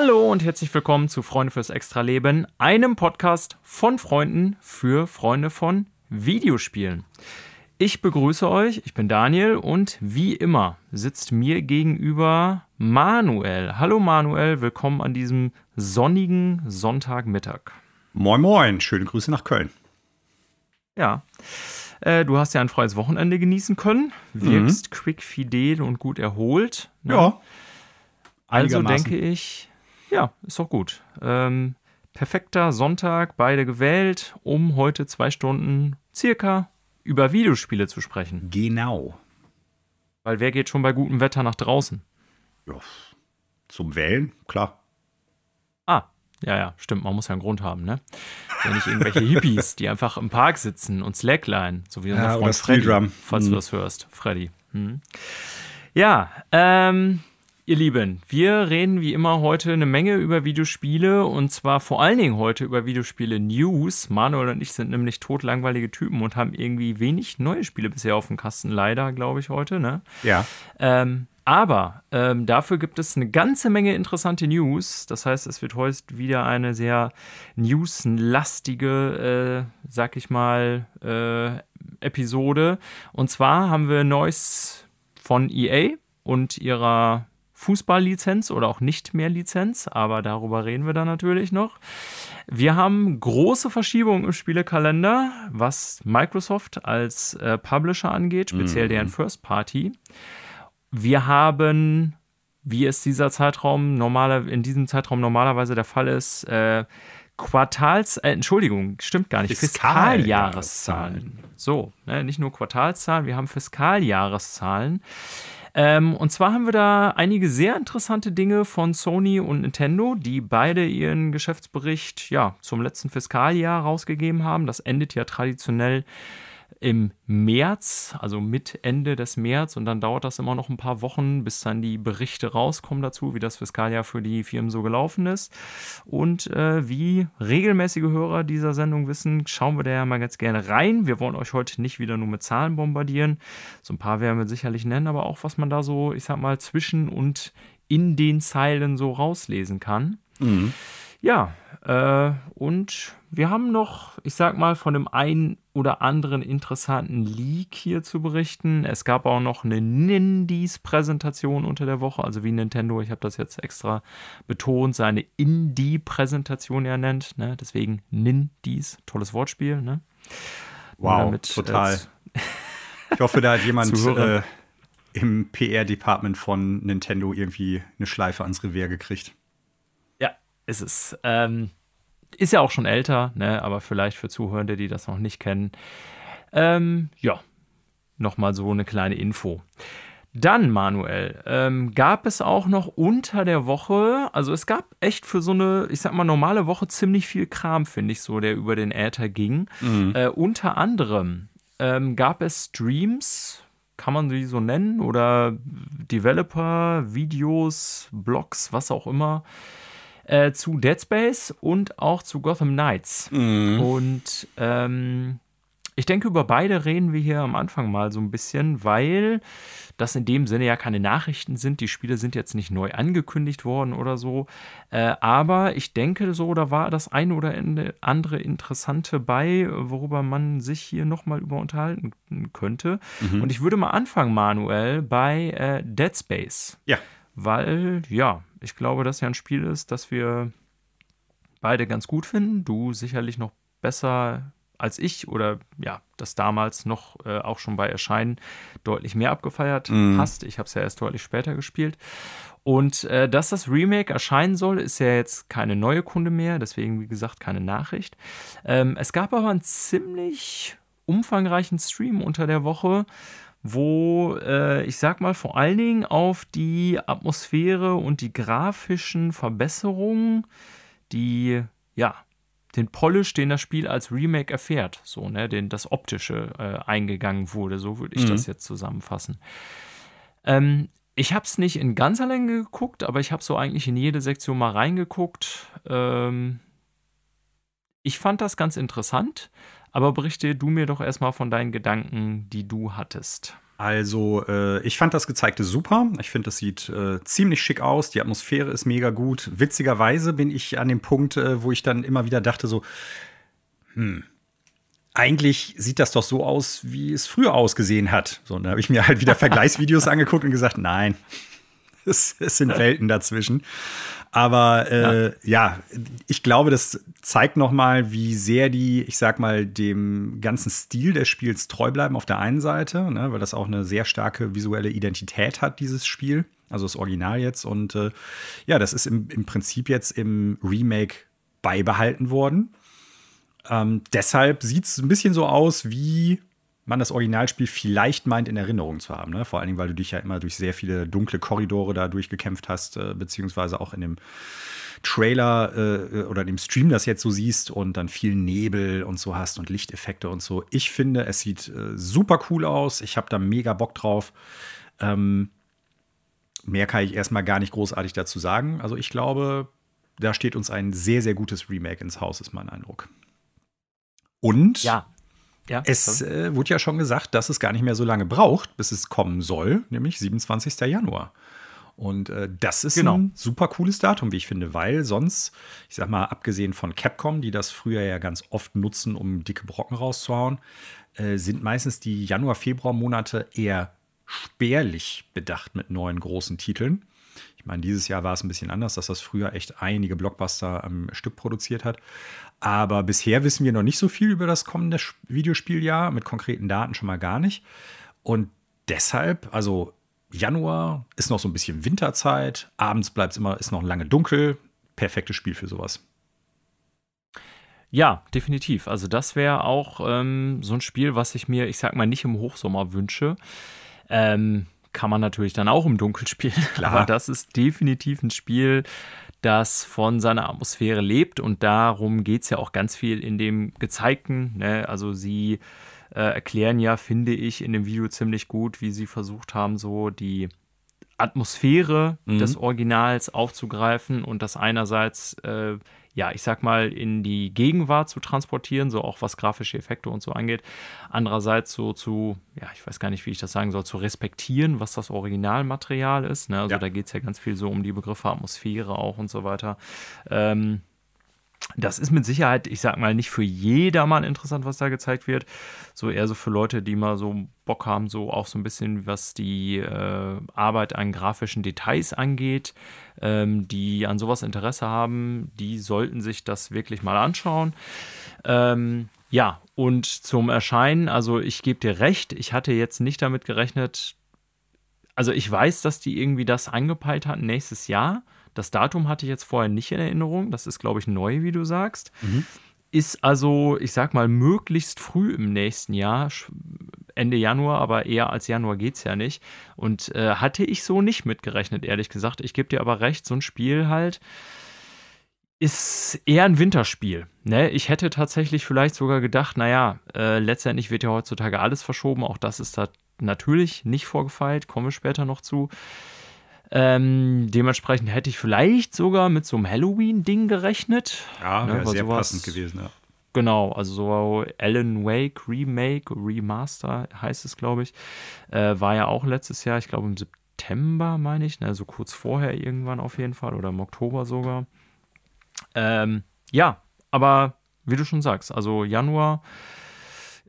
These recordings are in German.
Hallo und herzlich willkommen zu Freunde fürs Extra-Leben, einem Podcast von Freunden für Freunde von Videospielen. Ich begrüße euch, ich bin Daniel und wie immer sitzt mir gegenüber Manuel. Hallo Manuel, willkommen an diesem sonnigen Sonntagmittag. Moin, moin, schöne Grüße nach Köln. Ja, äh, du hast ja ein freies Wochenende genießen können, wirkst mhm. quick, fidel und gut erholt. Ne? Ja. Also denke ich, ja, ist doch gut. Ähm, perfekter Sonntag, beide gewählt, um heute zwei Stunden circa über Videospiele zu sprechen. Genau. Weil wer geht schon bei gutem Wetter nach draußen? Ja, zum Wählen, klar. Ah, ja, ja, stimmt, man muss ja einen Grund haben, ne? Wenn nicht irgendwelche Hippies, die einfach im Park sitzen und Slackline, so wie unser ja, Freund Freddy, falls hm. du das hörst, Freddy. Hm. Ja, ähm, Ihr Lieben, wir reden wie immer heute eine Menge über Videospiele und zwar vor allen Dingen heute über Videospiele News. Manuel und ich sind nämlich totlangweilige Typen und haben irgendwie wenig neue Spiele bisher auf dem Kasten, leider, glaube ich, heute. Ne? Ja. Ähm, aber ähm, dafür gibt es eine ganze Menge interessante News. Das heißt, es wird heute wieder eine sehr newslastige, äh, sag ich mal, äh, Episode. Und zwar haben wir Neues von EA und ihrer Fußballlizenz oder auch nicht mehr Lizenz, aber darüber reden wir dann natürlich noch. Wir haben große Verschiebungen im Spielekalender, was Microsoft als äh, Publisher angeht, speziell mhm. deren First Party. Wir haben, wie es dieser Zeitraum normale, in diesem Zeitraum normalerweise der Fall ist, äh, Quartals, äh, Entschuldigung, stimmt gar nicht, Fiskaljahreszahlen. So, ne, nicht nur Quartalszahlen, wir haben Fiskaljahreszahlen. Ähm, und zwar haben wir da einige sehr interessante Dinge von Sony und Nintendo, die beide ihren Geschäftsbericht ja zum letzten Fiskaljahr rausgegeben haben. Das endet ja traditionell im März, also mit Ende des März und dann dauert das immer noch ein paar Wochen, bis dann die Berichte rauskommen dazu, wie das Fiskaljahr für die Firmen so gelaufen ist. Und äh, wie regelmäßige Hörer dieser Sendung wissen, schauen wir da ja mal ganz gerne rein. Wir wollen euch heute nicht wieder nur mit Zahlen bombardieren. So ein paar werden wir sicherlich nennen, aber auch was man da so, ich sag mal, zwischen und in den Zeilen so rauslesen kann. Mhm. Ja, äh, und wir haben noch, ich sag mal, von dem einen oder anderen interessanten Leak hier zu berichten. Es gab auch noch eine Nindies-Präsentation unter der Woche, also wie Nintendo, ich habe das jetzt extra betont, seine Indie-Präsentation ja nennt. Ne? Deswegen Nindies, tolles Wortspiel. Ne? Wow, damit, total. Äh, ich hoffe, da hat jemand äh, im PR-Department von Nintendo irgendwie eine Schleife ans Revier gekriegt. Ist es. Ähm, ist ja auch schon älter, ne? aber vielleicht für Zuhörende, die das noch nicht kennen. Ähm, ja, nochmal so eine kleine Info. Dann, Manuel, ähm, gab es auch noch unter der Woche, also es gab echt für so eine, ich sag mal, normale Woche ziemlich viel Kram, finde ich so, der über den Äther ging. Mhm. Äh, unter anderem ähm, gab es Streams, kann man sie so nennen, oder Developer, Videos, Blogs, was auch immer, äh, zu Dead Space und auch zu Gotham Knights. Mhm. Und ähm, ich denke, über beide reden wir hier am Anfang mal so ein bisschen, weil das in dem Sinne ja keine Nachrichten sind. Die Spiele sind jetzt nicht neu angekündigt worden oder so. Äh, aber ich denke so, da war das eine oder andere Interessante bei, worüber man sich hier nochmal über unterhalten könnte. Mhm. Und ich würde mal anfangen, Manuel, bei äh, Dead Space. Ja. Weil, ja, ich glaube, dass ja ein Spiel ist, das wir beide ganz gut finden. Du sicherlich noch besser als ich oder ja, das damals noch äh, auch schon bei Erscheinen deutlich mehr abgefeiert mm. hast. Ich habe es ja erst deutlich später gespielt. Und äh, dass das Remake erscheinen soll, ist ja jetzt keine neue Kunde mehr, deswegen wie gesagt keine Nachricht. Ähm, es gab aber einen ziemlich umfangreichen Stream unter der Woche, wo äh, ich sag mal vor allen Dingen auf die Atmosphäre und die grafischen Verbesserungen, die ja den Polish, den das Spiel als Remake erfährt, so ne, den das optische äh, eingegangen wurde, so würde ich mhm. das jetzt zusammenfassen. Ähm, ich habe es nicht in ganzer Länge geguckt, aber ich habe so eigentlich in jede Sektion mal reingeguckt. Ähm, ich fand das ganz interessant. Aber berichte du mir doch erstmal von deinen Gedanken, die du hattest. Also, äh, ich fand das gezeigte super. Ich finde, das sieht äh, ziemlich schick aus. Die Atmosphäre ist mega gut. Witzigerweise bin ich an dem Punkt, äh, wo ich dann immer wieder dachte, so, hm, eigentlich sieht das doch so aus, wie es früher ausgesehen hat. So, da habe ich mir halt wieder Vergleichsvideos angeguckt und gesagt, nein, es, es sind Welten dazwischen. Aber äh, ja. ja. ich glaube, das zeigt noch mal, wie sehr die, ich sag mal, dem ganzen Stil des Spiels treu bleiben auf der einen Seite, ne, weil das auch eine sehr starke visuelle Identität hat, dieses Spiel, also das Original jetzt. Und äh, ja, das ist im, im Prinzip jetzt im Remake beibehalten worden. Ähm, deshalb sieht es ein bisschen so aus, wie man das Originalspiel vielleicht meint, in Erinnerung zu haben. Ne? Vor allen Dingen, weil du dich ja immer durch sehr viele dunkle Korridore da durchgekämpft hast, äh, beziehungsweise auch in dem Trailer äh, oder dem Stream das jetzt so siehst und dann viel Nebel und so hast und Lichteffekte und so. Ich finde, es sieht äh, super cool aus. Ich habe da mega Bock drauf. Ähm, mehr kann ich erstmal gar nicht großartig dazu sagen. Also ich glaube, da steht uns ein sehr, sehr gutes Remake ins Haus, ist mein Eindruck. Und ja. Ja, es äh, wurde ja schon gesagt, dass es gar nicht mehr so lange braucht, bis es kommen soll, nämlich 27. Januar. Und äh, das ist genau. ein super cooles Datum, wie ich finde, weil sonst, ich sag mal, abgesehen von Capcom, die das früher ja ganz oft nutzen, um dicke Brocken rauszuhauen, äh, sind meistens die Januar-Februar-Monate eher spärlich bedacht mit neuen großen Titeln. Ich meine, dieses Jahr war es ein bisschen anders, dass das früher echt einige Blockbuster am Stück produziert hat. Aber bisher wissen wir noch nicht so viel über das kommende Videospieljahr, mit konkreten Daten schon mal gar nicht. Und deshalb, also Januar ist noch so ein bisschen Winterzeit, abends bleibt es immer, ist noch lange dunkel. Perfektes Spiel für sowas. Ja, definitiv. Also das wäre auch ähm, so ein Spiel, was ich mir, ich sag mal, nicht im Hochsommer wünsche. Ähm, kann man natürlich dann auch im Dunkeln spielen. Klar. Aber das ist definitiv ein Spiel, das von seiner Atmosphäre lebt. Und darum geht es ja auch ganz viel in dem Gezeigten. Ne? Also sie äh, erklären ja, finde ich, in dem Video ziemlich gut, wie sie versucht haben, so die Atmosphäre mhm. des Originals aufzugreifen und das einerseits äh, ja, ich sag mal, in die Gegenwart zu transportieren, so auch was grafische Effekte und so angeht. Andererseits so zu, ja, ich weiß gar nicht, wie ich das sagen soll, zu respektieren, was das Originalmaterial ist. Ne? Also ja. da geht es ja ganz viel so um die Begriffe Atmosphäre auch und so weiter. Ähm, das ist mit Sicherheit, ich sag mal, nicht für jedermann interessant, was da gezeigt wird. So eher so für Leute, die mal so Bock haben, so auch so ein bisschen, was die äh, Arbeit an grafischen Details angeht, ähm, die an sowas Interesse haben, die sollten sich das wirklich mal anschauen. Ähm, ja, und zum Erscheinen, also ich gebe dir recht, ich hatte jetzt nicht damit gerechnet, also ich weiß, dass die irgendwie das angepeilt hatten nächstes Jahr. Das Datum hatte ich jetzt vorher nicht in Erinnerung. Das ist, glaube ich, neu, wie du sagst. Mhm. Ist also, ich sag mal, möglichst früh im nächsten Jahr, Ende Januar, aber eher als Januar geht es ja nicht. Und äh, hatte ich so nicht mitgerechnet, ehrlich gesagt. Ich gebe dir aber recht, so ein Spiel halt ist eher ein Winterspiel. Ne? Ich hätte tatsächlich vielleicht sogar gedacht, naja, äh, letztendlich wird ja heutzutage alles verschoben. Auch das ist da natürlich nicht vorgefeilt, kommen wir später noch zu. Ähm, dementsprechend hätte ich vielleicht sogar mit so einem Halloween-Ding gerechnet. Ja, ne, wäre sehr sowas, passend gewesen, ja. Genau, also so Alan Wake Remake, Remaster heißt es, glaube ich. Äh, war ja auch letztes Jahr, ich glaube im September, meine ich, ne, so kurz vorher irgendwann auf jeden Fall oder im Oktober sogar. Ähm, ja, aber wie du schon sagst, also Januar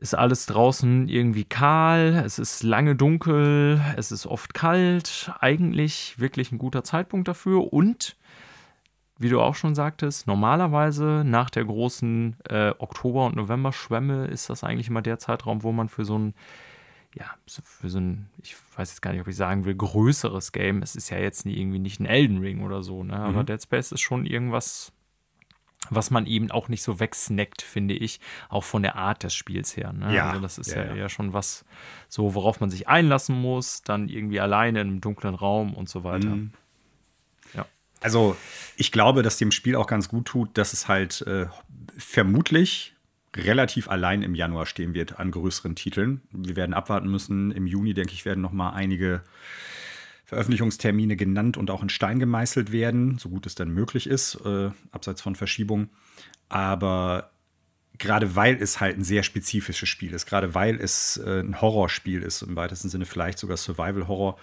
ist alles draußen irgendwie kahl, es ist lange dunkel, es ist oft kalt. Eigentlich wirklich ein guter Zeitpunkt dafür. Und, wie du auch schon sagtest, normalerweise nach der großen äh, Oktober- und November-Schwemme ist das eigentlich immer der Zeitraum, wo man für so ein, ja, für so ein, ich weiß jetzt gar nicht, ob ich sagen will, größeres Game, es ist ja jetzt nie, irgendwie nicht ein Elden Ring oder so, ne? aber mhm. Dead Space ist schon irgendwas was man eben auch nicht so wegsnackt, finde ich, auch von der Art des Spiels her. Ne? Ja, also das ist ja, ja, ja, schon was, so worauf man sich einlassen muss, dann irgendwie alleine in einem dunklen Raum und so weiter. Mhm. Ja. Also ich glaube, dass dem Spiel auch ganz gut tut, dass es halt äh, vermutlich relativ allein im Januar stehen wird an größeren Titeln. Wir werden abwarten müssen. Im Juni, denke ich, werden noch mal einige Veröffentlichungstermine genannt und auch in Stein gemeißelt werden, so gut es dann möglich ist, äh, abseits von Verschiebungen. Aber gerade weil es halt ein sehr spezifisches Spiel ist, gerade weil es äh, ein Horrorspiel ist, im weitesten Sinne vielleicht sogar Survival-Horror,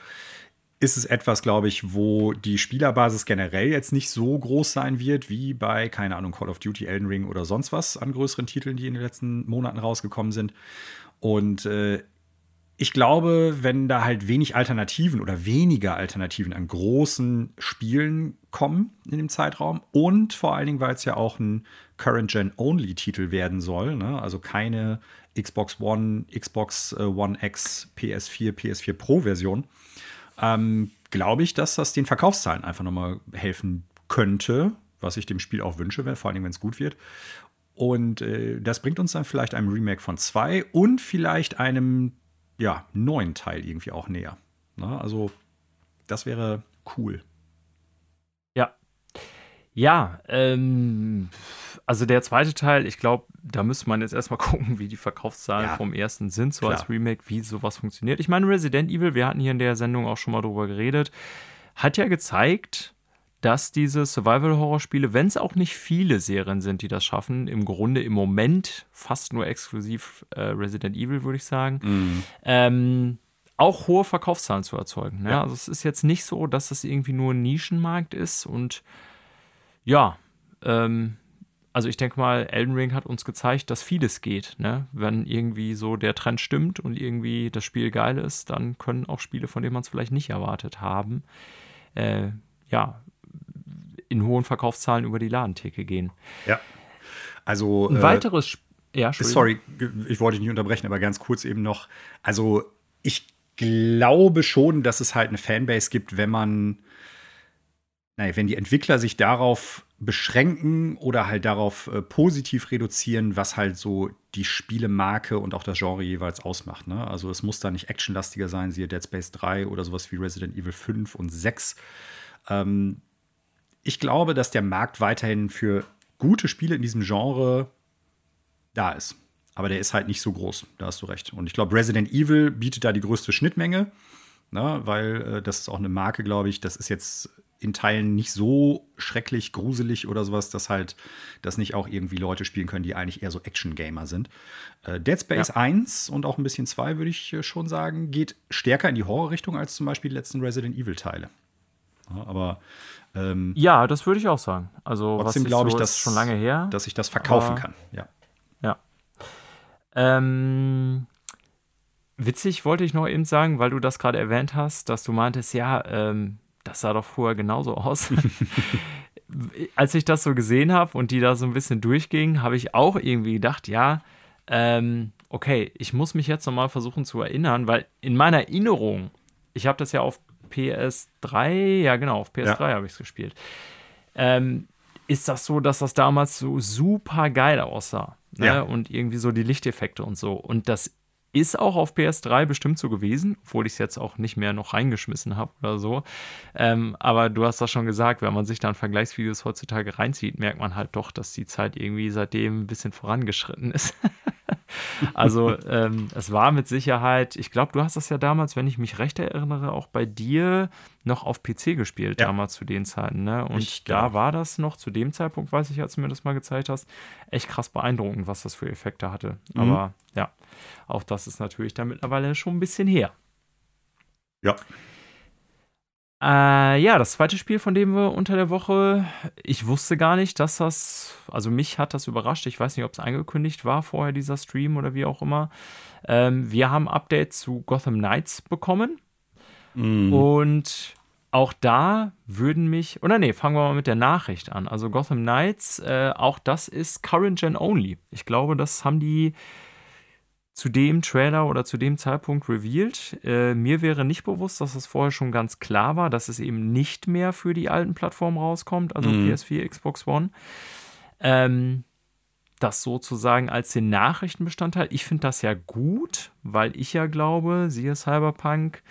ist es etwas, glaube ich, wo die Spielerbasis generell jetzt nicht so groß sein wird wie bei, keine Ahnung, Call of Duty, Elden Ring oder sonst was an größeren Titeln, die in den letzten Monaten rausgekommen sind. Und äh, ich glaube, wenn da halt wenig Alternativen oder weniger Alternativen an großen Spielen kommen in dem Zeitraum und vor allen Dingen, weil es ja auch ein Current-Gen-Only-Titel werden soll, ne? also keine Xbox One, Xbox äh, One X, PS4, PS4 Pro-Version, ähm, glaube ich, dass das den Verkaufszahlen einfach nochmal helfen könnte, was ich dem Spiel auch wünsche, vor allem wenn es gut wird. Und äh, das bringt uns dann vielleicht einem Remake von 2 und vielleicht einem ja, neuen Teil irgendwie auch näher. Na, also, das wäre cool. Ja. Ja, ähm, also der zweite Teil, ich glaube, da müsste man jetzt erstmal gucken, wie die Verkaufszahlen ja, vom ersten sind, so klar. als Remake, wie sowas funktioniert. Ich meine, Resident Evil, wir hatten hier in der Sendung auch schon mal drüber geredet, hat ja gezeigt, dass diese Survival-Horror-Spiele, wenn es auch nicht viele Serien sind, die das schaffen, im Grunde im Moment fast nur exklusiv äh, Resident Evil, würde ich sagen, mm. ähm, auch hohe Verkaufszahlen zu erzeugen. Ne? Ja. Also es ist jetzt nicht so, dass das irgendwie nur ein Nischenmarkt ist und ja, ähm, also ich denke mal, Elden Ring hat uns gezeigt, dass vieles geht. Ne? Wenn irgendwie so der Trend stimmt und irgendwie das Spiel geil ist, dann können auch Spiele, von denen man es vielleicht nicht erwartet haben, äh, ja, in hohen Verkaufszahlen über die Ladentheke gehen. Ja. Also. Ein äh, weiteres. Ja, sorry, ich wollte dich nicht unterbrechen, aber ganz kurz eben noch. Also, ich glaube schon, dass es halt eine Fanbase gibt, wenn man. Naja, wenn die Entwickler sich darauf beschränken oder halt darauf äh, positiv reduzieren, was halt so die Spielemarke und auch das Genre jeweils ausmacht. Ne? Also es muss da nicht actionlastiger sein, siehe Dead Space 3 oder sowas wie Resident Evil 5 und 6. Ähm, ich glaube, dass der Markt weiterhin für gute Spiele in diesem Genre da ist. Aber der ist halt nicht so groß, da hast du recht. Und ich glaube, Resident Evil bietet da die größte Schnittmenge, ne, weil äh, das ist auch eine Marke, glaube ich, das ist jetzt in Teilen nicht so schrecklich, gruselig oder sowas, dass halt das nicht auch irgendwie Leute spielen können, die eigentlich eher so Action-Gamer sind. Äh, Dead Space ja. 1 und auch ein bisschen 2, würde ich äh, schon sagen, geht stärker in die Horror-Richtung als zum Beispiel die letzten Resident Evil-Teile. Ja, aber ähm, ja, das würde ich auch sagen. Also trotzdem glaube ich, so, dass schon lange her, dass ich das verkaufen aber, kann. Ja. Ja. Ähm, witzig wollte ich noch eben sagen, weil du das gerade erwähnt hast, dass du meintest, ja, ähm, das sah doch vorher genauso aus. Als ich das so gesehen habe und die da so ein bisschen durchging, habe ich auch irgendwie gedacht, ja, ähm, okay, ich muss mich jetzt nochmal versuchen zu erinnern, weil in meiner Erinnerung, ich habe das ja auf PS3, ja genau, auf PS3 ja. habe ich es gespielt. Ähm, ist das so, dass das damals so super geil aussah. Ne? Ja. Und irgendwie so die Lichteffekte und so. Und das ist auch auf PS3 bestimmt so gewesen, obwohl ich es jetzt auch nicht mehr noch reingeschmissen habe oder so. Ähm, aber du hast das schon gesagt, wenn man sich dann Vergleichsvideos heutzutage reinzieht, merkt man halt doch, dass die Zeit irgendwie seitdem ein bisschen vorangeschritten ist. also ähm, es war mit Sicherheit, ich glaube, du hast das ja damals, wenn ich mich recht erinnere, auch bei dir noch auf PC gespielt, ja. damals zu den Zeiten. Ne? Und ich, da genau. war das noch zu dem Zeitpunkt, weiß ich, als du mir das mal gezeigt hast, echt krass beeindruckend, was das für Effekte hatte. Mhm. Aber ja. Auch das ist natürlich dann mittlerweile schon ein bisschen her. Ja. Äh, ja, das zweite Spiel, von dem wir unter der Woche, ich wusste gar nicht, dass das, also mich hat das überrascht. Ich weiß nicht, ob es angekündigt war vorher, dieser Stream oder wie auch immer. Ähm, wir haben Updates zu Gotham Knights bekommen. Mm. Und auch da würden mich, oder nee, fangen wir mal mit der Nachricht an. Also Gotham Knights, äh, auch das ist Current Gen Only. Ich glaube, das haben die zu dem Trailer oder zu dem Zeitpunkt revealed. Äh, mir wäre nicht bewusst, dass es vorher schon ganz klar war, dass es eben nicht mehr für die alten Plattformen rauskommt, also mhm. PS4, Xbox One. Ähm, das sozusagen als den Nachrichtenbestandteil. Ich finde das ja gut, weil ich ja glaube, siehe Cyberpunk,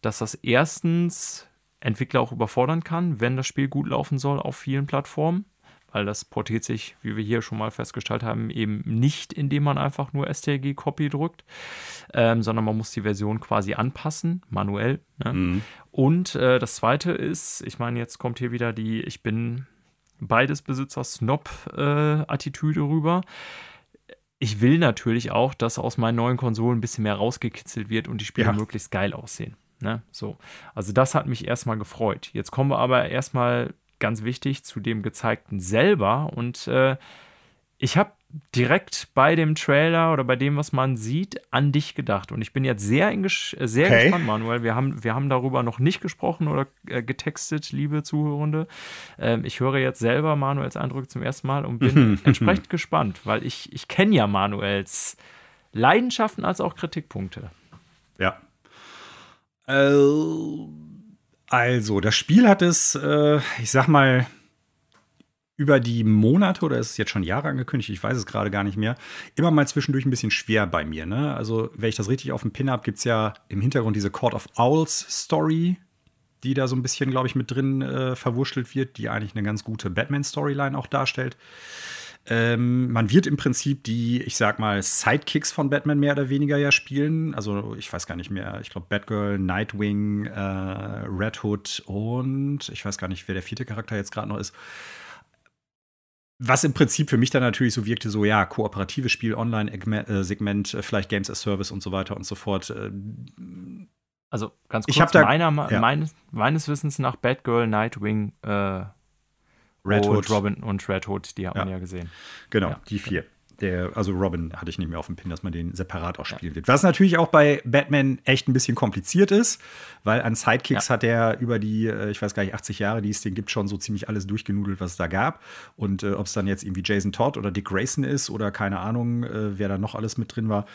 dass das erstens Entwickler auch überfordern kann, wenn das Spiel gut laufen soll auf vielen Plattformen weil das portiert sich, wie wir hier schon mal festgestellt haben, eben nicht, indem man einfach nur STRG-Copy drückt, ähm, sondern man muss die Version quasi anpassen, manuell. Ne? Mhm. Und äh, das zweite ist, ich meine, jetzt kommt hier wieder die, ich bin beides Besitzer Snob-Attitüde äh, rüber. ich will natürlich auch, dass aus meinen neuen Konsolen ein bisschen mehr rausgekitzelt wird und die Spiele Ja. möglichst geil aussehen. Ne? So. Also das hat mich erstmal gefreut. Jetzt kommen wir aber erstmal ganz wichtig zu dem gezeigten selber und äh, ich habe direkt bei dem Trailer oder bei dem, was man sieht, an dich gedacht. Und ich bin jetzt sehr, äh, sehr Okay. gespannt, Manuel. Wir haben, wir haben darüber noch nicht gesprochen oder äh, getextet, liebe Zuhörende. Ähm, ich höre jetzt selber Manuels Eindrücke zum ersten Mal und bin entsprechend gespannt, weil ich, ich kenne ja Manuels Leidenschaften als auch Kritikpunkte. Ja. Äh, also, das Spiel hat es, äh, ich sag mal, über die Monate oder ist es jetzt schon Jahre angekündigt, ich weiß es gerade gar nicht mehr, immer mal zwischendurch ein bisschen schwer bei mir. Ne? Also, wenn ich das richtig auf dem Pin habe, gibt es ja im Hintergrund diese Court of Owls Story, die da so ein bisschen, glaube ich, mit drin äh, verwurschtelt wird, die eigentlich eine ganz gute Batman-Storyline auch darstellt. Ähm, man wird im Prinzip die, ich sag mal, Sidekicks von Batman mehr oder weniger ja spielen. Also ich weiß gar nicht mehr. Ich glaube Batgirl, Nightwing, äh, Red Hood und ich weiß gar nicht, wer der vierte Charakter jetzt gerade noch ist. Was im Prinzip für mich dann natürlich so wirkte, so ja, kooperatives Spiel, Online-Segment, äh, vielleicht Games as Service und so weiter und so fort. Äh, Also ganz Ich kurz, da- meiner, ja. meines, meines Wissens nach Batgirl, Nightwing, äh, Red Hood. Robin und Red Hood, die hat man Ja. ja gesehen. Genau, Ja, die vier. Der, also Robin hatte ich nicht mehr auf dem Pin, dass man den separat auch spielen wird. Was natürlich auch bei Batman echt ein bisschen kompliziert ist, weil an Sidekicks hat er über die, äh, ich weiß gar nicht, 80 Jahre, die es den gibt, schon so ziemlich alles durchgenudelt, was es da gab. Und äh, ob es dann jetzt irgendwie Jason Todd oder Dick Grayson ist oder keine Ahnung, äh, wer da noch alles mit drin war.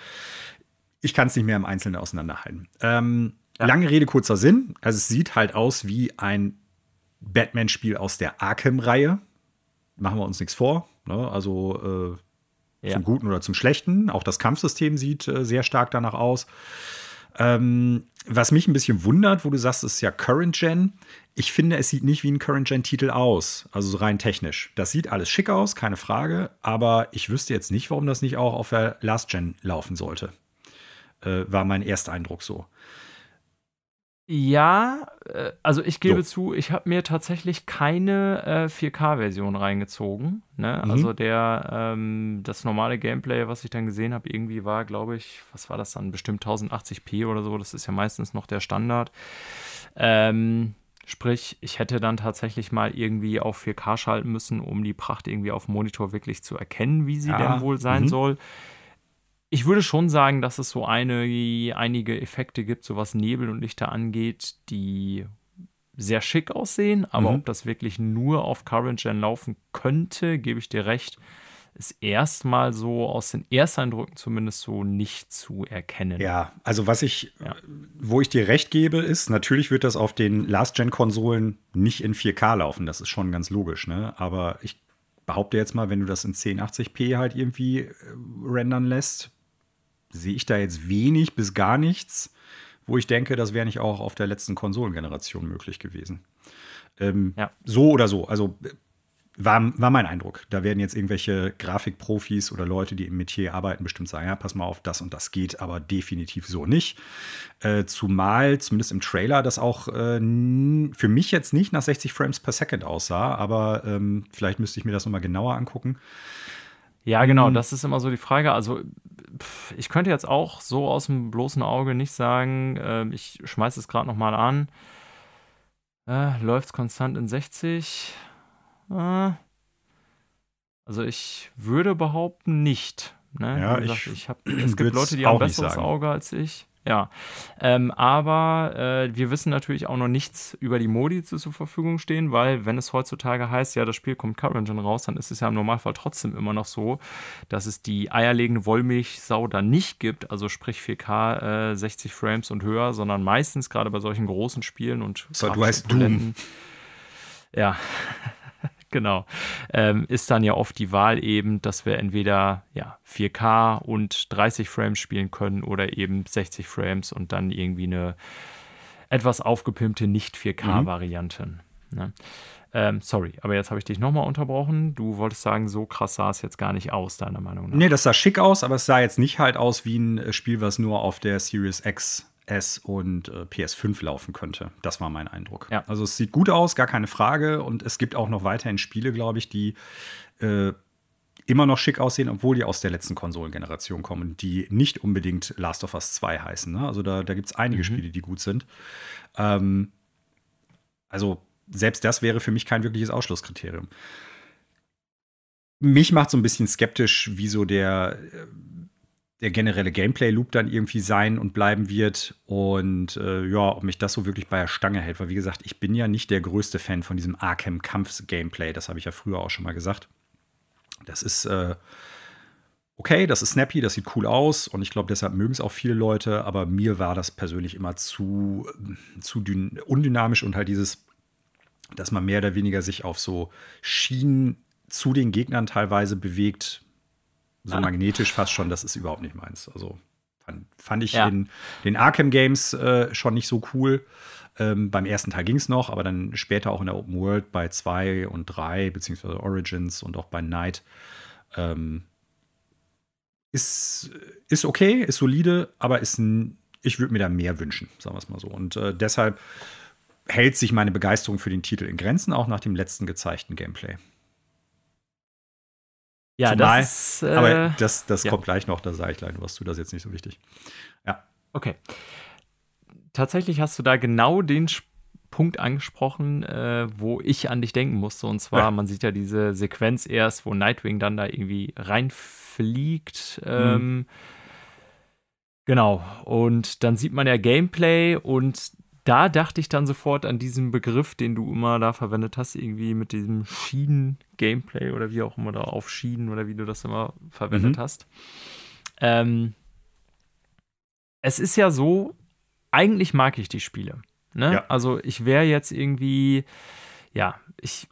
Ich kann es nicht mehr im Einzelnen auseinanderhalten. Ähm, Lange Rede, kurzer Sinn. Also es sieht halt aus wie ein Batman-Spiel aus der Arkham-Reihe. Machen wir uns nichts vor. Ne? Also äh, Ja. zum Guten oder zum Schlechten. Auch das Kampfsystem sieht äh, sehr stark danach aus. Ähm, was mich ein bisschen wundert, wo du sagst, es ist ja Current Gen. Ich finde, es sieht nicht wie ein Current Gen-Titel aus, also so rein technisch. Das sieht alles schick aus, keine Frage, aber ich wüsste jetzt nicht, warum das nicht auch auf der Last Gen laufen sollte. Äh, war mein erster Eindruck so. Ja, äh, also ich gebe So. zu, ich habe mir tatsächlich keine äh, 4K-Version reingezogen. Ne? Mhm. Also der, ähm, das normale Gameplay, was ich dann gesehen habe, irgendwie war, glaube ich, was war das dann? Bestimmt 1080p oder so. Das ist ja meistens noch der Standard. Ähm, sprich, ich hätte dann tatsächlich mal irgendwie auf 4K schalten müssen, um die Pracht irgendwie auf dem Monitor wirklich zu erkennen, wie sie Ah, denn wohl sein mhm. soll. Ich würde schon sagen, dass es so eine, einige Effekte gibt, so was Nebel und Lichter angeht, die sehr schick aussehen, aber Mhm. ob das wirklich nur auf Current Gen laufen könnte, gebe ich dir recht, ist erstmal so aus den Ersteindrücken zumindest so nicht zu erkennen. Ja, also was ich, Ja. wo ich dir recht gebe, ist, natürlich wird das auf den Last-Gen-Konsolen nicht in 4K laufen. Das ist schon ganz logisch, ne? Aber ich behaupte jetzt mal, wenn du das in 1080p halt irgendwie äh, rendern lässt, sehe ich da jetzt wenig bis gar nichts, wo ich denke, das wäre nicht auch auf der letzten Konsolengeneration möglich gewesen. Ähm, Ja. So oder so. Also äh, war, war mein Eindruck. Da werden jetzt irgendwelche Grafikprofis oder Leute, die im Metier arbeiten, bestimmt sagen, ja, pass mal auf, das und das geht, aber definitiv so nicht. Äh, zumal, zumindest im Trailer, das auch äh, für mich jetzt nicht nach 60 Frames per Second aussah, aber ähm, vielleicht müsste ich mir das nochmal genauer angucken. Ja, genau, Mhm. das ist immer so die Frage. Also, ich könnte jetzt auch so aus dem bloßen Auge nicht sagen, ähm, ich schmeiße es gerade nochmal an. Äh, Läuft es konstant in 60? Äh, also, ich würde behaupten, nicht. Ne? Ja, gesagt, ich ich hab, es gibt Leute, die haben ein besseres. Auge als ich. Ja, ähm, aber äh, wir wissen natürlich auch noch nichts über die Modi, die zur Verfügung stehen, weil wenn es heutzutage heißt, ja, das Spiel kommt Current Gen raus, dann ist es ja im Normalfall trotzdem immer noch so, dass es die eierlegende Wollmilchsau da nicht gibt, also sprich 4K, äh, 60 Frames und höher, sondern meistens gerade bei solchen großen Spielen und So, du heißt Doom. Ja, genau. Ähm, ist dann ja oft die Wahl eben, dass wir entweder ja, 4K und 30 Frames spielen können oder eben 60 Frames und dann irgendwie eine etwas aufgepimpte Nicht-4K-Variante. Ne? Ähm, sorry, aber jetzt habe ich dich nochmal unterbrochen. Du wolltest sagen, so krass sah es jetzt gar nicht aus, deiner Meinung nach. Nee, das sah schick aus, aber es sah jetzt nicht halt aus wie ein äh, Spiel, was nur auf der Series X, S und äh, PS5 laufen könnte. Das war mein Eindruck. Ja. Also es sieht gut aus, gar keine Frage. Und es gibt auch noch weiterhin Spiele, glaube ich, die äh, immer noch schick aussehen, obwohl die aus der letzten Konsolengeneration kommen, die nicht unbedingt Last of Us 2 heißen. Ne? Also da, da gibt es einige mhm. Spiele, die gut sind. Ähm, also selbst das wäre für mich kein wirkliches Ausschlusskriterium. Mich macht so ein bisschen skeptisch, wieso der, der generelle Gameplay-Loop dann irgendwie sein und bleiben wird. Und äh, ja, ob mich das so wirklich bei der Stange hält. Weil, wie gesagt, ich bin ja nicht der größte Fan von diesem Arkham-Kampfs-Gameplay. Das habe ich ja früher auch schon mal gesagt. Das ist äh, okay, das ist snappy, das sieht cool aus und ich glaube, deshalb mögen es auch viele Leute, aber mir war das persönlich immer zu, zu undynamisch und halt dieses, dass man mehr oder weniger sich auf so Schienen zu den Gegnern teilweise bewegt, so magnetisch fast schon, das ist überhaupt nicht meins. Also fand, fand ich ja. in den Arkham Games äh, schon nicht so cool. Ähm, beim ersten Teil ging es noch, aber dann später auch in der Open World bei 2 und 3, beziehungsweise Origins und auch bei Night. Ähm, ist, ist okay, ist solide, aber ist ein, ich würde mir da mehr wünschen, sagen wir es mal so. Und äh, deshalb hält sich meine Begeisterung für den Titel in Grenzen, auch nach dem letzten gezeigten Gameplay. Ja, Zumal, das ist, äh, aber das, das ja. kommt gleich noch, da sage ich gleich was zu, das ist jetzt nicht so wichtig. Ja. Okay tatsächlich hast du da genau den Punkt angesprochen, äh, wo ich an dich denken musste. Und zwar, ja. man sieht ja diese Sequenz erst, wo Nightwing dann da irgendwie reinfliegt. Ähm, mhm. Genau. Und dann sieht man ja Gameplay und da dachte ich dann sofort an diesen Begriff, den du immer da verwendet hast, irgendwie mit diesem Schienen-Gameplay oder wie auch immer da auf Schienen oder wie du das immer verwendet mhm. hast. Ähm, es ist ja so, eigentlich mag ich die Spiele. Ne? Ja. Also ich wäre jetzt irgendwie, ja, ich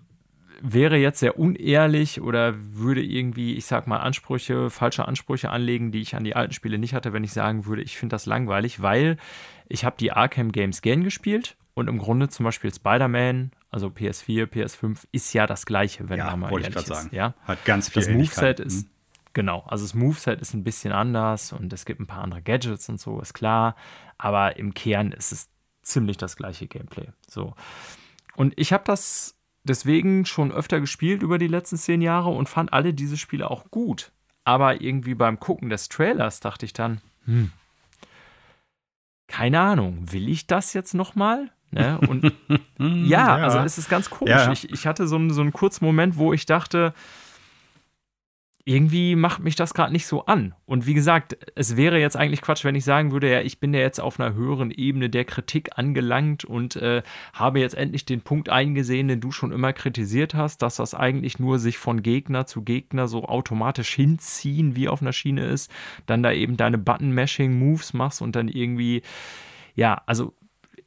wäre jetzt sehr unehrlich oder würde irgendwie, ich sag mal, Ansprüche, falsche Ansprüche anlegen, die ich an die alten Spiele nicht hatte, wenn ich sagen würde, ich finde das langweilig, weil ich habe die Arkham Games gern gespielt und im Grunde zum Beispiel Spider-Man, also PS4, PS5, ist ja das gleiche, wenn ja, man mal ehrlich ich ist. Sagen. Ja? Hat ganz viel Das Moveset ist, mhm. genau, also das Moveset ist ein bisschen anders und es gibt ein paar andere Gadgets und so, ist klar aber im Kern ist es ziemlich das gleiche Gameplay. So. Und ich habe das deswegen schon öfter gespielt über die letzten zehn Jahre und fand alle diese Spiele auch gut. Aber irgendwie beim Gucken des Trailers dachte ich dann, hm, keine Ahnung, will ich das jetzt nochmal? Ne? Und ja, ja, also es ist ganz komisch. Ja. Ich, ich hatte so einen, so einen kurzen Moment, wo ich dachte, irgendwie macht mich das gerade nicht so an. Und wie gesagt, es wäre jetzt eigentlich Quatsch, wenn ich sagen würde, ja, ich bin ja jetzt auf einer höheren Ebene der Kritik angelangt und äh, habe jetzt endlich den Punkt eingesehen, den du schon immer kritisiert hast, dass das eigentlich nur sich von Gegner zu Gegner so automatisch hinziehen, wie auf einer Schiene ist, dann da eben deine Button-Mashing-Moves machst und dann irgendwie, ja, also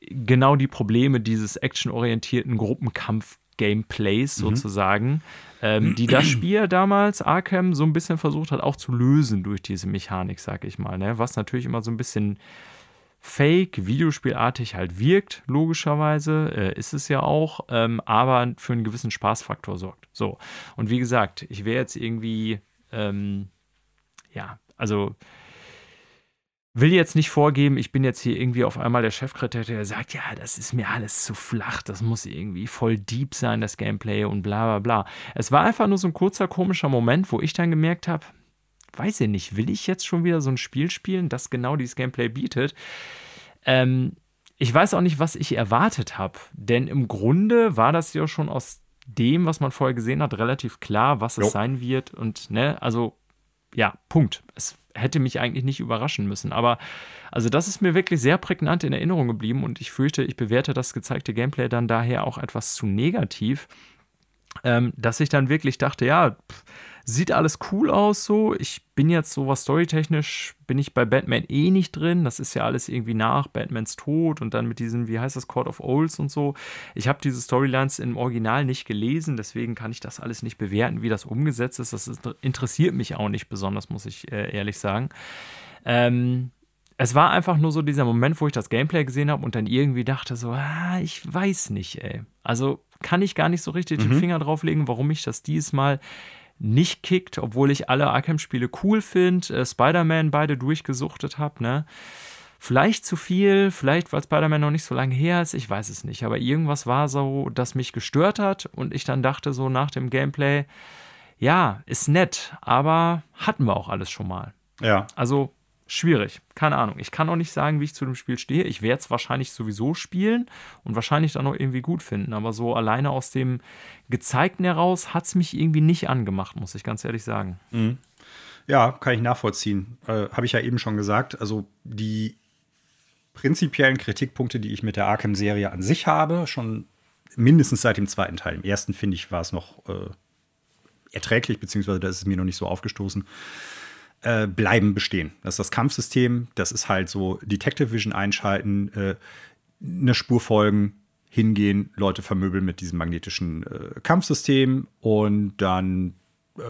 genau die Probleme dieses actionorientierten Gruppenkampf Gameplays mhm. sozusagen, ähm, die das Spiel damals, Arkham, so ein bisschen versucht hat, auch zu lösen durch diese Mechanik, sag ich mal. Ne? Was natürlich immer so ein bisschen fake, videospielartig halt wirkt, logischerweise, äh, ist es ja auch, ähm, aber für einen gewissen Spaßfaktor sorgt. So. Und wie gesagt, ich wäre jetzt irgendwie, ähm, ja, also will jetzt nicht vorgeben, ich bin jetzt hier irgendwie auf einmal der Chefkritiker, der sagt, ja, das ist mir alles zu flach, das muss irgendwie voll deep sein, das Gameplay und bla bla bla. Es war einfach nur so ein kurzer komischer Moment, wo ich dann gemerkt habe, weiß ich nicht, will ich jetzt schon wieder so ein Spiel spielen, das genau dieses Gameplay bietet? Ähm, ich weiß auch nicht, was ich erwartet habe, denn im Grunde war das ja schon aus dem, was man vorher gesehen hat, relativ klar, was es jo. sein wird und ne, also ja, Punkt. Es hätte mich eigentlich nicht überraschen müssen. Aber also das ist mir wirklich sehr prägnant in Erinnerung geblieben und ich fürchte, ich bewerte das gezeigte Gameplay dann daher auch etwas zu negativ, ähm, dass ich dann wirklich dachte, ja, pff, Sieht alles cool aus so. Ich bin jetzt sowas storytechnisch, bin ich bei Batman eh nicht drin. Das ist ja alles irgendwie nach Batmans Tod und dann mit diesem, wie heißt das, Court of Owls und so. Ich habe diese Storylines im Original nicht gelesen, deswegen kann ich das alles nicht bewerten, wie das umgesetzt ist. Das ist, interessiert mich auch nicht besonders, muss ich äh, ehrlich sagen. Ähm, es war einfach nur so dieser Moment, wo ich das Gameplay gesehen habe und dann irgendwie dachte so, ah, ich weiß nicht, ey. Also kann ich gar nicht so richtig mhm. den Finger drauflegen, warum ich das diesmal nicht kickt, obwohl ich alle Arkham-Spiele cool finde, äh, Spider-Man beide durchgesuchtet habe, ne? Vielleicht zu viel, vielleicht weil Spider-Man noch nicht so lange her ist, ich weiß es nicht. Aber irgendwas war so, das mich gestört hat und ich dann dachte so nach dem Gameplay, ja, ist nett, aber hatten wir auch alles schon mal. Ja. Also schwierig. Keine Ahnung. Ich kann auch nicht sagen, wie ich zu dem Spiel stehe. Ich werde es wahrscheinlich sowieso spielen und wahrscheinlich dann auch irgendwie gut finden. Aber so alleine aus dem Gezeigten heraus hat es mich irgendwie nicht angemacht, muss ich ganz ehrlich sagen. Mhm. Ja, kann ich nachvollziehen. Äh, Habe ich ja eben schon gesagt. Also die prinzipiellen Kritikpunkte, die ich mit der Arkham-Serie an sich habe, schon mindestens seit dem zweiten Teil. Im ersten, finde ich, war es noch äh, erträglich, beziehungsweise da ist es mir noch nicht so aufgestoßen. Äh, bleiben bestehen. Das ist das Kampfsystem, das ist halt so Detective Vision einschalten, äh, eine Spur folgen, hingehen, Leute vermöbeln mit diesem magnetischen äh, Kampfsystem und dann äh,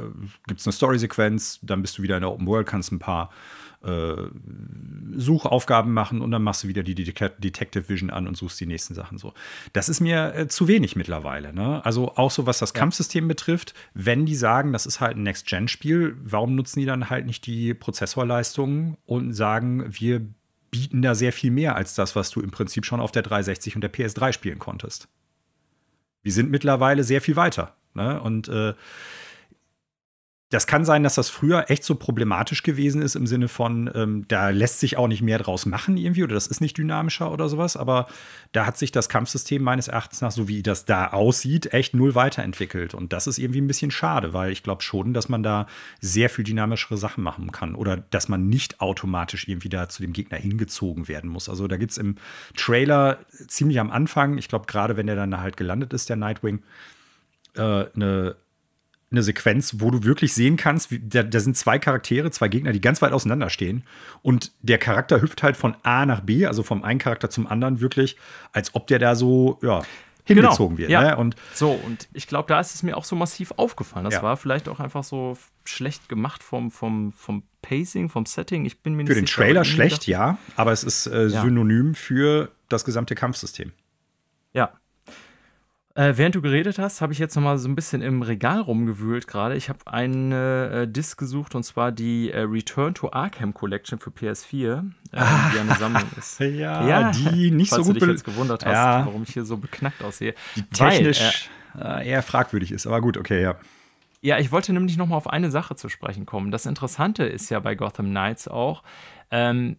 gibt es eine Story-Sequenz, dann bist du wieder in der Open World, kannst ein paar Suchaufgaben machen und dann machst du wieder die Detective Vision an und suchst die nächsten Sachen so. Das ist mir äh, zu wenig mittlerweile. Ne? Also auch so, was das ja. Kampfsystem betrifft, wenn die sagen, das ist halt ein Next-Gen-Spiel, warum nutzen die dann halt nicht die Prozessorleistungen und sagen, wir bieten da sehr viel mehr als das, was du im Prinzip schon auf der 360 und der PS3 spielen konntest. Wir sind mittlerweile sehr viel weiter. Ne? Und äh, das kann sein, dass das früher echt so problematisch gewesen ist im Sinne von, ähm, da lässt sich auch nicht mehr draus machen irgendwie oder das ist nicht dynamischer oder sowas. Aber da hat sich das Kampfsystem meines Erachtens nach, so wie das da aussieht, echt null weiterentwickelt. Und das ist irgendwie ein bisschen schade, weil ich glaube schon, dass man da sehr viel dynamischere Sachen machen kann oder dass man nicht automatisch irgendwie da zu dem Gegner hingezogen werden muss. Also da gibt es im Trailer ziemlich am Anfang, ich glaube gerade wenn der dann halt gelandet ist, der Nightwing, äh, eine eine Sequenz, wo du wirklich sehen kannst, wie, da, da, sind zwei Charaktere, zwei Gegner, die ganz weit auseinander stehen. Und der Charakter hüpft halt von A nach B, also vom einen Charakter zum anderen wirklich, als ob der da so, ja, hingezogen genau, wird. Ja. Ne? Und so, und ich glaube, da ist es mir auch so massiv aufgefallen. Das ja. war vielleicht auch einfach so schlecht gemacht vom, vom, vom Pacing, vom Setting. Ich bin mir nicht Für den sicher, Trailer schlecht, ja, aber es ist äh, synonym für das gesamte Kampfsystem. Ja, äh, während du geredet hast, habe ich jetzt noch mal so ein bisschen im Regal rumgewühlt gerade. Ich habe eine äh, Disc gesucht und zwar die äh, Return to Arkham Collection für PS4, äh, ah, die eine Sammlung ist. Ja, ja die nicht so gut. du dich jetzt gewundert hast, ja. warum ich hier so beknackt aussehe. Die technisch Weil, äh, eher fragwürdig ist, aber gut, okay, ja. Ja, ich wollte nämlich noch mal auf eine Sache zu sprechen kommen. Das Interessante ist ja bei Gotham Knights auch, ähm,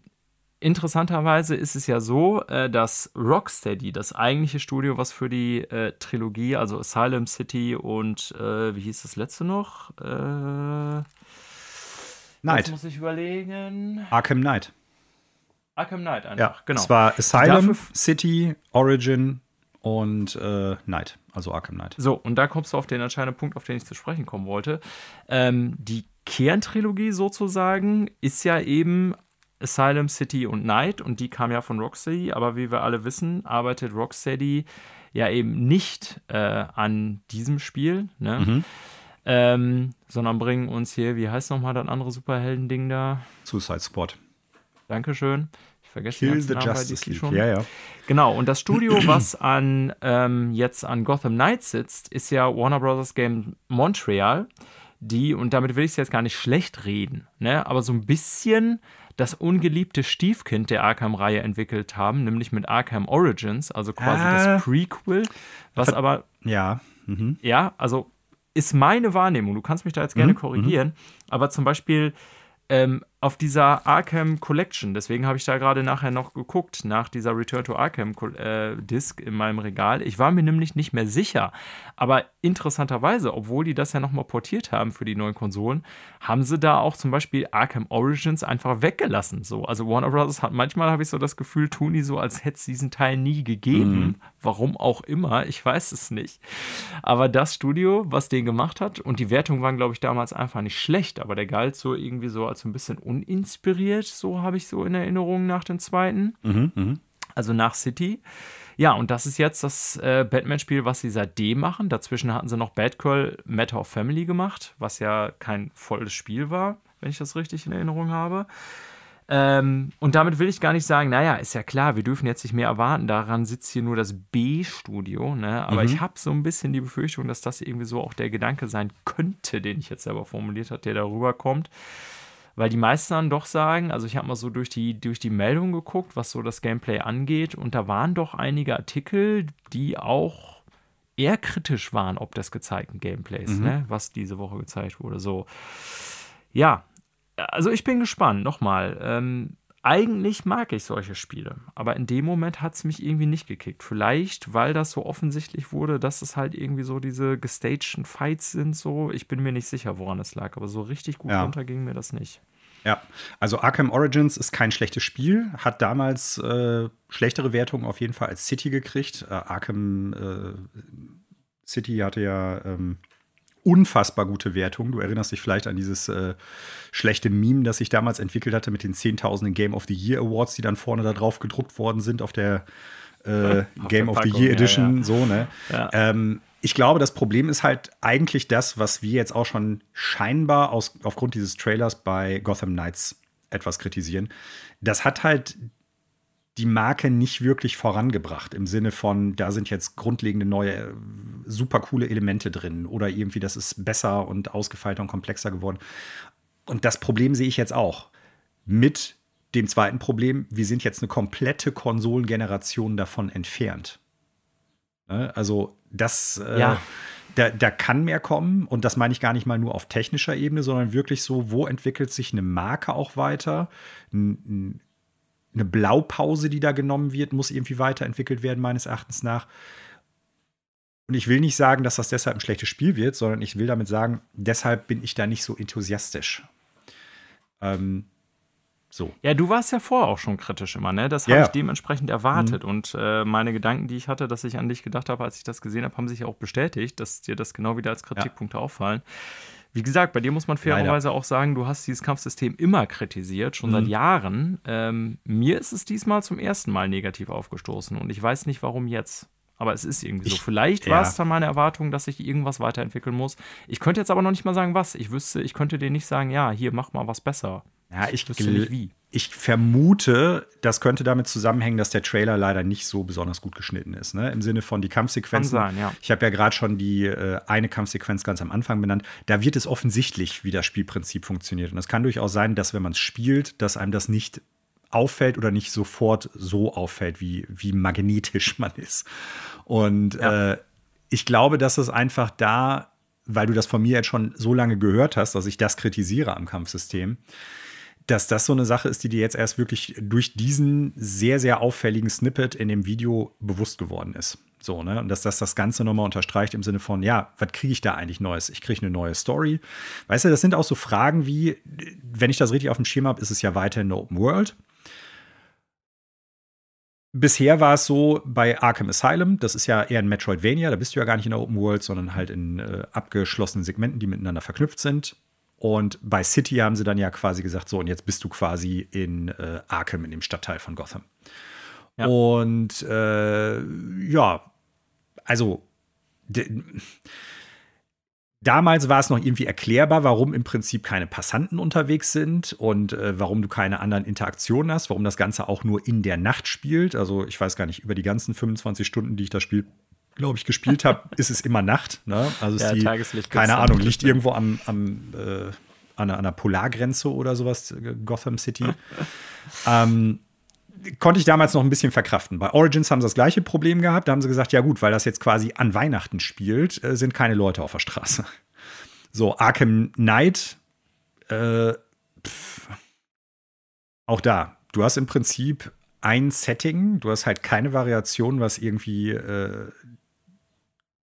Interessanterweise ist es ja so, äh, dass Rocksteady, das eigentliche Studio, was für die äh, Trilogie, also Asylum City und äh, wie hieß das letzte noch? Äh, Night. muss ich überlegen. Arkham Knight. Arkham Knight einfach, ja, genau. Es war Asylum City, Origin und äh, Knight, also Arkham Knight. So, und da kommst du auf den entscheidenden Punkt, auf den ich zu sprechen kommen wollte. Ähm, die Kerntrilogie sozusagen ist ja eben Asylum City und Night und die kam ja von Rocksteady, aber wie wir alle wissen, arbeitet Rocksteady ja eben nicht äh, an diesem Spiel, ne? Mhm. Ähm, sondern bringen uns hier, wie heißt nochmal das andere Superhelden-Ding da? Suicide Squad. Dankeschön. Ich vergesse Kill the Namen Justice League. schon. Ja, ja. Genau, und das Studio, was an ähm, jetzt an Gotham Knights sitzt, ist ja Warner Bros. Game Montreal, die, und damit will ich es jetzt gar nicht schlecht reden, ne? aber so ein bisschen das ungeliebte Stiefkind der Arkham-Reihe entwickelt haben, nämlich mit Arkham Origins, also quasi ah. das Prequel, was aber. Ja. Mhm. Ja, also ist meine Wahrnehmung. Du kannst mich da jetzt gerne mhm. korrigieren. Mhm. Aber zum Beispiel ähm, auf dieser Arkham Collection, deswegen habe ich da gerade nachher noch geguckt, nach dieser Return to Arkham äh, Disc in meinem Regal. Ich war mir nämlich nicht mehr sicher. Aber interessanterweise, obwohl die das ja nochmal portiert haben für die neuen Konsolen, haben sie da auch zum Beispiel Arkham Origins einfach weggelassen. So. Also Warner Bros. hat manchmal, habe ich so das Gefühl, tun die so, als hätte es diesen Teil nie gegeben. Mhm. Warum auch immer, ich weiß es nicht. Aber das Studio, was den gemacht hat, und die Wertungen waren, glaube ich, damals einfach nicht schlecht, aber der galt so irgendwie so als ein bisschen uninspiriert, so habe ich so in Erinnerung nach dem zweiten. Mhm, mh. Also nach City. Ja, und das ist jetzt das äh, Batman-Spiel, was sie seitdem machen. Dazwischen hatten sie noch Batgirl Matter of Family gemacht, was ja kein volles Spiel war, wenn ich das richtig in Erinnerung habe. Ähm, und damit will ich gar nicht sagen, naja, ist ja klar, wir dürfen jetzt nicht mehr erwarten. Daran sitzt hier nur das B-Studio. Ne? Aber mhm. ich habe so ein bisschen die Befürchtung, dass das irgendwie so auch der Gedanke sein könnte, den ich jetzt selber formuliert habe, der darüber kommt weil die meisten dann doch sagen, also ich habe mal so durch die, durch die Meldung geguckt, was so das Gameplay angeht, und da waren doch einige Artikel, die auch eher kritisch waren, ob des gezeigten Gameplays, mhm. ne, was diese Woche gezeigt wurde. So, ja, also ich bin gespannt. Nochmal, ähm, eigentlich mag ich solche Spiele, aber in dem Moment hat es mich irgendwie nicht gekickt. Vielleicht, weil das so offensichtlich wurde, dass es halt irgendwie so diese gestagten Fights sind. So, ich bin mir nicht sicher, woran es lag, aber so richtig gut ja. runter ging mir das nicht. Ja, also Arkham Origins ist kein schlechtes Spiel, hat damals äh, schlechtere Wertungen auf jeden Fall als City gekriegt. Äh, Arkham äh, City hatte ja ähm, unfassbar gute Wertungen. Du erinnerst dich vielleicht an dieses äh, schlechte Meme, das sich damals entwickelt hatte mit den Zehntausenden Game of the Year Awards, die dann vorne da drauf gedruckt worden sind auf der äh, Game of the Year Edition. Ja, ja. So, ne? Ja. Ähm, ich glaube, das Problem ist halt eigentlich das, was wir jetzt auch schon scheinbar aus, aufgrund dieses Trailers bei Gotham Knights etwas kritisieren. Das hat halt die Marke nicht wirklich vorangebracht im Sinne von, da sind jetzt grundlegende neue, super coole Elemente drin oder irgendwie, das ist besser und ausgefeilter und komplexer geworden. Und das Problem sehe ich jetzt auch mit dem zweiten Problem, wir sind jetzt eine komplette Konsolengeneration davon entfernt. Ne? Also das, äh, ja. da, da kann mehr kommen und das meine ich gar nicht mal nur auf technischer Ebene, sondern wirklich so, wo entwickelt sich eine Marke auch weiter? Ein, eine Blaupause, die da genommen wird, muss irgendwie weiterentwickelt werden, meines Erachtens nach. Und ich will nicht sagen, dass das deshalb ein schlechtes Spiel wird, sondern ich will damit sagen, deshalb bin ich da nicht so enthusiastisch. Ähm, so. Ja, du warst ja vorher auch schon kritisch immer, ne? Das habe yeah. ich dementsprechend erwartet. Mhm. Und äh, meine Gedanken, die ich hatte, dass ich an dich gedacht habe, als ich das gesehen habe, haben sich auch bestätigt, dass dir das genau wieder als Kritikpunkte ja. auffallen. Wie gesagt, bei dir muss man fairerweise auch sagen, du hast dieses Kampfsystem immer kritisiert, schon mhm. seit Jahren. Ähm, mir ist es diesmal zum ersten Mal negativ aufgestoßen und ich weiß nicht, warum jetzt. Aber es ist irgendwie so. Vielleicht ja. war es dann meine Erwartung, dass ich irgendwas weiterentwickeln muss. Ich könnte jetzt aber noch nicht mal sagen, was. Ich wüsste, ich könnte dir nicht sagen, ja, hier mach mal was besser. Ja, ich, ich. Ich vermute, das könnte damit zusammenhängen, dass der Trailer leider nicht so besonders gut geschnitten ist. Ne? Im Sinne von die Kampfsequenzen. Kann sein, ja. Ich habe ja gerade schon die äh, eine Kampfsequenz ganz am Anfang benannt. Da wird es offensichtlich, wie das Spielprinzip funktioniert. Und es kann durchaus sein, dass wenn man es spielt, dass einem das nicht auffällt oder nicht sofort so auffällt, wie, wie magnetisch man ist. Und ja. äh, ich glaube, dass es einfach da, weil du das von mir jetzt schon so lange gehört hast, dass ich das kritisiere am Kampfsystem, dass das so eine Sache ist, die dir jetzt erst wirklich durch diesen sehr, sehr auffälligen Snippet in dem Video bewusst geworden ist. So, ne? Und dass das das Ganze nochmal unterstreicht im Sinne von, ja, was kriege ich da eigentlich Neues? Ich kriege eine neue Story. Weißt du, das sind auch so Fragen wie, wenn ich das richtig auf dem Schirm habe, ist es ja weiterhin eine Open World. Bisher war es so bei Arkham Asylum, das ist ja eher ein Metroidvania, da bist du ja gar nicht in der Open World, sondern halt in äh, abgeschlossenen Segmenten, die miteinander verknüpft sind. Und bei City haben sie dann ja quasi gesagt, so, und jetzt bist du quasi in äh, Arkham, in dem Stadtteil von Gotham. Ja. Und äh, ja, also damals war es noch irgendwie erklärbar, warum im Prinzip keine Passanten unterwegs sind und äh, warum du keine anderen Interaktionen hast, warum das Ganze auch nur in der Nacht spielt. Also ich weiß gar nicht, über die ganzen 25 Stunden, die ich das Spiel glaube ich, gespielt habe, ist es immer Nacht. Ne? Also ist ja, die, keine Ahnung, liegt irgendwo am, am äh, an, einer, Polargrenze oder sowas, äh, Gotham City. ähm, konnte ich damals noch ein bisschen verkraften. Bei Origins haben sie das gleiche Problem gehabt. Da haben sie gesagt, ja gut, weil das jetzt quasi an Weihnachten spielt, äh, sind keine Leute auf der Straße. So, Arkham Knight, äh, auch da, du hast im Prinzip ein Setting, du hast halt keine Variation, was irgendwie äh,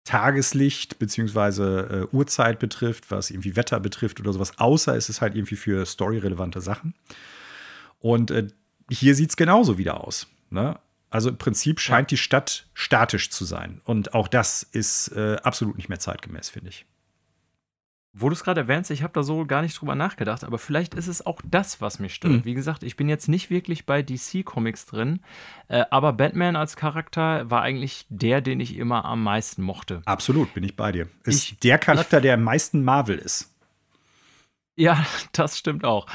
Tageslicht beziehungsweise äh, Uhrzeit betrifft, was irgendwie Wetter betrifft oder sowas, außer es ist halt irgendwie für storyrelevante Sachen. Und äh, hier sieht es genauso wieder aus. Ne? Also im Prinzip scheint ja. die Stadt statisch zu sein. Und auch das ist äh, absolut nicht mehr zeitgemäß, finde ich. Wo du es gerade erwähnst, ich habe da so gar nicht drüber nachgedacht, aber vielleicht ist es auch das, was mich stört. Mhm. Wie gesagt, ich bin jetzt nicht wirklich bei DC-Comics drin, äh, aber Batman als Charakter war eigentlich der, den ich immer am meisten mochte. Absolut, bin ich bei dir. Ist ich, der Charakter, ich, der am meisten Marvel ist. Ja, das stimmt auch.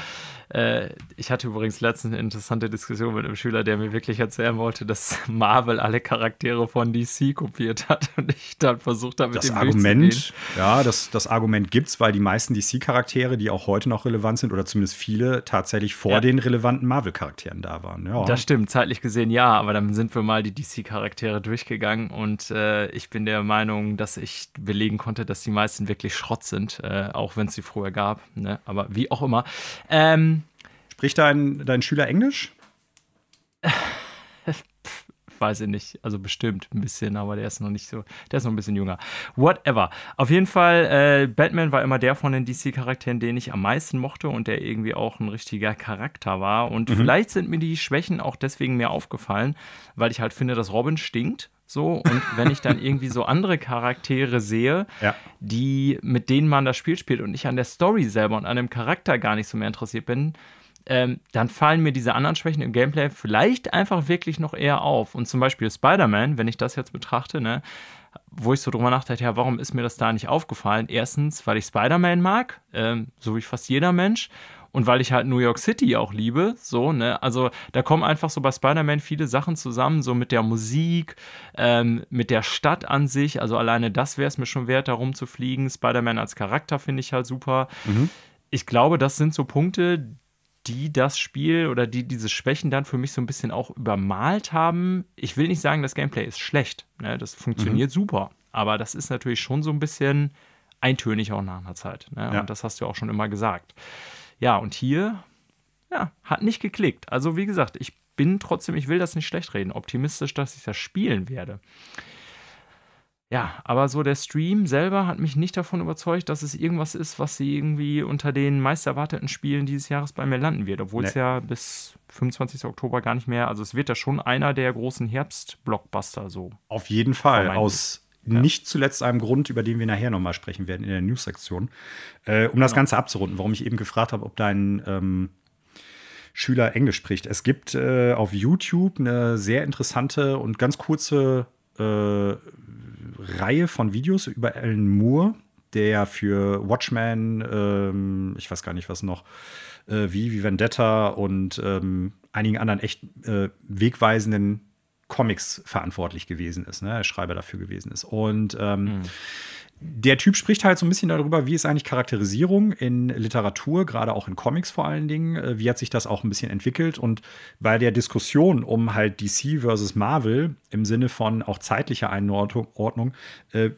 Äh, ich hatte übrigens letztens eine interessante Diskussion mit einem Schüler, der mir wirklich erzählen wollte, dass Marvel alle Charaktere von DC kopiert hat und ich dann versucht habe, mit das Argument, ja, das, das Argument gibt's, weil die meisten DC-Charaktere, die auch heute noch relevant sind, oder zumindest viele, tatsächlich vor ja. den relevanten Marvel-Charakteren da waren. Ja. Das stimmt, zeitlich gesehen ja, aber dann sind wir mal die DC-Charaktere durchgegangen und äh, ich bin der Meinung, dass ich belegen konnte, dass die meisten wirklich Schrott sind, äh, auch wenn es sie früher gab. Ne? Aber wie auch immer. Ähm, Spricht dein, dein Schüler Englisch? weiß ich nicht. Also bestimmt ein bisschen, aber der ist noch nicht so, der ist noch ein bisschen jünger. Whatever. Auf jeden Fall, äh, Batman war immer der von den DC-Charakteren, den ich am meisten mochte und der irgendwie auch ein richtiger Charakter war. Und mhm. vielleicht sind mir die Schwächen auch deswegen mehr aufgefallen, weil ich halt finde, dass Robin stinkt. So, und wenn ich dann irgendwie so andere Charaktere sehe, ja. die, mit denen man das Spiel spielt und ich an der Story selber und an dem Charakter gar nicht so mehr interessiert bin, ähm, dann fallen mir diese anderen Schwächen im Gameplay vielleicht einfach wirklich noch eher auf. Und zum Beispiel Spider-Man, wenn ich das jetzt betrachte, ne, wo ich so drüber nachdachte, ja, warum ist mir das da nicht aufgefallen? Erstens, weil ich Spider-Man mag, ähm, so wie fast jeder Mensch. Und weil ich halt New York City auch liebe, so, ne? Also da kommen einfach so bei Spider-Man viele Sachen zusammen, so mit der Musik, ähm, mit der Stadt an sich. Also alleine das wäre es mir schon wert, da rumzufliegen. Spider-Man als Charakter finde ich halt super. Mhm. Ich glaube, das sind so Punkte, die das Spiel oder die diese Schwächen dann für mich so ein bisschen auch übermalt haben. Ich will nicht sagen, das Gameplay ist schlecht. Ne? Das funktioniert mhm. super. Aber das ist natürlich schon so ein bisschen eintönig auch nach einer Zeit. Ne? Ja. Und das hast du auch schon immer gesagt. Ja, und hier, ja, hat nicht geklickt. Also, wie gesagt, ich bin trotzdem, ich will das nicht schlecht reden, optimistisch, dass ich das spielen werde. Ja, aber so der Stream selber hat mich nicht davon überzeugt, dass es irgendwas ist, was sie irgendwie unter den meist erwarteten Spielen dieses Jahres bei mir landen wird, obwohl nee. es ja bis 25. Oktober gar nicht mehr, also es wird ja schon einer der großen Herbst-Blockbuster so. Auf jeden Fall, aus ja. nicht zuletzt einem Grund, über den wir nachher nochmal sprechen werden in der News-Sektion. Äh, um das genau. Ganze abzurunden, warum ich eben gefragt habe, ob dein ähm, Schüler Englisch spricht. Es gibt äh, auf YouTube eine sehr interessante und ganz kurze äh, Reihe von Videos über Alan Moore, der für Watchmen, ähm, ich weiß gar nicht was noch, äh, wie, wie Vendetta und ähm, einigen anderen echt äh, wegweisenden Comics verantwortlich gewesen ist, ne? Schreiber dafür gewesen ist. Und ähm, mhm der Typ spricht halt so ein bisschen darüber, wie ist eigentlich Charakterisierung in Literatur, gerade auch in Comics vor allen Dingen. Äh, wie hat sich das auch ein bisschen entwickelt? Und bei der Diskussion um halt DC versus Marvel im Sinne von auch zeitlicher Einordnung, äh,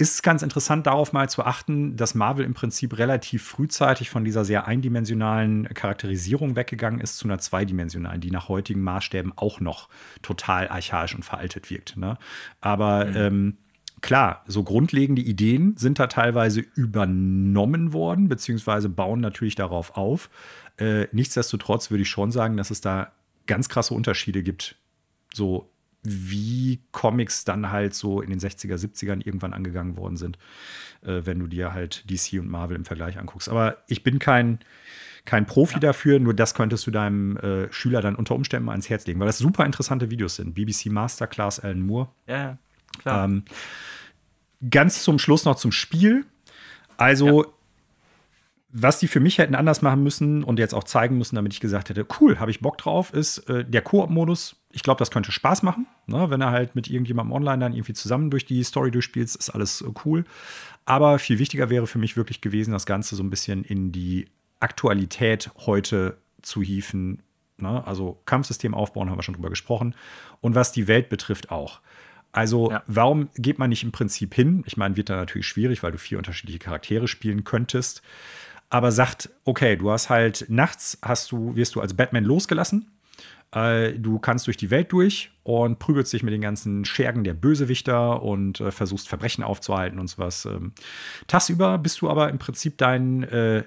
ist es ganz interessant, darauf mal zu achten, dass Marvel im Prinzip relativ frühzeitig von dieser sehr eindimensionalen Charakterisierung weggegangen ist zu einer zweidimensionalen, die nach heutigen Maßstäben auch noch total archaisch und veraltet wirkt. Ne? Aber mhm. ähm, klar, so grundlegende Ideen sind da teilweise übernommen worden, beziehungsweise bauen natürlich darauf auf. Äh, nichtsdestotrotz würde ich schon sagen, dass es da ganz krasse Unterschiede gibt, so wie Comics dann halt so in den 60er, 70ern irgendwann angegangen worden sind, äh, wenn du dir halt DC und Marvel im Vergleich anguckst. Aber ich bin kein, kein Profi ja. dafür, nur das könntest du deinem äh, Schüler dann unter Umständen mal ans Herz legen, weil das super interessante Videos sind. BBC Masterclass Alan Moore. Ja, klar. Ähm, ganz zum Schluss noch zum Spiel. Also, ja. was die für mich hätten anders machen müssen und jetzt auch zeigen müssen, damit ich gesagt hätte, cool, habe ich Bock drauf, ist äh, der Koop-Modus. Ich glaube, das könnte Spaß machen. Ne? Wenn er halt mit irgendjemandem online dann irgendwie zusammen durch die Story durchspielst, ist alles äh, cool. Aber viel wichtiger wäre für mich wirklich gewesen, das Ganze so ein bisschen in die Aktualität heute zu hieven. Ne? Also Kampfsystem aufbauen, haben wir schon drüber gesprochen. Und was die Welt betrifft auch. Also, ja. warum geht man nicht im Prinzip hin? Ich meine, wird da natürlich schwierig, weil du vier unterschiedliche Charaktere spielen könntest. Aber sagt, okay, du hast halt nachts hast du, wirst du als Batman losgelassen. Äh, du kannst durch die Welt durch und prügelst dich mit den ganzen Schergen der Bösewichter und äh, versuchst Verbrechen aufzuhalten und sowas. Ähm, tagsüber bist du aber im Prinzip dein äh,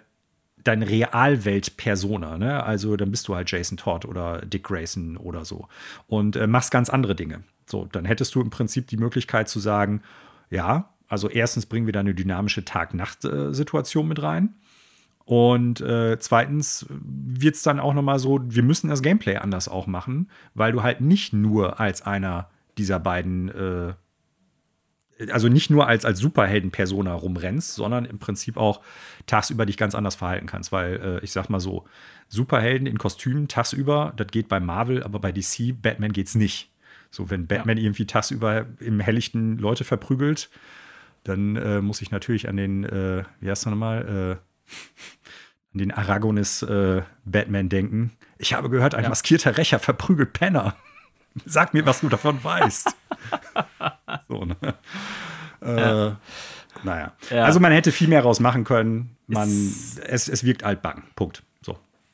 deine Realwelt-Persona, ne? Also dann bist du halt Jason Todd oder Dick Grayson oder so und äh, machst ganz andere Dinge. So, dann hättest du im Prinzip die Möglichkeit zu sagen, ja, also erstens bringen wir da eine dynamische Tag-Nacht-Situation mit rein. Und äh, zweitens wird es dann auch nochmal so, wir müssen das Gameplay anders auch machen, weil du halt nicht nur als einer dieser beiden äh, also nicht nur als, als Superhelden-Persona rumrennst, sondern im Prinzip auch tagsüber dich ganz anders verhalten kannst. Weil äh, ich sag mal so, Superhelden in Kostümen tagsüber, das geht bei Marvel, aber bei DC, Batman geht's nicht. So, wenn Batman ja. irgendwie tagsüber im Helllichten Leute verprügelt, dann äh, muss ich natürlich an den, äh, wie heißt er nochmal, äh, an den Aragonis äh, Batman denken. Ich habe gehört, ein ja. maskierter Rächer verprügelt Penner. Sag mir, was du davon weißt. so, ne? Äh, ja. Naja. Ja. Also man hätte viel mehr rausmachen können. Man, es, es wirkt altbacken. Punkt.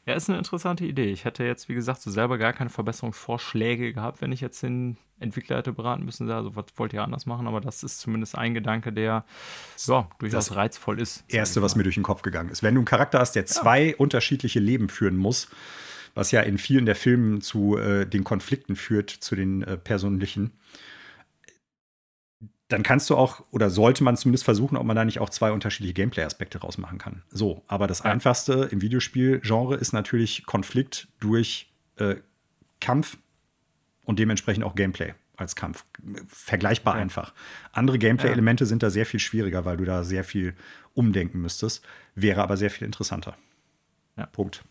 Ja, ist eine interessante Idee. Ich hätte jetzt, wie gesagt, so selber gar keine Verbesserungsvorschläge gehabt, wenn ich jetzt den Entwickler hätte beraten müssen. Also, was wollt ihr anders machen? Aber das ist zumindest ein Gedanke, der ja, durchaus das reizvoll ist. Erste, was mir durch den Kopf gegangen ist. Wenn du einen Charakter hast, der zwei unterschiedliche Leben führen muss, was ja in vielen der Filmen zu äh, den Konflikten führt, zu den äh, persönlichen, dann kannst du auch oder sollte man zumindest versuchen, ob man da nicht auch zwei unterschiedliche Gameplay-Aspekte rausmachen kann. So, aber das ja. einfachste im Videospiel-Genre ist natürlich Konflikt durch äh, Kampf und dementsprechend auch Gameplay als Kampf. Vergleichbar ja. einfach. Andere Gameplay-Elemente sind da sehr viel schwieriger, weil du da sehr viel umdenken müsstest. Wäre aber sehr viel interessanter. Ja. Punkt.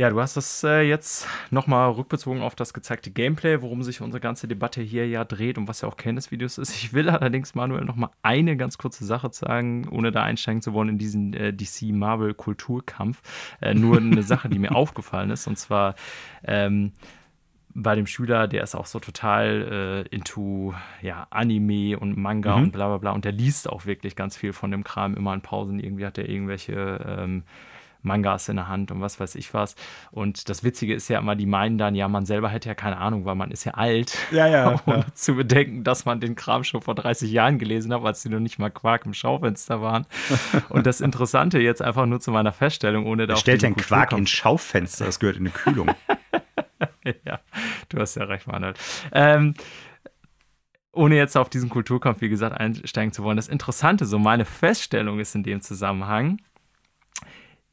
Ja, du hast das äh, jetzt nochmal rückbezogen auf das gezeigte Gameplay, worum sich unsere ganze Debatte hier ja dreht und was ja auch Kern des Videos ist. Ich will allerdings Manuel nochmal eine ganz kurze Sache sagen, ohne da einsteigen zu wollen in diesen äh, DC-Marvel-Kulturkampf. Äh, nur eine Sache, die mir aufgefallen ist, und zwar ähm, bei dem Schüler, der ist auch so total äh, into ja, Anime und Manga mhm. und bla bla bla. Und der liest auch wirklich ganz viel von dem Kram immer in Pausen. Irgendwie hat er irgendwelche ähm, Mangas in der Hand und was weiß ich was. Und das Witzige ist ja immer, die meinen dann, ja, man selber hätte ja keine Ahnung, weil man ist ja alt. Ja, ja. Und ja. zu bedenken, dass man den Kram schon vor 30 Jahren gelesen hat, als die noch nicht mal Quark im Schaufenster waren. und das Interessante jetzt einfach nur zu meiner Feststellung, ohne da. Stellt den Quark ins Schaufenster, das gehört in eine Kühlung. ja, du hast ja recht, Manuel. Ähm, ohne jetzt auf diesen Kulturkampf, wie gesagt, einsteigen zu wollen. Das Interessante, so meine Feststellung ist in dem Zusammenhang,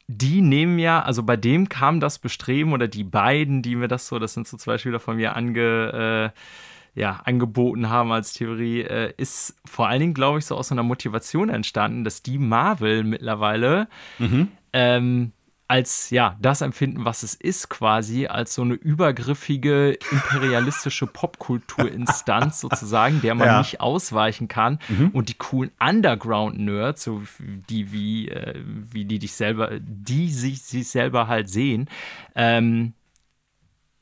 die nehmen ja, also bei dem kam das Bestreben oder die beiden, die mir das so, das sind so zwei Schüler von mir ange, äh, ja, angeboten haben als Theorie, äh, ist vor allen Dingen, glaube ich, so aus so einer Motivation entstanden, dass die Marvel mittlerweile mhm. ähm, als ja das empfinden, was es ist, quasi als so eine übergriffige imperialistische Popkulturinstanz sozusagen, der man ja. nicht ausweichen kann. Mhm. Und die coolen Underground-Nerds, so die wie äh, wie die dich selber, die sich sich selber halt sehen. Ähm,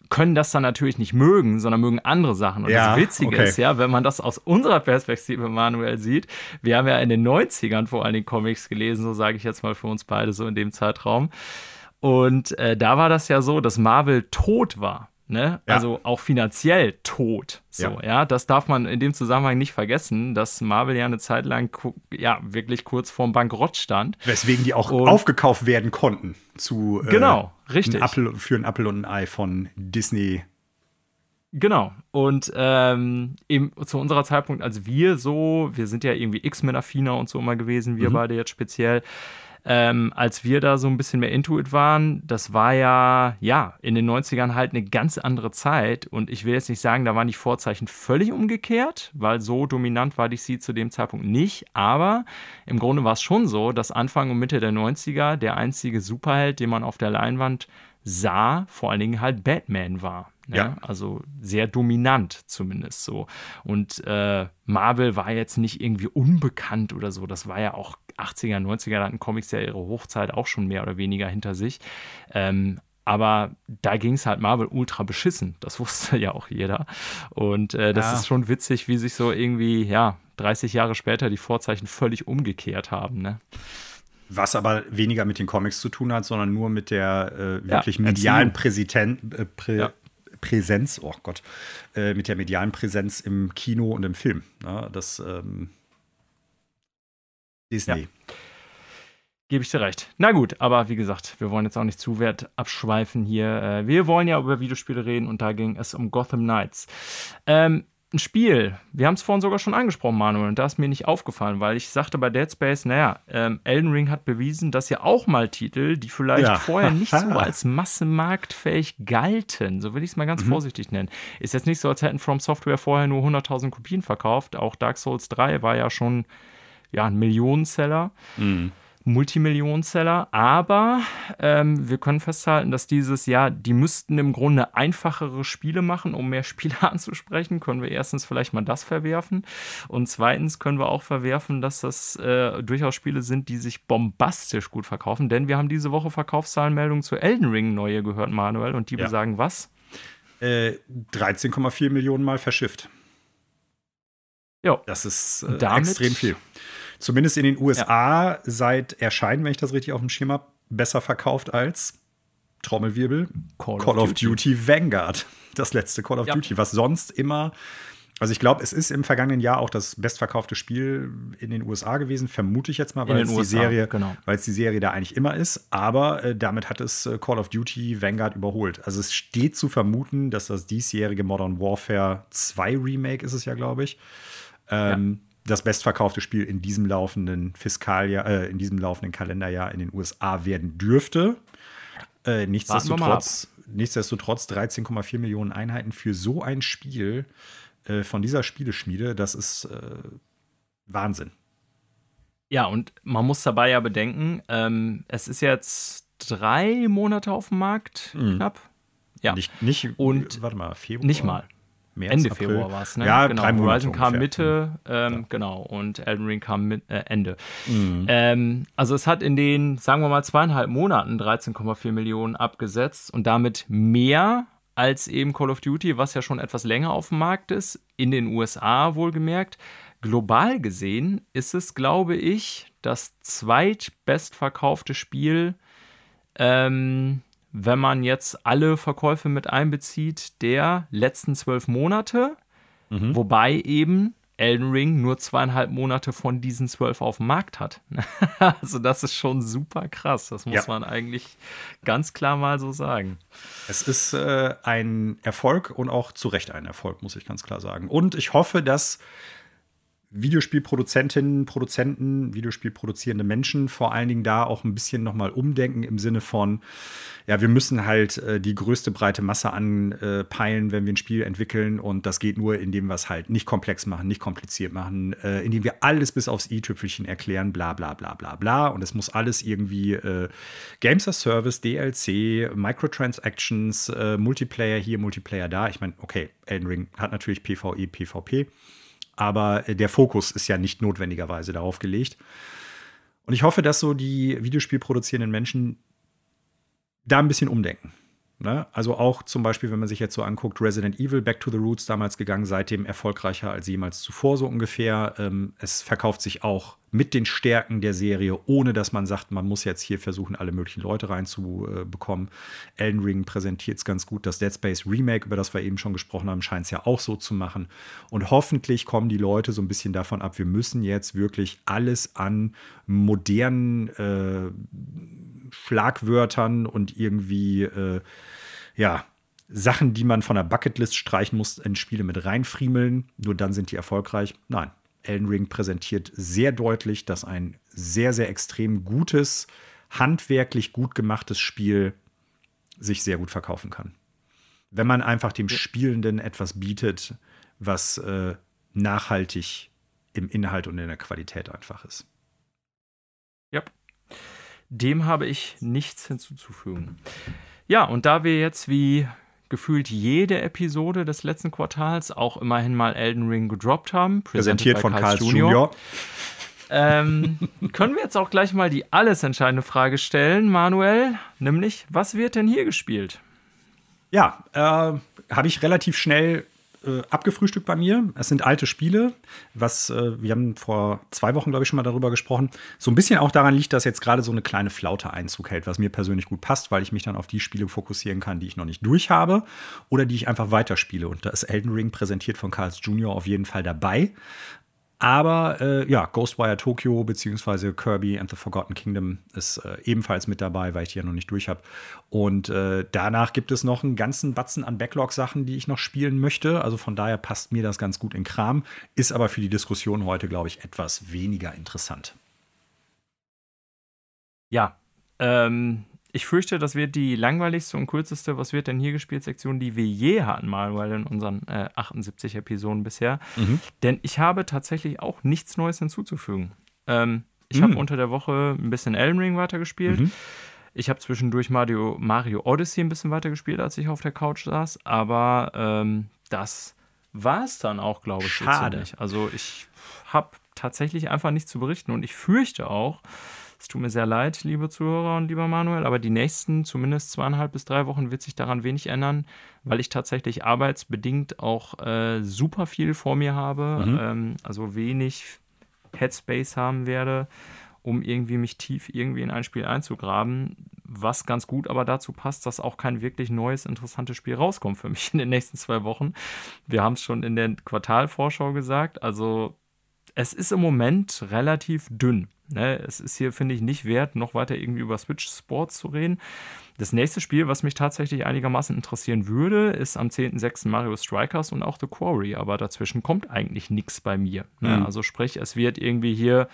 können das dann natürlich nicht mögen, sondern mögen andere Sachen. Und ja, das Witzige okay. ist ja, wenn man das aus unserer Perspektive manuell sieht, wir haben ja in den 90ern vor allen Dingen Comics gelesen, so sage ich jetzt mal für uns beide so in dem Zeitraum. Und äh, da war das ja so, dass Marvel tot war. Ne? Ja. Also auch finanziell tot. So, ja. ja. Das darf man in dem Zusammenhang nicht vergessen, dass Marvel ja eine Zeit lang ja wirklich kurz vorm Bankrott stand. Weswegen die auch und aufgekauft werden konnten zu äh, genau, richtig. Ein Apple, für ein Apple und ein Ei von Disney. Genau. Und ähm, eben zu unserer Zeitpunkt, als wir so, wir sind ja irgendwie X-Men-affiner und so immer gewesen, wir mhm. beide jetzt speziell ähm, als wir da so ein bisschen mehr Intuit waren, das war ja, ja, in den 90ern halt eine ganz andere Zeit. Und ich will jetzt nicht sagen, da waren die Vorzeichen völlig umgekehrt, weil so dominant war DC zu dem Zeitpunkt nicht. Aber im Grunde war es schon so, dass Anfang und Mitte der 90er der einzige Superheld, den man auf der Leinwand sah, vor allen Dingen halt Batman war. Ne? Ja. Also sehr dominant zumindest so. Und äh, Marvel war jetzt nicht irgendwie unbekannt oder so. Das war ja auch 80er, 90er, da hatten Comics ja ihre Hochzeit auch schon mehr oder weniger hinter sich. Ähm, aber da ging es halt Marvel ultra beschissen. Das wusste ja auch jeder. Und äh, das ja. ist schon witzig, wie sich so irgendwie, ja, 30 Jahre später die Vorzeichen völlig umgekehrt haben. Ne? Was aber weniger mit den Comics zu tun hat, sondern nur mit der äh, wirklich ja, medialen Präsiten, äh, Prä ja. Präsenz, oh Gott, äh, mit der medialen Präsenz im Kino und im Film. Ja, das ähm, Disney. Gebe ich dir recht. Na gut, aber wie gesagt, wir wollen jetzt auch nicht zu wert abschweifen hier. Äh, wir wollen ja über Videospiele reden und da ging es um Gotham Knights. Ähm, ein Spiel, wir haben es vorhin sogar schon angesprochen, Manuel, und da ist mir nicht aufgefallen, weil ich sagte bei Dead Space, naja, ähm, Elden Ring hat bewiesen, dass ja auch mal Titel, die vielleicht ja. vorher nicht so als massemarktfähig galten, so will ich es mal ganz mhm. vorsichtig nennen. Ist jetzt nicht so, als hätten From Software vorher nur 100.000 Kopien verkauft. Auch Dark Souls 3 war ja schon ja, ein Millionenseller. Mhm. Multimillionenseller, aber ähm, wir können festhalten, dass dieses Jahr, die müssten im Grunde einfachere Spiele machen, um mehr Spieler anzusprechen. Können wir erstens vielleicht mal das verwerfen und zweitens können wir auch verwerfen, dass das äh, durchaus Spiele sind, die sich bombastisch gut verkaufen, denn wir haben diese Woche Verkaufszahlenmeldungen zu Elden Ring neue gehört, Manuel, und die ja. besagen was? Äh, 13,4 Millionen Mal verschifft. Ja. Das ist äh, extrem viel zumindest in den USA ja. seit Erscheinen, wenn ich das richtig auf dem Schirm habe, besser verkauft als Trommelwirbel Call, Call of, Duty. Duty. Vanguard. Das letzte Call of ja. Duty, was sonst immer. Also ich glaube, es ist im vergangenen Jahr auch das bestverkaufte Spiel in den USA gewesen, vermute ich jetzt mal, weil es die Serie, genau. weil es die Serie da eigentlich immer ist. Aber äh, damit hat es äh, Call of Duty Vanguard überholt. Also es steht zu vermuten, dass das diesjährige Modern Warfare 2 Remake ist es ja, glaube ich. Ähm, ja das bestverkaufte Spiel in diesem laufenden Fiskaljahr, äh, in diesem laufenden Kalenderjahr in den USA werden dürfte. Äh, nichtsdestotrotz, nichtsdestotrotz 13,4 Millionen Einheiten für so ein Spiel äh, von dieser Spieleschmiede, das ist äh, Wahnsinn. Ja, und man muss dabei ja bedenken, ähm, es ist jetzt drei Monate auf dem Markt, mhm. knapp. Ja. Nicht, nicht, und warte mal, Februar. Nicht mal. März, Ende April. Februar war es, ne? Ja, genau. Drei Monate Horizon kam ungefähr. Mitte, ähm, ja. genau, und Elden Ring kam mit, äh, Ende. Mhm. Ähm, also es hat in den, sagen wir mal, zweieinhalb Monaten 13,4 Millionen abgesetzt und damit mehr als eben Call of Duty, was ja schon etwas länger auf dem Markt ist, in den USA wohlgemerkt. Global gesehen ist es, glaube ich, das zweitbestverkaufte Spiel ähm, wenn man jetzt alle Verkäufe mit einbezieht, der letzten zwölf Monate, mhm. wobei eben Elden Ring nur zweieinhalb Monate von diesen zwölf auf dem Markt hat. also das ist schon super krass. Das muss ja. man eigentlich ganz klar mal so sagen. Es ist äh, ein Erfolg und auch zu Recht ein Erfolg, muss ich ganz klar sagen. Und ich hoffe, dass Videospielproduzentinnen, Produzenten, Videospielproduzierende Menschen vor allen Dingen da auch ein bisschen nochmal umdenken im Sinne von, ja, wir müssen halt äh, die größte breite Masse anpeilen, wenn wir ein Spiel entwickeln und das geht nur, indem wir es halt nicht komplex machen, nicht kompliziert machen, äh, indem wir alles bis aufs i-Tüpfelchen erklären, bla bla bla bla bla und es muss alles irgendwie äh, Games as Service, DLC, Microtransactions, äh, Multiplayer hier, Multiplayer da. Ich meine, okay, Elden Ring hat natürlich PvE, PvP aber äh, der Fokus ist ja nicht notwendigerweise darauf gelegt. Und ich hoffe, dass so die Videospielproduzierenden Menschen da ein bisschen umdenken. Ne? Also auch zum Beispiel, wenn man sich jetzt so anguckt, Resident Evil, Back to the Roots damals gegangen, seitdem erfolgreicher als jemals zuvor so ungefähr. Ähm, es verkauft sich auch mit den Stärken der Serie, ohne dass man sagt, man muss jetzt hier versuchen, alle möglichen Leute reinzubekommen. Elden Ring präsentiert es ganz gut. Das Dead Space Remake, über das wir eben schon gesprochen haben, scheint es ja auch so zu machen. Und hoffentlich kommen die Leute so ein bisschen davon ab, wir müssen jetzt wirklich alles an modernen äh, Schlagwörtern und irgendwie, äh, ja, Sachen, die man von der Bucketlist streichen muss, in Spiele mit reinfriemeln. Nur dann sind die erfolgreich. Nein, Elden Ring präsentiert sehr deutlich, dass ein sehr, sehr extrem gutes, handwerklich gut gemachtes Spiel sich sehr gut verkaufen kann. Wenn man einfach dem Spielenden etwas bietet, was äh, nachhaltig im Inhalt und in der Qualität einfach ist. Ja. Dem habe ich nichts hinzuzufügen. Ja, und da wir jetzt wie gefühlt jede Episode des letzten Quartals auch immerhin mal Elden Ring gedroppt haben, präsentiert von Karl Junior. Junior. Ähm, können wir jetzt auch gleich mal die alles entscheidende Frage stellen, Manuel, nämlich, was wird denn hier gespielt? Ja, äh, habe ich relativ schnell äh, abgefrühstückt bei mir. Es sind alte Spiele, was äh, wir haben vor zwei Wochen, glaube ich, schon mal darüber gesprochen. So ein bisschen auch daran liegt, dass jetzt gerade so eine kleine Flaute Einzug hält, was mir persönlich gut passt, weil ich mich dann auf die Spiele fokussieren kann, die ich noch nicht durch habe oder die ich einfach weiterspiele. Und da ist Elden Ring präsentiert von Carls Jr. auf jeden Fall dabei. Aber äh, ja, Ghostwire Tokyo bzw. Kirby and the Forgotten Kingdom ist äh, ebenfalls mit dabei, weil ich die ja noch nicht durch habe. Und äh, danach gibt es noch einen ganzen Batzen an Backlog-Sachen, die ich noch spielen möchte. Also von daher passt mir das ganz gut in Kram. Ist aber für die Diskussion heute, glaube ich, etwas weniger interessant. Ja, ähm, ich fürchte, das wird die langweiligste und kürzeste Was wird denn hier gespielt Sektion, die wir je hatten, mal weil in unseren äh, 78 Episoden bisher. Mhm. Denn ich habe tatsächlich auch nichts Neues hinzuzufügen. Ähm, ich mhm. habe unter der Woche ein bisschen Elden Ring weitergespielt. Mhm. Ich habe zwischendurch Mario, Mario Odyssey ein bisschen weitergespielt, als ich auf der Couch saß. Aber ähm, das war es dann auch, glaube ich. Schade. So also ich habe tatsächlich einfach nichts zu berichten und ich fürchte auch, es tut mir sehr leid, liebe Zuhörer und lieber Manuel, aber die nächsten zumindest zweieinhalb bis drei Wochen wird sich daran wenig ändern, weil ich tatsächlich arbeitsbedingt auch äh, super viel vor mir habe, mhm. ähm, also wenig Headspace haben werde, um irgendwie mich tief irgendwie in ein Spiel einzugraben, was ganz gut aber dazu passt, dass auch kein wirklich neues, interessantes Spiel rauskommt für mich in den nächsten zwei Wochen. Wir haben es schon in der Quartalvorschau gesagt, also es ist im Moment relativ dünn. Ne? Es ist hier, finde ich, nicht wert, noch weiter irgendwie über Switch Sports zu reden. Das nächste Spiel, was mich tatsächlich einigermaßen interessieren würde, ist am 10.06. Mario Strikers und auch The Quarry. Aber dazwischen kommt eigentlich nichts bei mir. Ne? Mhm. Also sprich, es wird irgendwie hier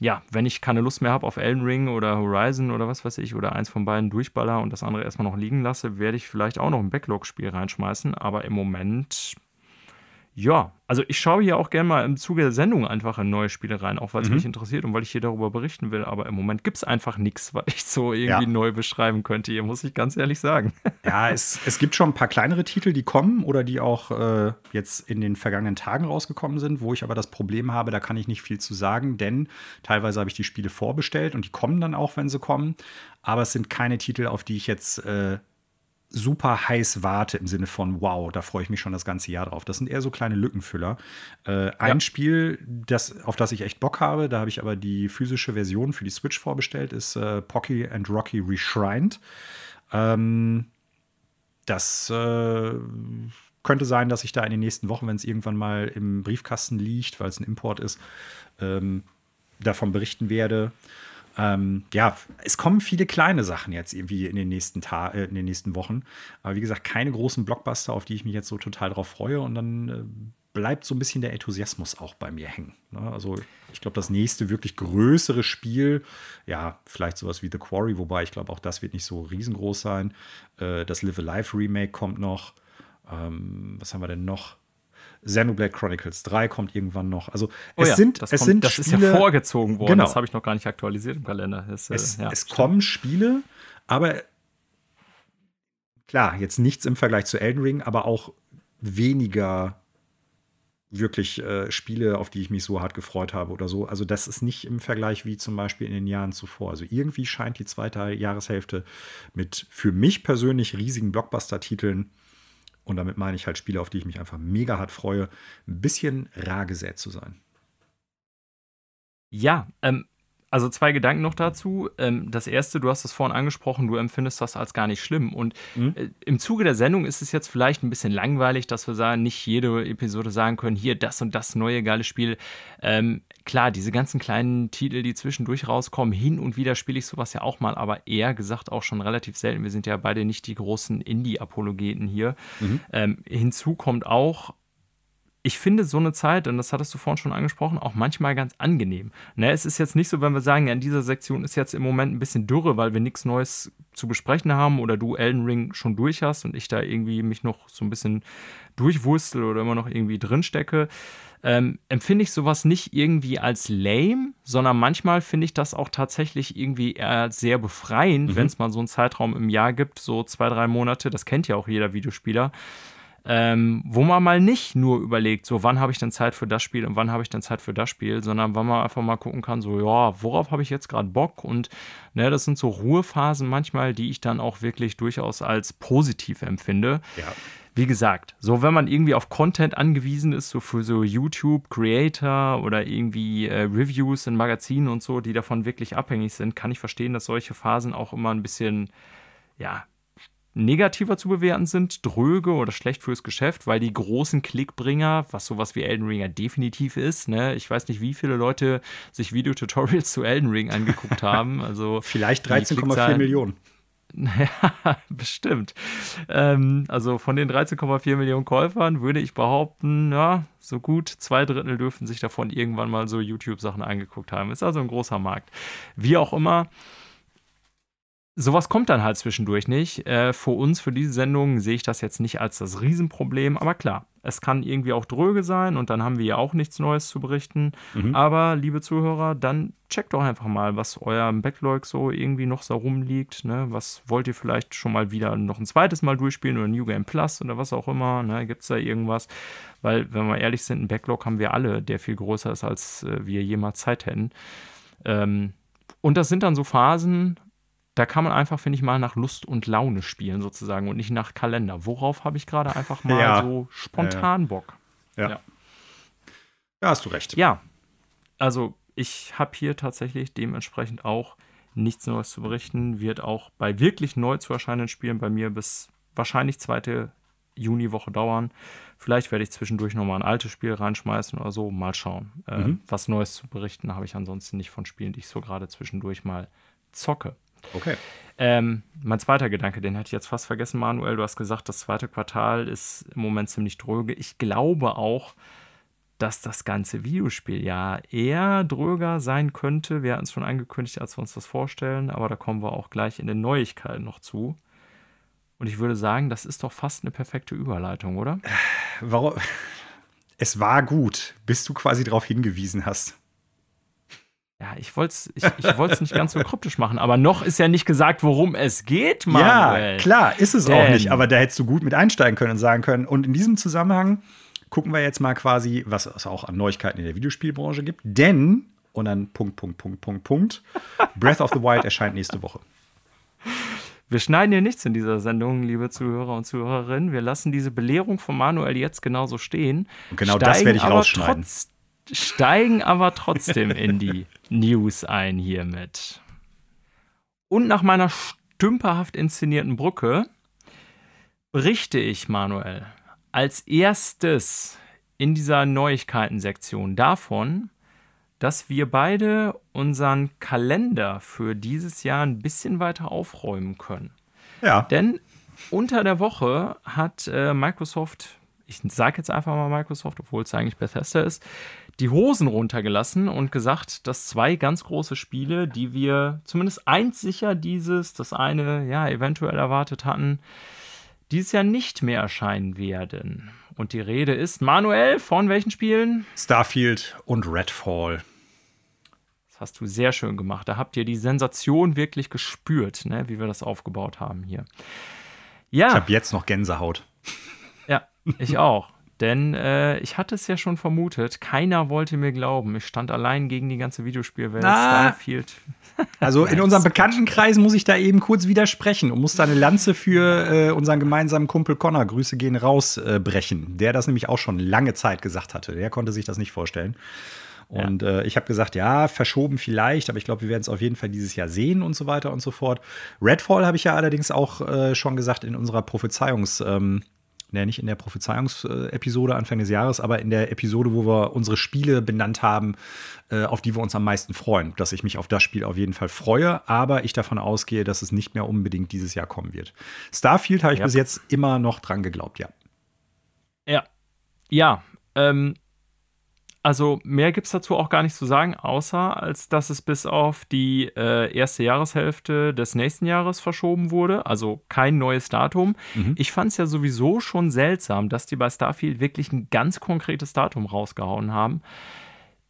ja, wenn ich keine Lust mehr habe auf Elden Ring oder Horizon oder was weiß ich, oder eins von beiden durchballer und das andere erstmal noch liegen lasse, werde ich vielleicht auch noch ein Backlog-Spiel reinschmeißen. Aber im Moment ja, also ich schaue hier auch gerne mal im Zuge der Sendung einfach in neue Spiele rein, auch weil es mhm. mich interessiert und weil ich hier darüber berichten will. Aber im Moment gibt es einfach nichts, was ich so irgendwie ja. neu beschreiben könnte. Hier muss ich ganz ehrlich sagen. Ja, es, es gibt schon ein paar kleinere Titel, die kommen oder die auch äh, jetzt in den vergangenen Tagen rausgekommen sind, wo ich aber das Problem habe, da kann ich nicht viel zu sagen, denn teilweise habe ich die Spiele vorbestellt und die kommen dann auch, wenn sie kommen. Aber es sind keine Titel, auf die ich jetzt äh, super heiß warte im Sinne von wow, da freue ich mich schon das ganze Jahr drauf. Das sind eher so kleine Lückenfüller. Äh, ein ja. Spiel, das, auf das ich echt Bock habe, da habe ich aber die physische Version für die Switch vorbestellt, ist äh, Pocky and Rocky Reshrined. Ähm, das äh, könnte sein, dass ich da in den nächsten Wochen, wenn es irgendwann mal im Briefkasten liegt, weil es ein Import ist, ähm, davon berichten werde. Ähm, ja, es kommen viele kleine Sachen jetzt irgendwie in den nächsten Ta äh, in den nächsten Wochen. Aber wie gesagt, keine großen Blockbuster, auf die ich mich jetzt so total drauf freue. Und dann äh, bleibt so ein bisschen der Enthusiasmus auch bei mir hängen. Ne? Also ich glaube, das nächste wirklich größere Spiel, ja, vielleicht sowas wie The Quarry, wobei ich glaube, auch das wird nicht so riesengroß sein. Äh, das Live Alive Remake kommt noch. Ähm, was haben wir denn noch? Xenoblade Chronicles 3 kommt irgendwann noch. Also oh es ja, sind, das, es kommt, sind das Spiele, ist ja vorgezogen worden. Genau. Das habe ich noch gar nicht aktualisiert im Kalender. Das, äh, es, ja, es kommen Spiele, aber klar, jetzt nichts im Vergleich zu Elden Ring, aber auch weniger wirklich äh, Spiele, auf die ich mich so hart gefreut habe oder so. Also das ist nicht im Vergleich wie zum Beispiel in den Jahren zuvor. Also irgendwie scheint die zweite Jahreshälfte mit für mich persönlich riesigen Blockbuster-Titeln und damit meine ich halt Spiele, auf die ich mich einfach mega hart freue, ein bisschen rar gesät zu sein. Ja, ähm, also zwei Gedanken noch dazu. Ähm, das erste, du hast es vorhin angesprochen, du empfindest das als gar nicht schlimm. Und mhm. äh, im Zuge der Sendung ist es jetzt vielleicht ein bisschen langweilig, dass wir sagen, nicht jede Episode sagen können, hier das und das neue geile Spiel. Ähm, klar, diese ganzen kleinen Titel, die zwischendurch rauskommen, hin und wieder spiele ich sowas ja auch mal, aber eher gesagt auch schon relativ selten. Wir sind ja beide nicht die großen Indie-Apologeten hier. Mhm. Ähm, hinzu kommt auch, ich finde so eine Zeit, und das hattest du vorhin schon angesprochen, auch manchmal ganz angenehm. Ne, es ist jetzt nicht so, wenn wir sagen, ja, in dieser Sektion ist jetzt im Moment ein bisschen dürre, weil wir nichts Neues zu besprechen haben oder du Elden Ring schon durch hast und ich da irgendwie mich noch so ein bisschen durchwurstel oder immer noch irgendwie drinstecke. Ähm, empfinde ich sowas nicht irgendwie als lame, sondern manchmal finde ich das auch tatsächlich irgendwie eher sehr befreiend, mhm. wenn es mal so einen Zeitraum im Jahr gibt, so zwei, drei Monate, das kennt ja auch jeder Videospieler, ähm, wo man mal nicht nur überlegt, so wann habe ich denn Zeit für das Spiel und wann habe ich denn Zeit für das Spiel, sondern wann man einfach mal gucken kann, so ja, worauf habe ich jetzt gerade Bock und ne, das sind so Ruhephasen manchmal, die ich dann auch wirklich durchaus als positiv empfinde. Ja. Wie gesagt, so wenn man irgendwie auf Content angewiesen ist, so für so YouTube-Creator oder irgendwie äh, Reviews in Magazinen und so, die davon wirklich abhängig sind, kann ich verstehen, dass solche Phasen auch immer ein bisschen, ja, negativer zu bewerten sind, dröge oder schlecht fürs Geschäft, weil die großen Klickbringer, was sowas wie Elden Ring ja definitiv ist, ne, ich weiß nicht, wie viele Leute sich Videotutorials zu Elden Ring angeguckt haben. Also vielleicht 13,4 Millionen. Ja, bestimmt. Ähm, also von den 13,4 Millionen Käufern würde ich behaupten, ja, so gut zwei Drittel dürften sich davon irgendwann mal so YouTube-Sachen angeguckt haben. Ist also ein großer Markt. Wie auch immer, sowas kommt dann halt zwischendurch nicht. Äh, für uns, für diese Sendung, sehe ich das jetzt nicht als das Riesenproblem, aber klar, es kann irgendwie auch dröge sein und dann haben wir ja auch nichts Neues zu berichten. Mhm. Aber, liebe Zuhörer, dann checkt doch einfach mal, was euer Backlog so irgendwie noch so rumliegt. Ne? Was wollt ihr vielleicht schon mal wieder noch ein zweites Mal durchspielen oder New Game Plus oder was auch immer? Ne? Gibt es da irgendwas? Weil, wenn wir ehrlich sind, ein Backlog haben wir alle, der viel größer ist, als äh, wir jemals Zeit hätten. Ähm, und das sind dann so Phasen, da kann man einfach, finde ich, mal nach Lust und Laune spielen sozusagen und nicht nach Kalender. Worauf habe ich gerade einfach mal ja. so spontan ja. Bock? Ja. ja. Ja, hast du recht. Ja, also ich habe hier tatsächlich dementsprechend auch nichts Neues zu berichten. Wird auch bei wirklich neu zu erscheinenden Spielen bei mir bis wahrscheinlich zweite Juniwoche dauern. Vielleicht werde ich zwischendurch nochmal ein altes Spiel reinschmeißen oder so. Mal schauen. Äh, mhm. was Neues zu berichten habe ich ansonsten nicht von Spielen, die ich so gerade zwischendurch mal zocke. Okay. Ähm, mein zweiter Gedanke, den hatte ich jetzt fast vergessen, Manuel. Du hast gesagt, das zweite Quartal ist im Moment ziemlich dröge. Ich glaube auch, dass das ganze Videospiel ja eher dröger sein könnte. Wir hatten es schon angekündigt, als wir uns das vorstellen, aber da kommen wir auch gleich in den Neuigkeiten noch zu. Und ich würde sagen, das ist doch fast eine perfekte Überleitung, oder? Warum? Es war gut, bis du quasi darauf hingewiesen hast. Ja, ich wollte es ich, ich nicht ganz so kryptisch machen, aber noch ist ja nicht gesagt, worum es geht, Manuel. Ja, klar, ist es Denn. auch nicht, aber da hättest du gut mit einsteigen können und sagen können. Und in diesem Zusammenhang gucken wir jetzt mal quasi, was es auch an Neuigkeiten in der Videospielbranche gibt. Denn, und dann Punkt, Punkt, Punkt, Punkt, Punkt, Breath of the Wild erscheint nächste Woche. Wir schneiden hier nichts in dieser Sendung, liebe Zuhörer und Zuhörerinnen. Wir lassen diese Belehrung von Manuel jetzt genauso stehen. Und genau das werde ich rausschneiden. Trotz, steigen aber trotzdem in die News ein hiermit. Und nach meiner stümperhaft inszenierten Brücke berichte ich, Manuel, als erstes in dieser Neuigkeiten-Sektion davon, dass wir beide unseren Kalender für dieses Jahr ein bisschen weiter aufräumen können. Ja. Denn unter der Woche hat äh, Microsoft, ich sage jetzt einfach mal Microsoft, obwohl es eigentlich Bethesda ist, die Hosen runtergelassen und gesagt, dass zwei ganz große Spiele, die wir zumindest eins sicher dieses, das eine ja eventuell erwartet hatten, dieses Jahr nicht mehr erscheinen werden. Und die Rede ist, Manuel, von welchen Spielen? Starfield und Redfall. Das hast du sehr schön gemacht. Da habt ihr die Sensation wirklich gespürt, ne, wie wir das aufgebaut haben hier. Ja. Ich habe jetzt noch Gänsehaut. Ja, ich auch. Denn äh, ich hatte es ja schon vermutet, keiner wollte mir glauben. Ich stand allein gegen die ganze Videospielwelt. Na, Starfield. Also in unserem Bekanntenkreis muss ich da eben kurz widersprechen und muss da eine Lanze für äh, unseren gemeinsamen Kumpel Connor, Grüße gehen raus, äh, brechen. Der das nämlich auch schon lange Zeit gesagt hatte. Der konnte sich das nicht vorstellen. Und ja. äh, ich habe gesagt, ja, verschoben vielleicht, aber ich glaube, wir werden es auf jeden Fall dieses Jahr sehen und so weiter und so fort. Redfall habe ich ja allerdings auch äh, schon gesagt in unserer Prophezeiungs- ähm, ne, nicht in der Prophezeiungsepisode Anfang des Jahres, aber in der Episode, wo wir unsere Spiele benannt haben, äh, auf die wir uns am meisten freuen. Dass ich mich auf das Spiel auf jeden Fall freue, aber ich davon ausgehe, dass es nicht mehr unbedingt dieses Jahr kommen wird. Starfield habe ich ja. bis jetzt immer noch dran geglaubt, ja. Ja. Ja. Ähm, also mehr gibt es dazu auch gar nicht zu sagen, außer als dass es bis auf die äh, erste Jahreshälfte des nächsten Jahres verschoben wurde. Also kein neues Datum. Mhm. Ich fand es ja sowieso schon seltsam, dass die bei Starfield wirklich ein ganz konkretes Datum rausgehauen haben.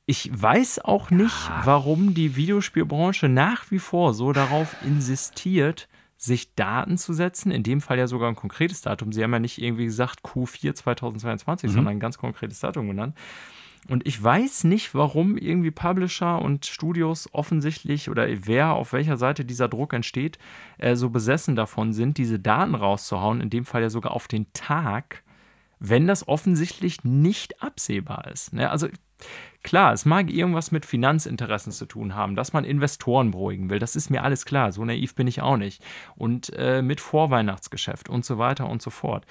Ich weiß auch nicht, warum die Videospielbranche nach wie vor so darauf insistiert, sich Daten zu setzen, in dem Fall ja sogar ein konkretes Datum. Sie haben ja nicht irgendwie gesagt Q4 2022, mhm. sondern ein ganz konkretes Datum genannt. Und ich weiß nicht, warum irgendwie Publisher und Studios offensichtlich oder wer auf welcher Seite dieser Druck entsteht, äh, so besessen davon sind, diese Daten rauszuhauen, in dem Fall ja sogar auf den Tag, wenn das offensichtlich nicht absehbar ist. Ne? Also Klar, es mag irgendwas mit Finanzinteressen zu tun haben, dass man Investoren beruhigen will. Das ist mir alles klar. So naiv bin ich auch nicht. Und äh, mit Vorweihnachtsgeschäft und so weiter und so fort.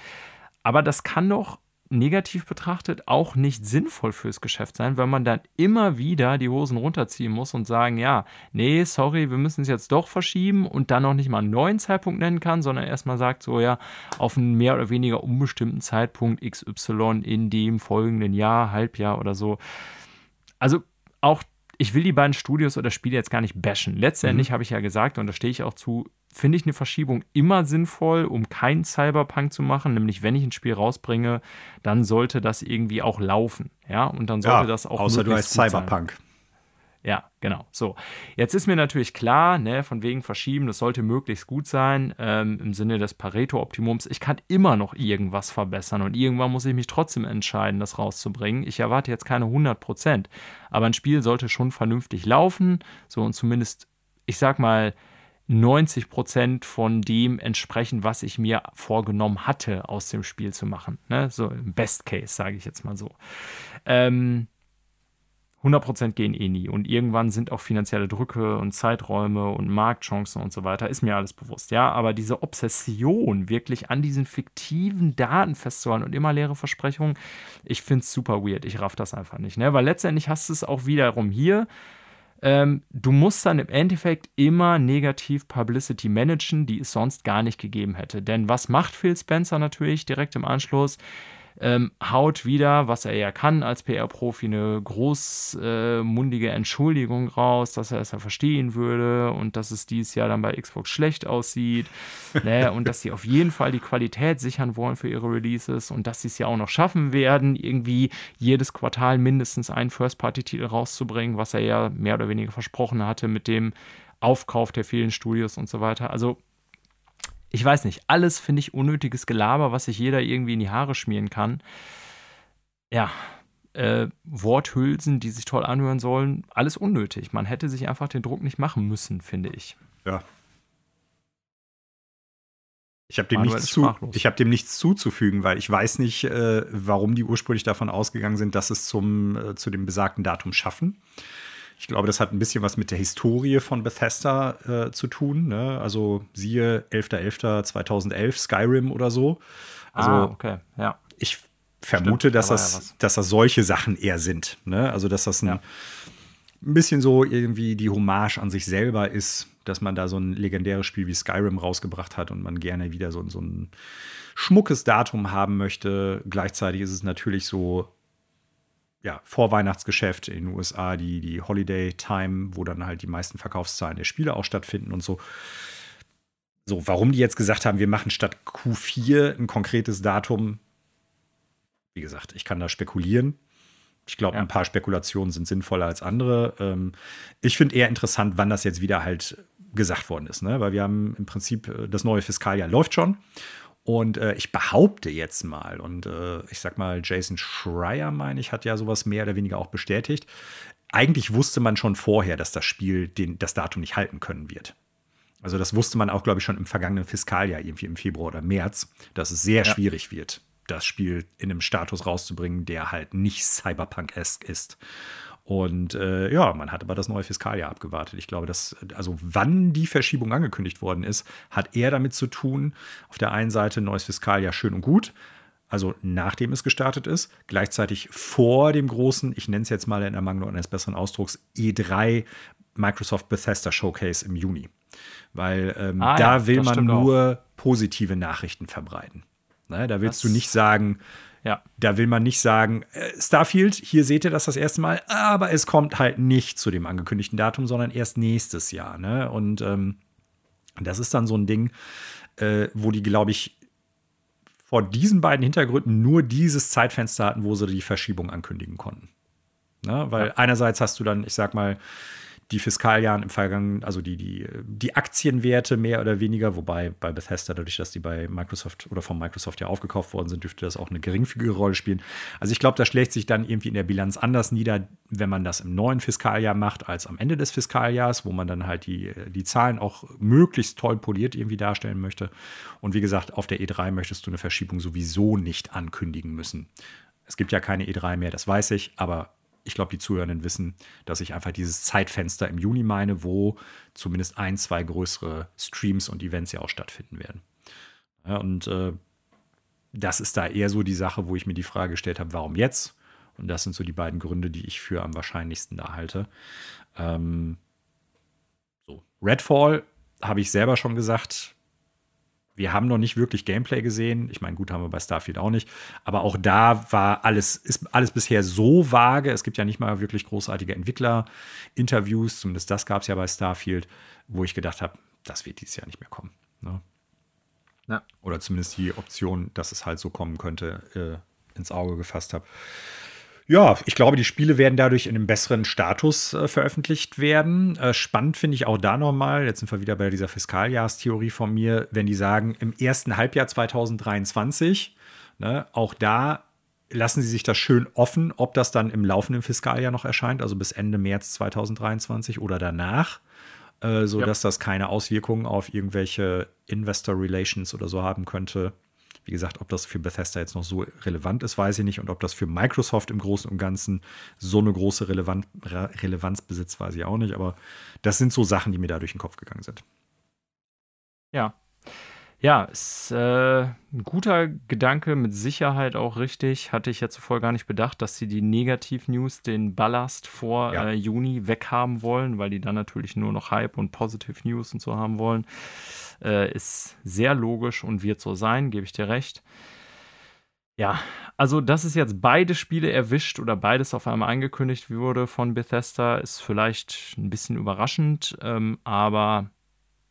Aber das kann doch negativ betrachtet auch nicht sinnvoll fürs Geschäft sein, weil man dann immer wieder die Hosen runterziehen muss und sagen, ja, nee, sorry, wir müssen es jetzt doch verschieben und dann noch nicht mal einen neuen Zeitpunkt nennen kann, sondern erstmal sagt so, ja, auf einen mehr oder weniger unbestimmten Zeitpunkt XY in dem folgenden Jahr, Halbjahr oder so. Also auch ich will die beiden Studios oder Spiele jetzt gar nicht bashen. Letztendlich mhm. habe ich ja gesagt, und da stehe ich auch zu, finde ich eine Verschiebung immer sinnvoll, um keinen Cyberpunk zu machen. Nämlich, wenn ich ein Spiel rausbringe, dann sollte das irgendwie auch laufen. Ja, und dann sollte ja, das auch. Außer du heißt Cyberpunk. Sein. Ja, genau. So. Jetzt ist mir natürlich klar, ne, von wegen verschieben, das sollte möglichst gut sein, ähm, im Sinne des Pareto-Optimums. Ich kann immer noch irgendwas verbessern und irgendwann muss ich mich trotzdem entscheiden, das rauszubringen. Ich erwarte jetzt keine 100 Prozent, aber ein Spiel sollte schon vernünftig laufen, so und zumindest, ich sag mal, 90 Prozent von dem entsprechen, was ich mir vorgenommen hatte, aus dem Spiel zu machen. Ne? So im Best Case, sage ich jetzt mal so. Ähm, 100% gehen eh nie. Und irgendwann sind auch finanzielle Drücke und Zeiträume und Marktchancen und so weiter, ist mir alles bewusst. Ja, aber diese Obsession, wirklich an diesen fiktiven Daten festzuhalten und immer leere Versprechungen, ich finde es super weird. Ich raff das einfach nicht. Ne? Weil letztendlich hast du es auch wiederum hier ähm, du musst dann im Endeffekt immer negativ Publicity managen, die es sonst gar nicht gegeben hätte. Denn was macht Phil Spencer natürlich direkt im Anschluss? Ähm, haut wieder, was er ja kann als PR-Profi, eine großmundige äh, Entschuldigung raus, dass er es ja verstehen würde und dass es dieses Jahr dann bei Xbox schlecht aussieht ne? und dass sie auf jeden Fall die Qualität sichern wollen für ihre Releases und dass sie es ja auch noch schaffen werden, irgendwie jedes Quartal mindestens einen First-Party-Titel rauszubringen, was er ja mehr oder weniger versprochen hatte mit dem Aufkauf der vielen Studios und so weiter. Also ich weiß nicht, alles finde ich unnötiges Gelaber, was sich jeder irgendwie in die Haare schmieren kann. Ja, äh, Worthülsen, die sich toll anhören sollen, alles unnötig. Man hätte sich einfach den Druck nicht machen müssen, finde ich. Ja. Ich habe dem, nichts zu, hab dem nichts zuzufügen, weil ich weiß nicht, äh, warum die ursprünglich davon ausgegangen sind, dass es zum, äh, zu dem besagten Datum schaffen. Ich glaube, das hat ein bisschen was mit der Historie von Bethesda äh, zu tun. Ne? Also siehe 11.11.2011, Skyrim oder so. Also, ah, okay, ja. Ich vermute, Stimmt, dass, da das, ja dass das solche Sachen eher sind. Ne? Also, dass das ein, ja. ein bisschen so irgendwie die Hommage an sich selber ist, dass man da so ein legendäres Spiel wie Skyrim rausgebracht hat und man gerne wieder so, so ein schmuckes Datum haben möchte. Gleichzeitig ist es natürlich so ja, Vorweihnachtsgeschäft in den USA, die, die Holiday Time, wo dann halt die meisten Verkaufszahlen der Spiele auch stattfinden und so. So, warum die jetzt gesagt haben, wir machen statt Q4 ein konkretes Datum, wie gesagt, ich kann da spekulieren. Ich glaube, ja. ein paar Spekulationen sind sinnvoller als andere. Ähm, ich finde eher interessant, wann das jetzt wieder halt gesagt worden ist, ne? weil wir haben im Prinzip äh, das neue Fiskaljahr läuft schon und äh, ich behaupte jetzt mal, und äh, ich sag mal, Jason Schreier, meine ich, hat ja sowas mehr oder weniger auch bestätigt. Eigentlich wusste man schon vorher, dass das Spiel den, das Datum nicht halten können wird. Also, das wusste man auch, glaube ich, schon im vergangenen Fiskaljahr, irgendwie im Februar oder März, dass es sehr ja. schwierig wird, das Spiel in einem Status rauszubringen, der halt nicht Cyberpunk-esque ist. Und äh, ja, man hat aber das neue Fiskaljahr abgewartet. Ich glaube, dass, also wann die Verschiebung angekündigt worden ist, hat eher damit zu tun, auf der einen Seite neues Fiskaljahr schön und gut, also nachdem es gestartet ist, gleichzeitig vor dem großen, ich nenne es jetzt mal in Ermangelung eines besseren Ausdrucks, E3 Microsoft Bethesda Showcase im Juni. Weil ähm, ah, da ja, will man nur auch. positive Nachrichten verbreiten. Ne, da willst das du nicht sagen, ja. Da will man nicht sagen, äh, Starfield, hier seht ihr das das erste Mal, aber es kommt halt nicht zu dem angekündigten Datum, sondern erst nächstes Jahr. Ne? Und ähm, das ist dann so ein Ding, äh, wo die, glaube ich, vor diesen beiden Hintergründen nur dieses Zeitfenster hatten, wo sie die Verschiebung ankündigen konnten. Ne? Weil ja. einerseits hast du dann, ich sag mal, die Fiskaljahren im Vergangenen, also die, die, die Aktienwerte mehr oder weniger, wobei bei Bethesda, dadurch, dass die bei Microsoft oder von Microsoft ja aufgekauft worden sind, dürfte das auch eine geringfügige Rolle spielen. Also ich glaube, das schlägt sich dann irgendwie in der Bilanz anders nieder, wenn man das im neuen Fiskaljahr macht, als am Ende des Fiskaljahrs, wo man dann halt die, die Zahlen auch möglichst toll poliert irgendwie darstellen möchte. Und wie gesagt, auf der E3 möchtest du eine Verschiebung sowieso nicht ankündigen müssen. Es gibt ja keine E3 mehr, das weiß ich, aber ich glaube, die Zuhörenden wissen, dass ich einfach dieses Zeitfenster im Juni meine, wo zumindest ein, zwei größere Streams und Events ja auch stattfinden werden. Ja, und äh, das ist da eher so die Sache, wo ich mir die Frage gestellt habe, warum jetzt? Und das sind so die beiden Gründe, die ich für am wahrscheinlichsten da halte. Ähm, so. Redfall habe ich selber schon gesagt, wir haben noch nicht wirklich Gameplay gesehen. Ich meine, gut, haben wir bei Starfield auch nicht. Aber auch da war alles, ist alles bisher so vage. Es gibt ja nicht mal wirklich großartige Entwickler-Interviews. Zumindest das gab es ja bei Starfield, wo ich gedacht habe, das wird dieses Jahr nicht mehr kommen. Ne? Ja. Oder zumindest die Option, dass es halt so kommen könnte, äh, ins Auge gefasst habe. Ja, ich glaube, die Spiele werden dadurch in einem besseren Status äh, veröffentlicht werden. Äh, spannend finde ich auch da nochmal, jetzt sind wir wieder bei dieser Fiskaljahrstheorie von mir, wenn die sagen, im ersten Halbjahr 2023, ne, auch da lassen sie sich das schön offen, ob das dann im laufenden Fiskaljahr noch erscheint, also bis Ende März 2023 oder danach, äh, sodass ja. das keine Auswirkungen auf irgendwelche Investor Relations oder so haben könnte. Wie gesagt, ob das für Bethesda jetzt noch so relevant ist, weiß ich nicht. Und ob das für Microsoft im Großen und Ganzen so eine große Relevant Relevanz besitzt, weiß ich auch nicht. Aber das sind so Sachen, die mir da durch den Kopf gegangen sind. Ja. Ja, ist äh, ein guter Gedanke, mit Sicherheit auch richtig. Hatte ich ja zuvor gar nicht bedacht, dass sie die Negativ-News, den Ballast vor ja. äh, Juni weghaben wollen, weil die dann natürlich nur noch Hype und Positive News und so haben wollen. Äh, ist sehr logisch und wird so sein, gebe ich dir recht. Ja, also dass es jetzt beide Spiele erwischt oder beides auf einmal angekündigt wurde von Bethesda, ist vielleicht ein bisschen überraschend, ähm, aber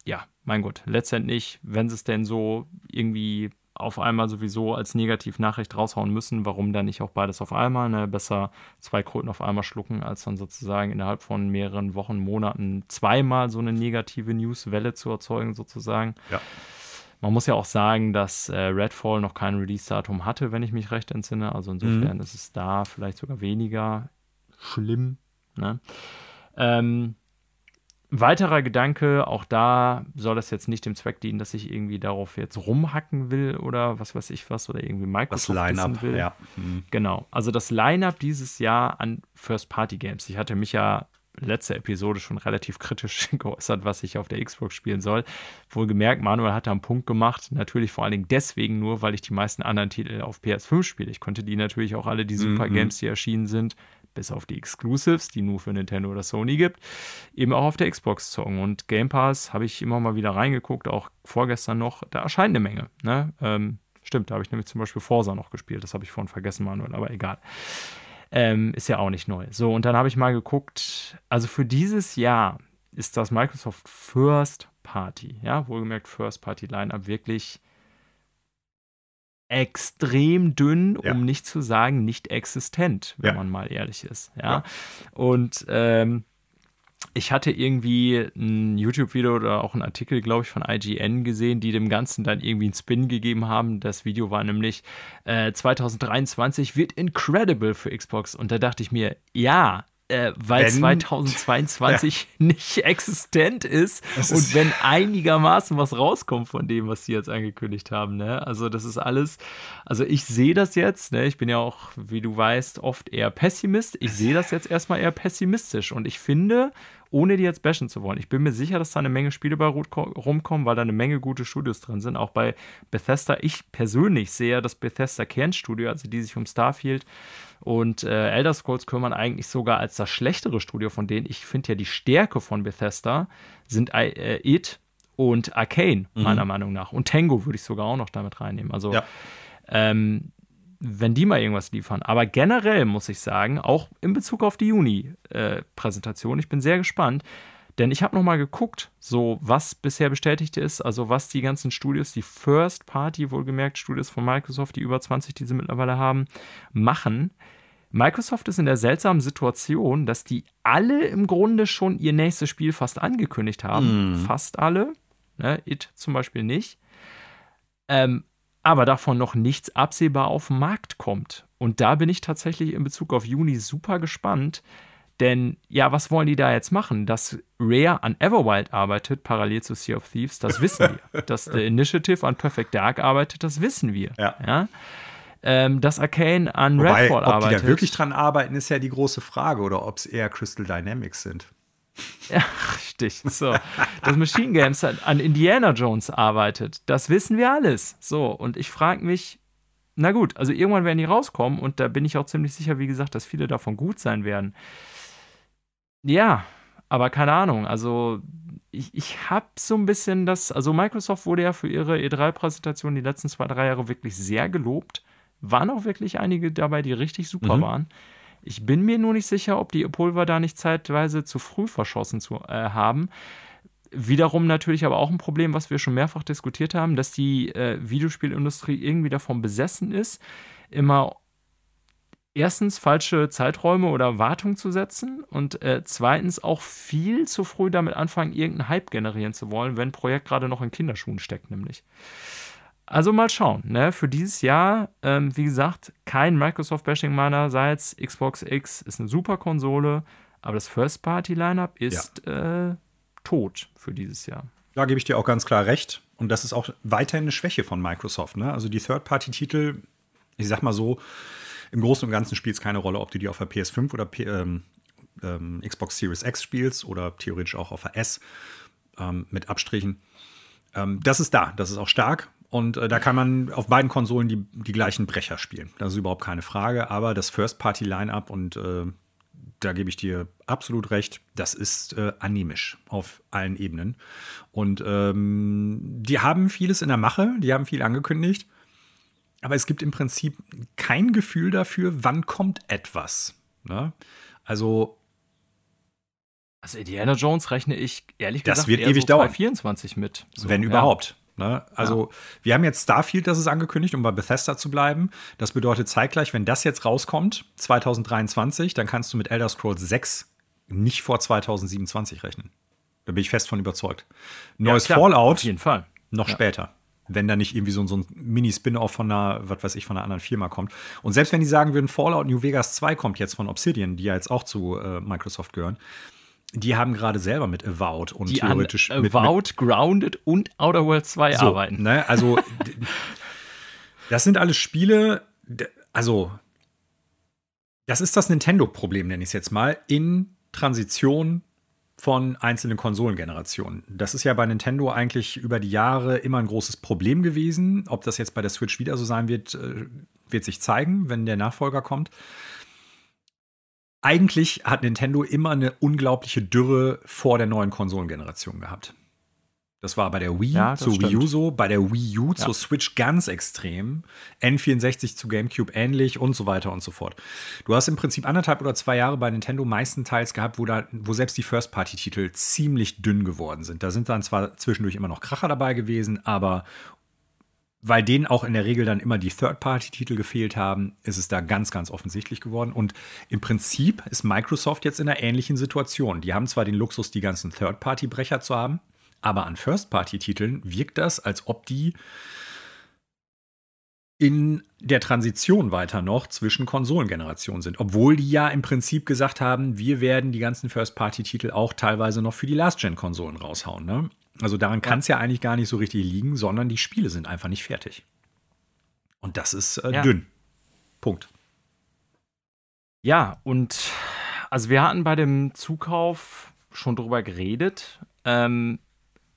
ja, mein Gott, letztendlich, wenn sie es denn so irgendwie auf einmal sowieso als Negativnachricht raushauen müssen, warum dann nicht auch beides auf einmal? Ne? Besser zwei Kröten auf einmal schlucken, als dann sozusagen innerhalb von mehreren Wochen, Monaten zweimal so eine negative Newswelle zu erzeugen, sozusagen. Ja. Man muss ja auch sagen, dass äh, Redfall noch kein Release-Datum hatte, wenn ich mich recht entsinne. Also insofern mhm. ist es da vielleicht sogar weniger schlimm. Ne? Ähm, weiterer Gedanke, auch da soll das jetzt nicht dem Zweck dienen, dass ich irgendwie darauf jetzt rumhacken will oder was weiß ich was oder irgendwie Microsoft das Line-up, will. Ja. Mhm. Genau. Also das Line-up dieses Jahr an First-Party-Games. Ich hatte mich ja letzte Episode schon relativ kritisch geäußert, was ich auf der Xbox spielen soll. Wohlgemerkt, Manuel hat da einen Punkt gemacht. Natürlich vor allen Dingen deswegen nur, weil ich die meisten anderen Titel auf PS5 spiele. Ich konnte die natürlich auch alle, die Super mhm. Games, die erschienen sind, bis auf die Exclusives, die nur für Nintendo oder Sony gibt, eben auch auf der Xbox zocken. Und Game Pass habe ich immer mal wieder reingeguckt, auch vorgestern noch, da erscheint eine Menge. Ne? Ähm, stimmt, da habe ich nämlich zum Beispiel Forsa noch gespielt, das habe ich vorhin vergessen, Manuel, aber egal. Ähm, ist ja auch nicht neu. So, und dann habe ich mal geguckt, also für dieses Jahr ist das Microsoft First Party, ja, wohlgemerkt First Party Lineup wirklich extrem dünn, ja. um nicht zu sagen nicht existent, wenn ja. man mal ehrlich ist. Ja. ja. Und ähm, ich hatte irgendwie ein YouTube-Video oder auch einen Artikel, glaube ich, von IGN gesehen, die dem Ganzen dann irgendwie einen Spin gegeben haben. Das Video war nämlich äh, 2023 wird incredible für Xbox. Und da dachte ich mir, ja, äh, weil wenn, 2022 ja. nicht existent ist das und ist wenn einigermaßen was rauskommt von dem, was sie jetzt angekündigt haben. Ne? Also das ist alles, also ich sehe das jetzt, ne? ich bin ja auch, wie du weißt, oft eher Pessimist. Ich sehe das jetzt erstmal eher pessimistisch und ich finde, ohne die jetzt bashen zu wollen. Ich bin mir sicher, dass da eine Menge Spiele bei rumkommen, weil da eine Menge gute Studios drin sind. Auch bei Bethesda. Ich persönlich sehe das Bethesda Kernstudio, also die sich um Starfield und äh, Elder Scrolls kümmern eigentlich sogar als das schlechtere Studio von denen. Ich finde ja die Stärke von Bethesda sind äh, It und Arcane, mhm. meiner Meinung nach. Und Tango würde ich sogar auch noch damit reinnehmen. Also, ja. ähm, wenn die mal irgendwas liefern. Aber generell muss ich sagen, auch in Bezug auf die Juni-Präsentation, äh, ich bin sehr gespannt. Denn ich habe nochmal geguckt, so was bisher bestätigt ist, also was die ganzen Studios, die First Party, wohlgemerkt Studios von Microsoft, die über 20, die sie mittlerweile haben, machen. Microsoft ist in der seltsamen Situation, dass die alle im Grunde schon ihr nächstes Spiel fast angekündigt haben. Mm. Fast alle. Ne, It zum Beispiel nicht. Ähm, aber davon noch nichts absehbar auf den Markt kommt. Und da bin ich tatsächlich in Bezug auf Juni super gespannt, denn ja, was wollen die da jetzt machen? Dass Rare an Everwild arbeitet, parallel zu Sea of Thieves, das wissen wir. Dass The Initiative an Perfect Dark arbeitet, das wissen wir. Ja. ja? ähm, dass Arcane an Wobei, Redfall arbeitet. Ob die da wirklich dran arbeiten, ist ja die große Frage. Oder ob es eher Crystal Dynamics sind. Ja, richtig. So. Dass Machine Games an Indiana Jones arbeitet, das wissen wir alles. So, und ich frage mich, na gut, also irgendwann werden die rauskommen und da bin ich auch ziemlich sicher, wie gesagt, dass viele davon gut sein werden. Ja, aber keine Ahnung, also ich, ich habe so ein bisschen das, also Microsoft wurde ja für ihre E3-Präsentation die letzten zwei, drei Jahre wirklich sehr gelobt. Waren auch wirklich einige dabei, die richtig super mhm. waren. Ich bin mir nur nicht sicher, ob die Pulver da nicht zeitweise zu früh verschossen zu, äh, haben. Wiederum natürlich aber auch ein Problem, was wir schon mehrfach diskutiert haben, dass die äh, Videospielindustrie irgendwie davon besessen ist, immer erstens falsche Zeiträume oder Wartung zu setzen und äh, zweitens auch viel zu früh damit anfangen, irgendeinen Hype generieren zu wollen, wenn ein Projekt gerade noch in Kinderschuhen steckt, nämlich. Also mal schauen. Ne? Für dieses Jahr, ähm, wie gesagt, kein Microsoft-Bashing meinerseits. Xbox X ist eine super Konsole, aber das First-Party-Lineup ist ja. äh, tot für dieses Jahr. Da gebe ich dir auch ganz klar recht. Und das ist auch weiterhin eine Schwäche von Microsoft. Ne? Also die Third-Party-Titel, ich sag mal so, im Großen und Ganzen spielt es keine Rolle, ob du die auf der PS5 oder P ähm, ähm, Xbox Series X spielst oder theoretisch auch auf der S ähm, mit Abstrichen. Ähm, das ist da, das ist auch stark. Und äh, da kann man auf beiden Konsolen die, die gleichen Brecher spielen. Das ist überhaupt keine Frage. Aber das First-Party-Line-Up und äh, da gebe ich dir absolut recht, das ist äh, animisch auf allen Ebenen. Und ähm, die haben vieles in der Mache, die haben viel angekündigt, aber es gibt im Prinzip kein Gefühl dafür, wann kommt etwas. Ne? Also. Also Indiana Jones rechne ich ehrlich das gesagt wird ewig so dauern. 24 mit. So, wenn ja. überhaupt. Ne? Also, ja. wir haben jetzt Starfield, das ist angekündigt, um bei Bethesda zu bleiben. Das bedeutet zeitgleich, wenn das jetzt rauskommt, 2023, dann kannst du mit Elder Scrolls 6 nicht vor 2027 rechnen. Da bin ich fest von überzeugt. Neues ja, Fallout. Auf jeden Fall. Noch ja. später. Wenn da nicht irgendwie so, so ein Mini-Spin-Off von einer, was weiß ich, von einer anderen Firma kommt. Und selbst wenn die sagen würden, Fallout New Vegas 2 kommt jetzt von Obsidian, die ja jetzt auch zu äh, Microsoft gehören, die haben gerade selber mit Avowed und die theoretisch an Avowed, mit, Grounded und Outer Worlds 2 so, arbeiten. Ne, also das sind alles Spiele, also das ist das Nintendo-Problem, nenne ich es jetzt mal, in Transition von einzelnen Konsolengenerationen. Das ist ja bei Nintendo eigentlich über die Jahre immer ein großes Problem gewesen. Ob das jetzt bei der Switch wieder so sein wird, äh, wird sich zeigen, wenn der Nachfolger kommt eigentlich hat Nintendo immer eine unglaubliche Dürre vor der neuen Konsolengeneration gehabt. Das war bei der Wii ja, zu stimmt. Wii U so, bei der Wii U ja. zur Switch ganz extrem, N64 zu GameCube ähnlich und so weiter und so fort. Du hast im Prinzip anderthalb oder zwei Jahre bei Nintendo meistenteils gehabt, wo, da, wo selbst die First-Party-Titel ziemlich dünn geworden sind. Da sind dann zwar zwischendurch immer noch Kracher dabei gewesen, aber weil denen auch in der Regel dann immer die Third-Party-Titel gefehlt haben, ist es da ganz, ganz offensichtlich geworden. Und im Prinzip ist Microsoft jetzt in einer ähnlichen Situation. Die haben zwar den Luxus, die ganzen Third-Party-Brecher zu haben, aber an First-Party-Titeln wirkt das, als ob die in der Transition weiter noch zwischen Konsolengenerationen sind. Obwohl die ja im Prinzip gesagt haben, wir werden die ganzen First-Party-Titel auch teilweise noch für die Last-Gen-Konsolen raushauen. Ne? Also daran kann es ja. eigentlich gar nicht so richtig liegen, sondern die Spiele sind einfach nicht fertig. Und das ist äh, ja. dünn. Punkt. Ja, und also wir hatten bei dem Zukauf schon drüber geredet. Ähm,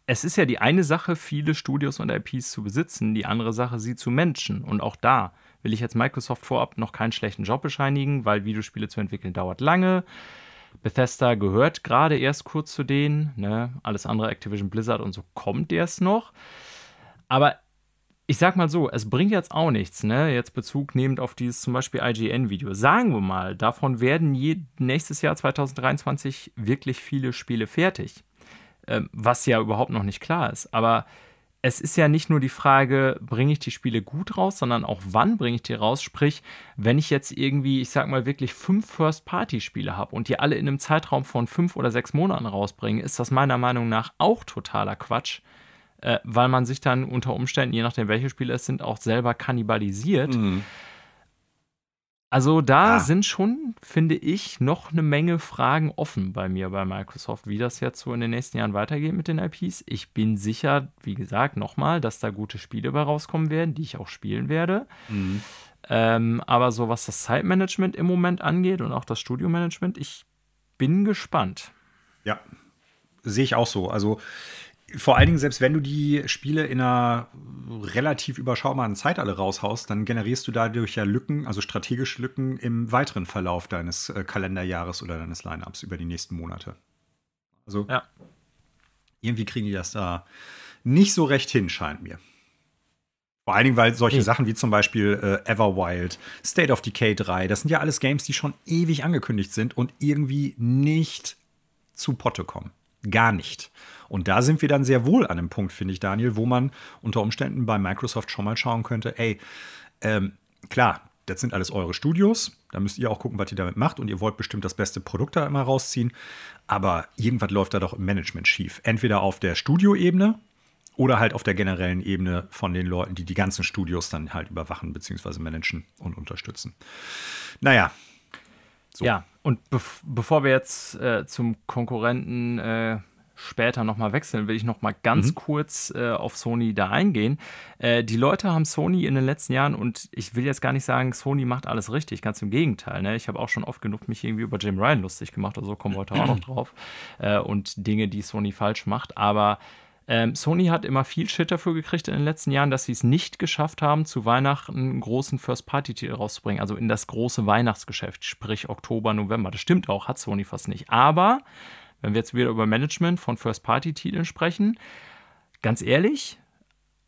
es ist ja die eine Sache, viele Studios und IPs zu besitzen, die andere Sache, sie zu menschen. Und auch da will ich jetzt Microsoft vorab noch keinen schlechten Job bescheinigen, weil Videospiele zu entwickeln dauert lange. Bethesda gehört gerade erst kurz zu denen. Ne? Alles andere, Activision Blizzard und so, kommt erst noch. Aber ich sag mal so, es bringt jetzt auch nichts, ne? Jetzt Bezug nehmend auf dieses zum Beispiel IGN-Video. Sagen wir mal, davon werden nächstes Jahr 2023 wirklich viele Spiele fertig. Ähm, was ja überhaupt noch nicht klar ist. Aber es ist ja nicht nur die Frage, bringe ich die Spiele gut raus, sondern auch wann bringe ich die raus. Sprich, wenn ich jetzt irgendwie, ich sag mal, wirklich fünf First-Party-Spiele habe und die alle in einem Zeitraum von fünf oder sechs Monaten rausbringe, ist das meiner Meinung nach auch totaler Quatsch, äh, weil man sich dann unter Umständen, je nachdem welche Spiele es sind, auch selber kannibalisiert. Mhm. Also da ah. sind schon, finde ich, noch eine Menge Fragen offen bei mir bei Microsoft, wie das jetzt so in den nächsten Jahren weitergeht mit den IPs. Ich bin sicher, wie gesagt, nochmal, dass da gute Spiele bei rauskommen werden, die ich auch spielen werde. Mhm. Ähm, aber so was das Zeitmanagement im Moment angeht und auch das Studiomanagement, ich bin gespannt. Ja, sehe ich auch so. Also vor allen Dingen, selbst wenn du die Spiele in einer relativ überschaubaren Zeit alle raushaust, dann generierst du dadurch ja Lücken, also strategische Lücken im weiteren Verlauf deines äh, Kalenderjahres oder deines Lineups über die nächsten Monate. Also ja. irgendwie kriegen die das da nicht so recht hin, scheint mir. Vor allen Dingen, weil solche hm. Sachen wie zum Beispiel äh, Everwild, State of Decay 3, das sind ja alles Games, die schon ewig angekündigt sind und irgendwie nicht zu Potte kommen. Gar nicht. Und da sind wir dann sehr wohl an einem Punkt, finde ich, Daniel, wo man unter Umständen bei Microsoft schon mal schauen könnte, ey, ähm, klar, das sind alles eure Studios, da müsst ihr auch gucken, was ihr damit macht und ihr wollt bestimmt das beste Produkt da immer rausziehen, aber irgendwas läuft da doch im Management schief. Entweder auf der Studioebene oder halt auf der generellen Ebene von den Leuten, die die ganzen Studios dann halt überwachen bzw. managen und unterstützen. Naja. So. Ja, und bev bevor wir jetzt äh, zum Konkurrenten äh, später nochmal wechseln, will ich nochmal ganz mhm. kurz äh, auf Sony da eingehen. Äh, die Leute haben Sony in den letzten Jahren, und ich will jetzt gar nicht sagen, Sony macht alles richtig, ganz im Gegenteil. Ne? Ich habe auch schon oft genug mich irgendwie über Jim Ryan lustig gemacht, also kommen wir heute auch noch drauf. Äh, und Dinge, die Sony falsch macht. Aber ähm, Sony hat immer viel Shit dafür gekriegt in den letzten Jahren, dass sie es nicht geschafft haben, zu Weihnachten einen großen First-Party-Titel rauszubringen, also in das große Weihnachtsgeschäft, sprich Oktober, November. Das stimmt auch, hat Sony fast nicht. Aber wenn wir jetzt wieder über Management von First-Party-Titeln sprechen, ganz ehrlich,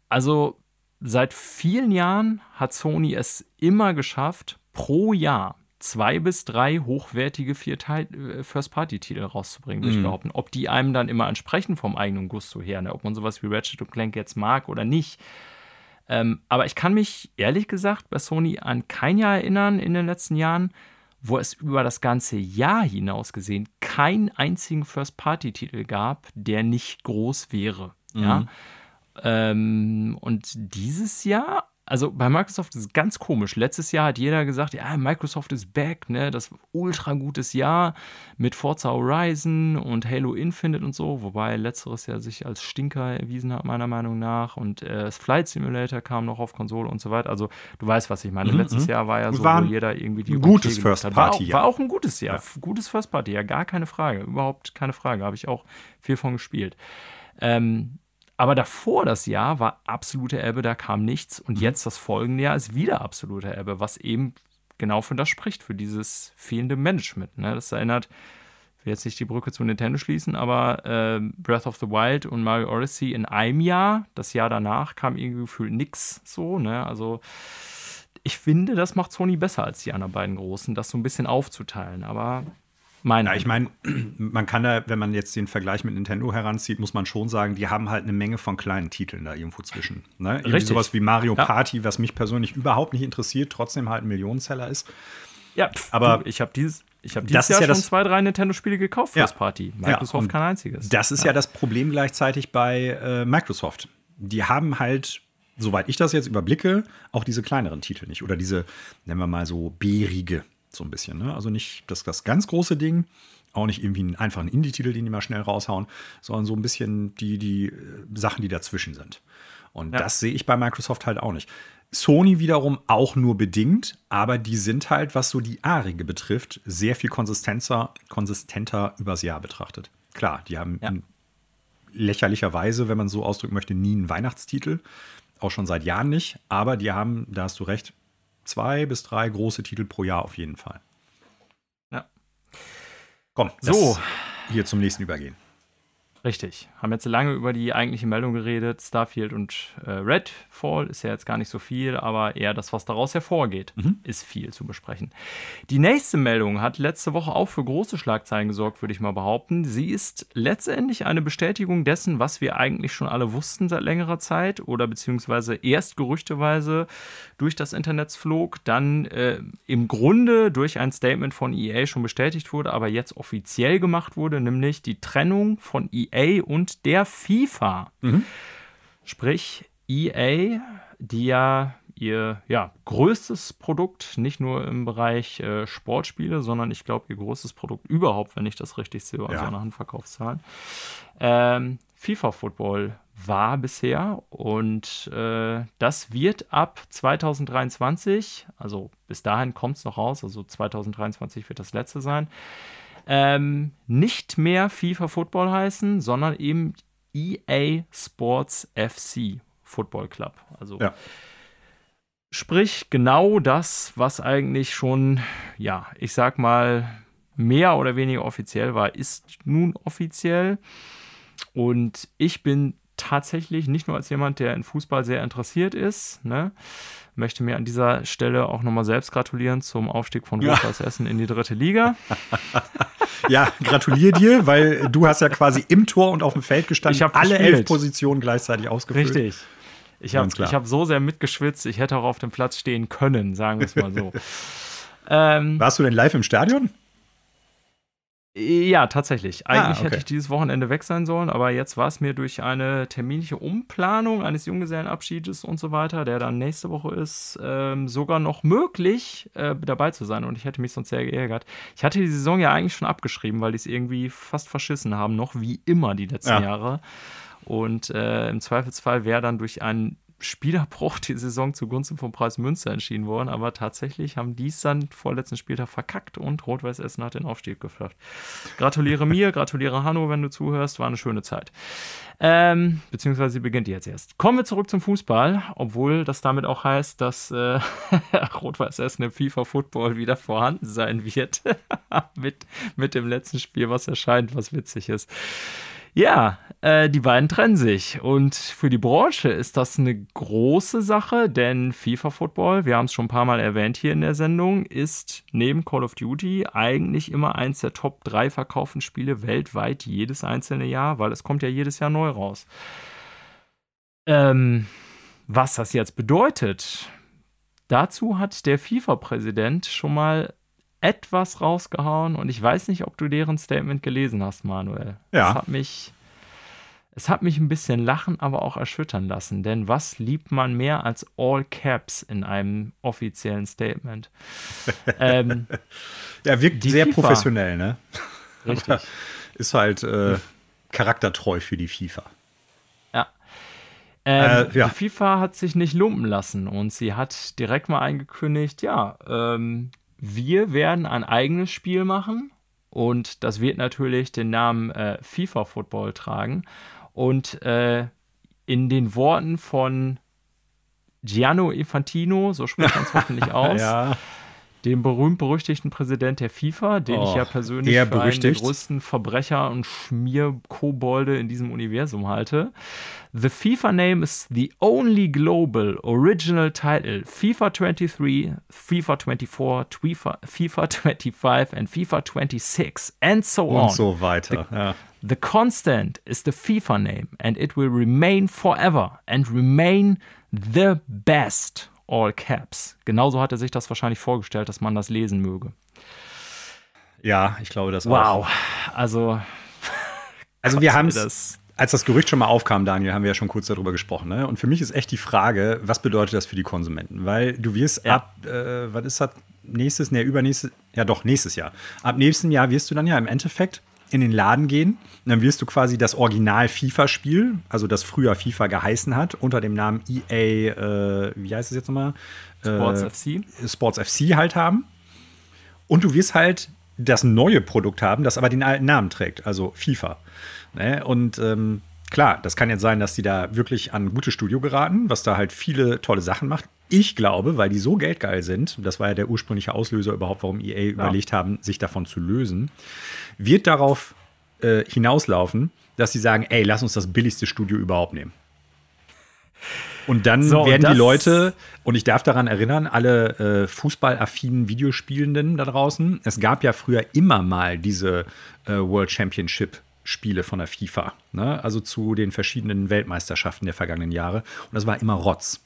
also seit vielen Jahren hat Sony es immer geschafft, pro Jahr zwei bis drei hochwertige äh, First-Party-Titel rauszubringen, würde ich mhm. behaupten. Ob die einem dann immer entsprechen vom eigenen Gusto her, ne? ob man sowas wie Ratchet und Clank jetzt mag oder nicht. Ähm, aber ich kann mich ehrlich gesagt bei Sony an kein Jahr erinnern in den letzten Jahren, wo es über das ganze Jahr hinaus gesehen keinen einzigen First-Party-Titel gab, der nicht groß wäre. Mhm. Ja. Ähm, und dieses Jahr also bei Microsoft ist es ganz komisch. Letztes Jahr hat jeder gesagt, ja, Microsoft ist back, ne? Das ultra gutes Jahr mit Forza Horizon und Halo Infinite und so, wobei letzteres ja sich als Stinker erwiesen hat, meiner Meinung nach. Und äh, das Flight Simulator kam noch auf Konsole und so weiter. Also du weißt, was ich meine. Mhm, Letztes mhm. Jahr war ja so, war wo jeder irgendwie die ein gutes First Party. War, war, auch ein gutes Jahr. Ja. Gutes First Party, ja, gar keine Frage. Überhaupt keine Frage. Habe ich auch viel von gespielt. Ähm, aber davor das Jahr war absolute Ebbe, da kam nichts. Und mhm. jetzt das folgende Jahr ist wieder absolute Ebbe, was eben genau für das spricht, für dieses fehlende Management. Ne? Das erinnert, ich will jetzt nicht die Brücke zu Nintendo schließen, aber äh, Breath of the Wild und Mario Odyssey in einem Jahr. Das Jahr danach kam irgendwie gefühlt nichts so. Ne? Also ich finde, das macht Sony besser als die anderen beiden Großen, das so ein bisschen aufzuteilen. Aber meine. Ja, ich meine, man kann da, wenn man jetzt den Vergleich mit Nintendo heranzieht, muss man schon sagen, die haben halt eine Menge von kleinen Titeln da irgendwo zwischen. Ne? Irgendwie Richtig. sowas wie Mario ja. Party, was mich persönlich überhaupt nicht interessiert, trotzdem halt ein Millionenseller ist. Ja, aber du, ich habe dieses, ich habe dieses Jahr ja schon zwei, drei Nintendo-Spiele gekauft fürs ja. Party. Microsoft ja, kein einziges. Das ist ja. das Problem gleichzeitig bei äh, Microsoft. Die haben halt, soweit ich das jetzt überblicke, auch diese kleineren Titel nicht. Oder diese, nennen wir mal so, bärige so ein bisschen. Ne? Also nicht das, das ganz große Ding, auch nicht irgendwie einen einfachen Indie-Titel, den die mal schnell raushauen, sondern so ein bisschen die, die äh, Sachen, die dazwischen sind. Und ja. das sehe ich bei Microsoft halt auch nicht. Sony wiederum auch nur bedingt, aber die sind halt, was so die A-Regel betrifft, sehr viel konsistenter, konsistenter übers Jahr betrachtet. Klar, die haben ja. lächerlicherweise, wenn man so ausdrücken möchte, nie einen Weihnachtstitel. Auch schon seit Jahren nicht. Aber die haben, da hast du recht, zwei bis drei große Titel pro Jahr auf jeden Fall. Ja. Komm, so. Hier zum nächsten übergehen. Richtig. Haben jetzt lange über die eigentliche Meldung geredet. Starfield und äh, Redfall ist ja jetzt gar nicht so viel, aber eher das, was daraus hervorgeht, mhm. ist viel zu besprechen. Die nächste Meldung hat letzte Woche auch für große Schlagzeilen gesorgt, würde ich mal behaupten. Sie ist letztendlich eine Bestätigung dessen, was wir eigentlich schon alle wussten seit längerer Zeit oder beziehungsweise erst gerüchteweise durch das Internet flog, dann äh, im Grunde durch ein Statement von EA schon bestätigt wurde, aber jetzt offiziell gemacht wurde, nämlich die Trennung von EA EA und der FIFA. Mhm. Sprich, EA, die ja ihr ja, größtes Produkt, nicht nur im Bereich äh, Sportspiele, sondern ich glaube, ihr größtes Produkt überhaupt, wenn ich das richtig sehe, also ja. an Handverkaufszahlen, ähm, FIFA Football war bisher. Und äh, das wird ab 2023, also bis dahin kommt es noch raus, also 2023 wird das letzte sein, ähm, nicht mehr FIFA Football heißen, sondern eben EA Sports FC Football Club. Also ja. sprich genau das, was eigentlich schon, ja, ich sag mal, mehr oder weniger offiziell war, ist nun offiziell. Und ich bin tatsächlich nicht nur als jemand, der in Fußball sehr interessiert ist, ne, möchte mir an dieser Stelle auch nochmal selbst gratulieren zum Aufstieg von Rot-Weiß Essen in die dritte Liga. ja, gratuliere dir, weil du hast ja quasi im Tor und auf dem Feld gestanden, ich alle gespielt. elf Positionen gleichzeitig ausgefüllt. Richtig. Ich habe hab so sehr mitgeschwitzt, ich hätte auch auf dem Platz stehen können, sagen wir es mal so. ähm, Warst du denn live im Stadion? Ja, tatsächlich. Eigentlich ah, okay. hätte ich dieses Wochenende weg sein sollen, aber jetzt war es mir durch eine terminliche Umplanung eines Junggesellenabschiedes und so weiter, der dann nächste Woche ist, ähm, sogar noch möglich, äh, dabei zu sein. Und ich hätte mich sonst sehr geärgert. Ich hatte die Saison ja eigentlich schon abgeschrieben, weil die es irgendwie fast verschissen haben, noch wie immer die letzten ja. Jahre. Und äh, im Zweifelsfall wäre dann durch einen Spielerbruch die Saison zugunsten vom Preis Münster entschieden worden, aber tatsächlich haben die es dann vorletzten Spieltag verkackt und Rot-Weiß Essen hat den Aufstieg geschafft. Gratuliere mir, gratuliere Hanno, wenn du zuhörst, war eine schöne Zeit. Ähm, beziehungsweise sie beginnt jetzt erst. Kommen wir zurück zum Fußball, obwohl das damit auch heißt, dass äh, Rot-Weiß Essen im FIFA Football wieder vorhanden sein wird. mit, mit dem letzten Spiel, was erscheint, was witzig ist. Ja, äh, die beiden trennen sich. Und für die Branche ist das eine große Sache, denn FIFA Football, wir haben es schon ein paar Mal erwähnt hier in der Sendung, ist neben Call of Duty eigentlich immer eins der Top 3 verkauften Spiele weltweit jedes einzelne Jahr, weil es kommt ja jedes Jahr neu raus. Ähm, was das jetzt bedeutet, dazu hat der FIFA-Präsident schon mal etwas rausgehauen und ich weiß nicht, ob du deren Statement gelesen hast, Manuel. Ja. Es hat mich, es hat mich ein bisschen lachen, aber auch erschüttern lassen. Denn was liebt man mehr als All Caps in einem offiziellen Statement? ähm, ja, wirkt sehr FIFA. professionell, ne? Richtig. ist halt äh, charaktertreu für die FIFA. Ja. Ähm, äh, ja. Die FIFA hat sich nicht lumpen lassen und sie hat direkt mal angekündigt, ja, ähm, wir werden ein eigenes Spiel machen und das wird natürlich den Namen äh, FIFA Football tragen. Und äh, in den Worten von Gianno Infantino, so spricht man es hoffentlich aus, ja dem berühmt-berüchtigten Präsident der FIFA, den oh, ich ja persönlich für einen der größten Verbrecher und Schmierkobolde in diesem Universum halte. The FIFA name is the only global original title FIFA 23, FIFA 24, FIFA 25 and FIFA 26 and so on. Und so weiter. The, ja. the constant is the FIFA name and it will remain forever and remain the best all caps. Genauso hat er sich das wahrscheinlich vorgestellt, dass man das lesen möge. Ja, ich glaube das wow. auch. Wow, also. Also, wir haben es. Als das Gerücht schon mal aufkam, Daniel, haben wir ja schon kurz darüber gesprochen. Ne? Und für mich ist echt die Frage, was bedeutet das für die Konsumenten? Weil du wirst ja. ab, äh, was ist das, nächstes, ne, übernächstes, ja doch, nächstes Jahr. Ab nächstem Jahr wirst du dann ja im Endeffekt in den Laden gehen. Und dann wirst du quasi das Original FIFA-Spiel, also das früher FIFA geheißen hat, unter dem Namen EA, äh, wie heißt es jetzt nochmal? Sports äh, FC. Sports FC halt haben. Und du wirst halt das neue Produkt haben, das aber den alten Namen trägt, also FIFA. Ne? Und ähm, klar, das kann jetzt sein, dass die da wirklich an ein gutes Studio geraten, was da halt viele tolle Sachen macht. Ich glaube, weil die so geldgeil sind, das war ja der ursprüngliche Auslöser überhaupt, warum EA ja. überlegt haben, sich davon zu lösen, wird darauf äh, hinauslaufen, dass sie sagen, ey, lass uns das billigste Studio überhaupt nehmen. Und dann so, werden die Leute, und ich darf daran erinnern, alle äh, fußballaffinen Videospielenden da draußen, es gab ja früher immer mal diese äh, World Championship Spiele von der FIFA, ne? also zu den verschiedenen Weltmeisterschaften der vergangenen Jahre. Und das war immer Rotz.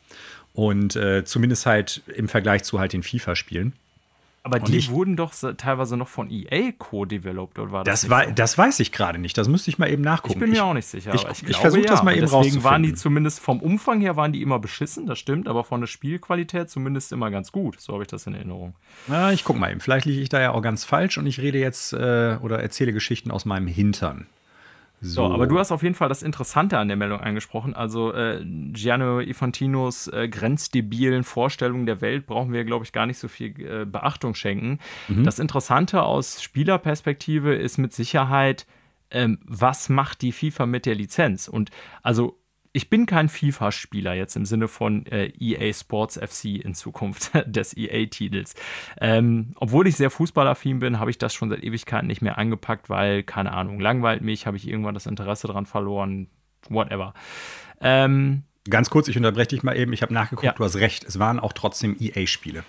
Und äh, zumindest halt im Vergleich zu halt den FIFA-Spielen. Aber die ich, wurden doch teilweise noch von EA co-developed, oder war das? Das, war, so? das weiß ich gerade nicht. Das müsste ich mal eben nachgucken. Ich bin mir ich, auch nicht sicher. Ich, ich, ich versuche das mal eben deswegen rauszufinden. waren die zumindest vom Umfang her waren die immer beschissen, das stimmt, aber von der Spielqualität zumindest immer ganz gut. So habe ich das in Erinnerung. Na, ich guck mal eben. Vielleicht liege ich da ja auch ganz falsch und ich rede jetzt äh, oder erzähle Geschichten aus meinem Hintern. So. so. aber du hast auf jeden Fall das Interessante an der Meldung angesprochen. Also äh, Gianni Infantinos äh, grenzdebilen Vorstellungen der Welt brauchen wir, glaube ich, gar nicht so viel äh, Beachtung schenken. Mhm. Das Interessante aus Spielerperspektive ist mit Sicherheit, ähm, was macht die FIFA mit der Lizenz? Und also ich bin kein FIFA-Spieler jetzt im Sinne von äh, EA Sports FC in Zukunft des EA-Titels. Ähm, obwohl ich sehr fußballaffin bin, habe ich das schon seit Ewigkeiten nicht mehr angepackt, weil, keine Ahnung, langweilt mich, habe ich irgendwann das Interesse daran verloren, whatever. Ähm, Ganz kurz, ich unterbreche dich mal eben. Ich habe nachgeguckt, ja. du hast recht. Es waren auch trotzdem EA-Spiele.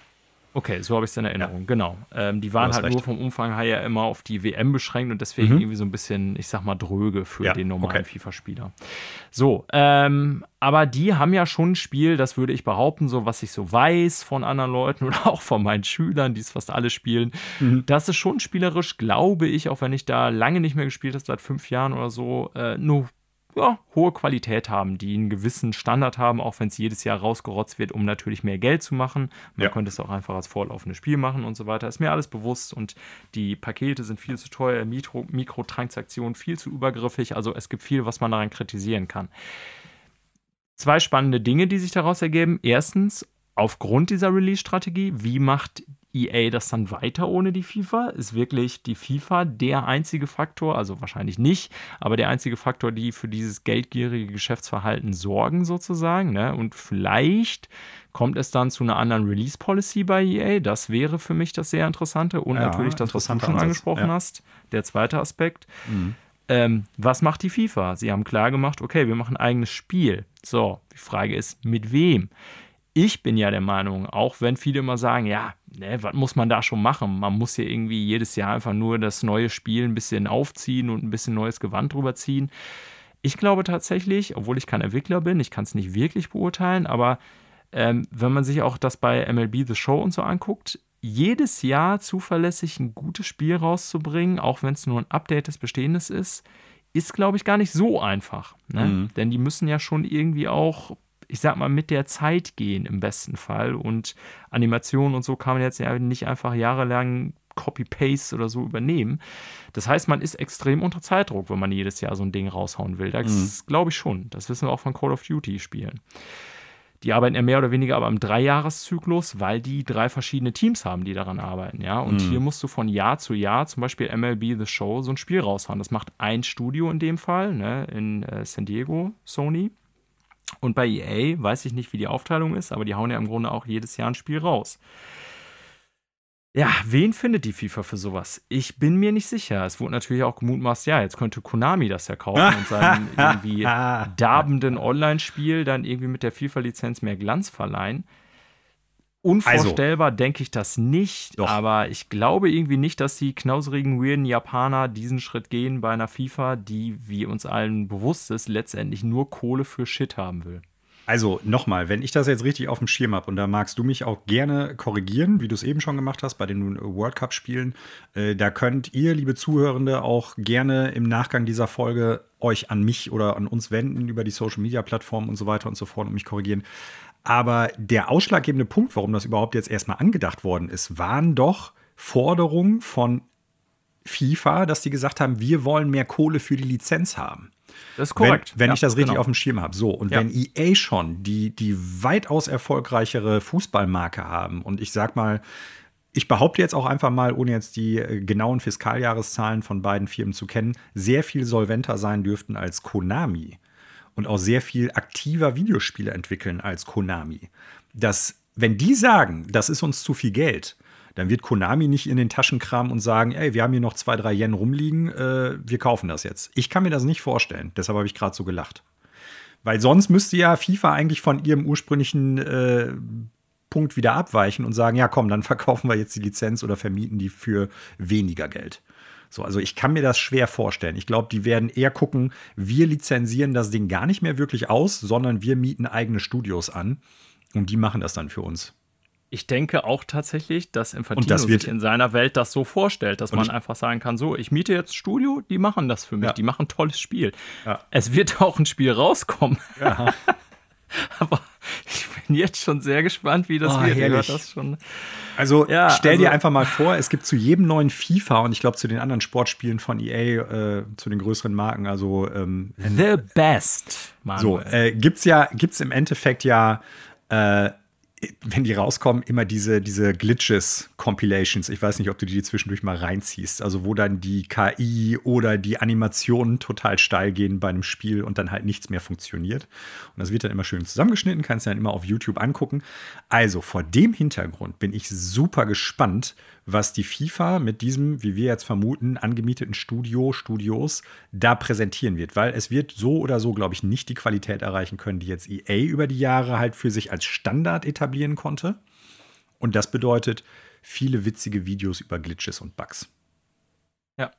Okay, so habe ich es in Erinnerung, ja. genau. Ähm, die waren halt recht. nur vom Umfang her ja immer auf die WM beschränkt und deswegen mhm. irgendwie so ein bisschen, ich sag mal, dröge für ja, den normalen okay. FIFA-Spieler. So, ähm, aber die haben ja schon ein Spiel, das würde ich behaupten, so was ich so weiß von anderen Leuten oder auch von meinen Schülern, die es fast alle spielen. Mhm. Das ist schon spielerisch, glaube ich, auch wenn ich da lange nicht mehr gespielt habe, seit fünf Jahren oder so, äh, nur ja, hohe Qualität haben, die einen gewissen Standard haben, auch wenn es jedes Jahr rausgerotzt wird, um natürlich mehr Geld zu machen. Man ja. könnte es auch einfach als vorlaufendes Spiel machen und so weiter. Ist mir alles bewusst und die Pakete sind viel zu teuer, Mikro Mikrotransaktionen viel zu übergriffig. Also es gibt viel, was man daran kritisieren kann. Zwei spannende Dinge, die sich daraus ergeben. Erstens, aufgrund dieser Release-Strategie, wie macht EA das dann weiter ohne die FIFA? Ist wirklich die FIFA der einzige Faktor, also wahrscheinlich nicht, aber der einzige Faktor, die für dieses geldgierige Geschäftsverhalten sorgen sozusagen. Ne? Und vielleicht kommt es dann zu einer anderen Release-Policy bei EA. Das wäre für mich das sehr Interessante. Und ja, natürlich das, was du schon angesprochen ja. hast, der zweite Aspekt. Mhm. Ähm, was macht die FIFA? Sie haben klar gemacht, okay, wir machen ein eigenes Spiel. So, die Frage ist, mit wem? Ich bin ja der Meinung, auch wenn viele immer sagen, ja, ne, was muss man da schon machen? Man muss ja irgendwie jedes Jahr einfach nur das neue Spiel ein bisschen aufziehen und ein bisschen neues Gewand drüber ziehen. Ich glaube tatsächlich, obwohl ich kein Entwickler bin, ich kann es nicht wirklich beurteilen, aber ähm, wenn man sich auch das bei MLB The Show und so anguckt, jedes Jahr zuverlässig ein gutes Spiel rauszubringen, auch wenn es nur ein Update des Bestehendes ist, ist, glaube ich, gar nicht so einfach. Ne? Mhm. Denn die müssen ja schon irgendwie auch ich sag mal, mit der Zeit gehen im besten Fall. Und Animationen und so kann man jetzt ja nicht einfach jahrelang Copy-Paste oder so übernehmen. Das heißt, man ist extrem unter Zeitdruck, wenn man jedes Jahr so ein Ding raushauen will. Das mhm. glaube ich schon. Das wissen wir auch von Call of Duty-Spielen. Die arbeiten ja mehr oder weniger aber im Dreijahreszyklus, weil die drei verschiedene Teams haben, die daran arbeiten, ja. Und mhm. hier musst du von Jahr zu Jahr, zum Beispiel MLB The Show, so ein Spiel raushauen. Das macht ein Studio in dem Fall, ne, in äh, San Diego, Sony. Und bei EA weiß ich nicht, wie die Aufteilung ist, aber die hauen ja im Grunde auch jedes Jahr ein Spiel raus. Ja, wen findet die FIFA für sowas? Ich bin mir nicht sicher. Es wurde natürlich auch gemutmaßt, ja, jetzt könnte Konami das ja kaufen und seinem irgendwie darbenden Online-Spiel dann irgendwie mit der FIFA-Lizenz mehr Glanz verleihen. Unvorstellbar also, denke ich das nicht, doch. aber ich glaube irgendwie nicht, dass die knauserigen, weirden Japaner diesen Schritt gehen bei einer FIFA, die, wie uns allen bewusst ist, letztendlich nur Kohle für Shit haben will. Also nochmal, wenn ich das jetzt richtig auf dem Schirm habe und da magst du mich auch gerne korrigieren, wie du es eben schon gemacht hast bei den World Cup Spielen, äh, da könnt ihr, liebe Zuhörende, auch gerne im Nachgang dieser Folge euch an mich oder an uns wenden über die Social Media Plattformen und so weiter und so fort und mich korrigieren. Aber der ausschlaggebende Punkt, warum das überhaupt jetzt erstmal angedacht worden ist, waren doch Forderungen von FIFA, dass die gesagt haben, wir wollen mehr Kohle für die Lizenz haben. Das ist korrekt. Wenn, wenn ja, ich das richtig genau. auf dem Schirm habe. So, und ja. wenn EA schon die, die weitaus erfolgreichere Fußballmarke haben und ich sag mal, ich behaupte jetzt auch einfach mal, ohne jetzt die äh, genauen Fiskaljahreszahlen von beiden Firmen zu kennen, sehr viel solventer sein dürften als Konami und auch sehr viel aktiver Videospiele entwickeln als Konami. Dass, wenn die sagen, das ist uns zu viel Geld, dann wird Konami nicht in den Taschen kramen und sagen, ey, wir haben hier noch zwei, drei Yen rumliegen, äh, wir kaufen das jetzt. Ich kann mir das nicht vorstellen. Deshalb habe ich gerade so gelacht. Weil sonst müsste ja FIFA eigentlich von ihrem ursprünglichen äh, Punkt wieder abweichen und sagen, ja komm, dann verkaufen wir jetzt die Lizenz oder vermieten die für weniger Geld. So, also ich kann mir das schwer vorstellen. Ich glaube, die werden eher gucken, wir lizenzieren das Ding gar nicht mehr wirklich aus, sondern wir mieten eigene Studios an und die machen das dann für uns. Ich denke auch tatsächlich, dass Infantino das sich in seiner Welt das so vorstellt, dass man einfach sagen kann, so, ich miete jetzt Studio, die machen das für mich, ja. die machen ein tolles Spiel. Ja. Es wird auch ein Spiel rauskommen. Ja. Aber bin jetzt schon sehr gespannt, wie das oh, wird. Herrlich. Das schon. Also ja, stell also, dir einfach mal vor, es gibt zu jedem neuen FIFA und ich glaube zu den anderen Sportspielen von EA, äh, zu den größeren Marken, also ähm, The Best. Manuel. So, äh, gibt's ja, gibt's im Endeffekt ja äh, wenn die rauskommen, immer diese, diese Glitches-Compilations. Ich weiß nicht, ob du die zwischendurch mal reinziehst. Also, wo dann die KI oder die Animationen total steil gehen bei einem Spiel und dann halt nichts mehr funktioniert. Und das wird dann immer schön zusammengeschnitten, kannst du dann immer auf YouTube angucken. Also, vor dem Hintergrund bin ich super gespannt, was die FIFA mit diesem, wie wir jetzt vermuten, angemieteten Studio, Studios da präsentieren wird. Weil es wird so oder so, glaube ich, nicht die Qualität erreichen können, die jetzt EA über die Jahre halt für sich als Standard etablieren konnte. Und das bedeutet viele witzige Videos über Glitches und Bugs. Ja.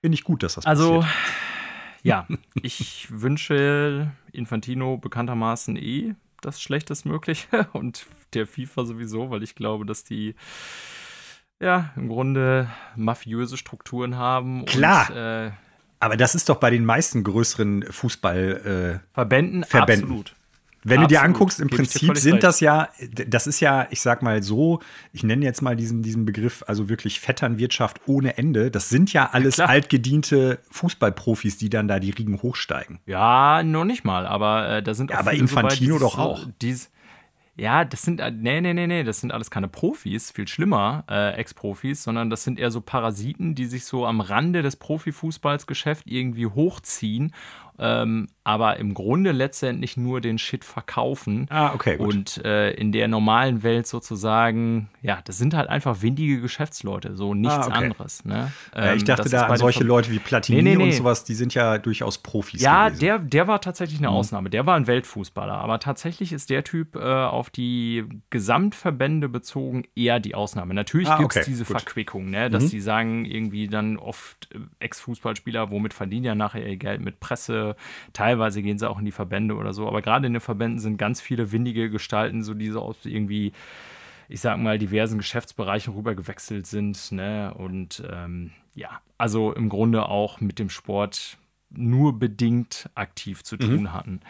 Finde ich gut, dass das also, passiert. Also, ja, ich wünsche Infantino bekanntermaßen eh das Schlechtestmögliche und der FIFA sowieso, weil ich glaube, dass die ja im Grunde mafiöse Strukturen haben. Klar. Und, äh, aber das ist doch bei den meisten größeren Fußballverbänden äh, Verbänden. absolut. Wenn Absolut. du dir anguckst, im Prinzip sind das ja, das ist ja, ich sag mal so, ich nenne jetzt mal diesen, diesen Begriff, also wirklich Vetternwirtschaft ohne Ende. Das sind ja alles ja, altgediente Fußballprofis, die dann da die Riegen hochsteigen. Ja, noch nicht mal, aber äh, da sind auch ja, aber Infantino so doch auch. Dies, ja, das sind, äh, nee, nee, nee, nee, das sind alles keine Profis, viel schlimmer, äh, Ex-Profis, sondern das sind eher so Parasiten, die sich so am Rande des Profifußballsgeschäfts irgendwie hochziehen ähm, aber im Grunde letztendlich nur den Shit verkaufen. Ah, okay. Gut. Und äh, in der normalen Welt sozusagen, ja, das sind halt einfach windige Geschäftsleute, so nichts ah, okay. anderes. Ne? Ähm, ja, ich ähm, dachte da an solche Leute wie Platini nee, nee, nee. und sowas, die sind ja durchaus Profis. Ja, gewesen. der, der war tatsächlich eine mhm. Ausnahme. Der war ein Weltfußballer, aber tatsächlich ist der Typ äh, auf die Gesamtverbände bezogen eher die Ausnahme. Natürlich ah, gibt es okay. diese Gut. Verquickung, ne? dass mhm. die sagen, irgendwie dann oft äh, Ex-Fußballspieler, womit verdienen ja nachher ihr Geld mit Presse teilweise gehen sie auch in die Verbände oder so. Aber gerade in den Verbänden sind ganz viele windige Gestalten, so die so aus irgendwie, ich sag mal, diversen Geschäftsbereichen rübergewechselt sind. Ne? Und ähm, ja, also im Grunde auch mit dem Sport nur bedingt aktiv zu mhm. tun mhm. hatten.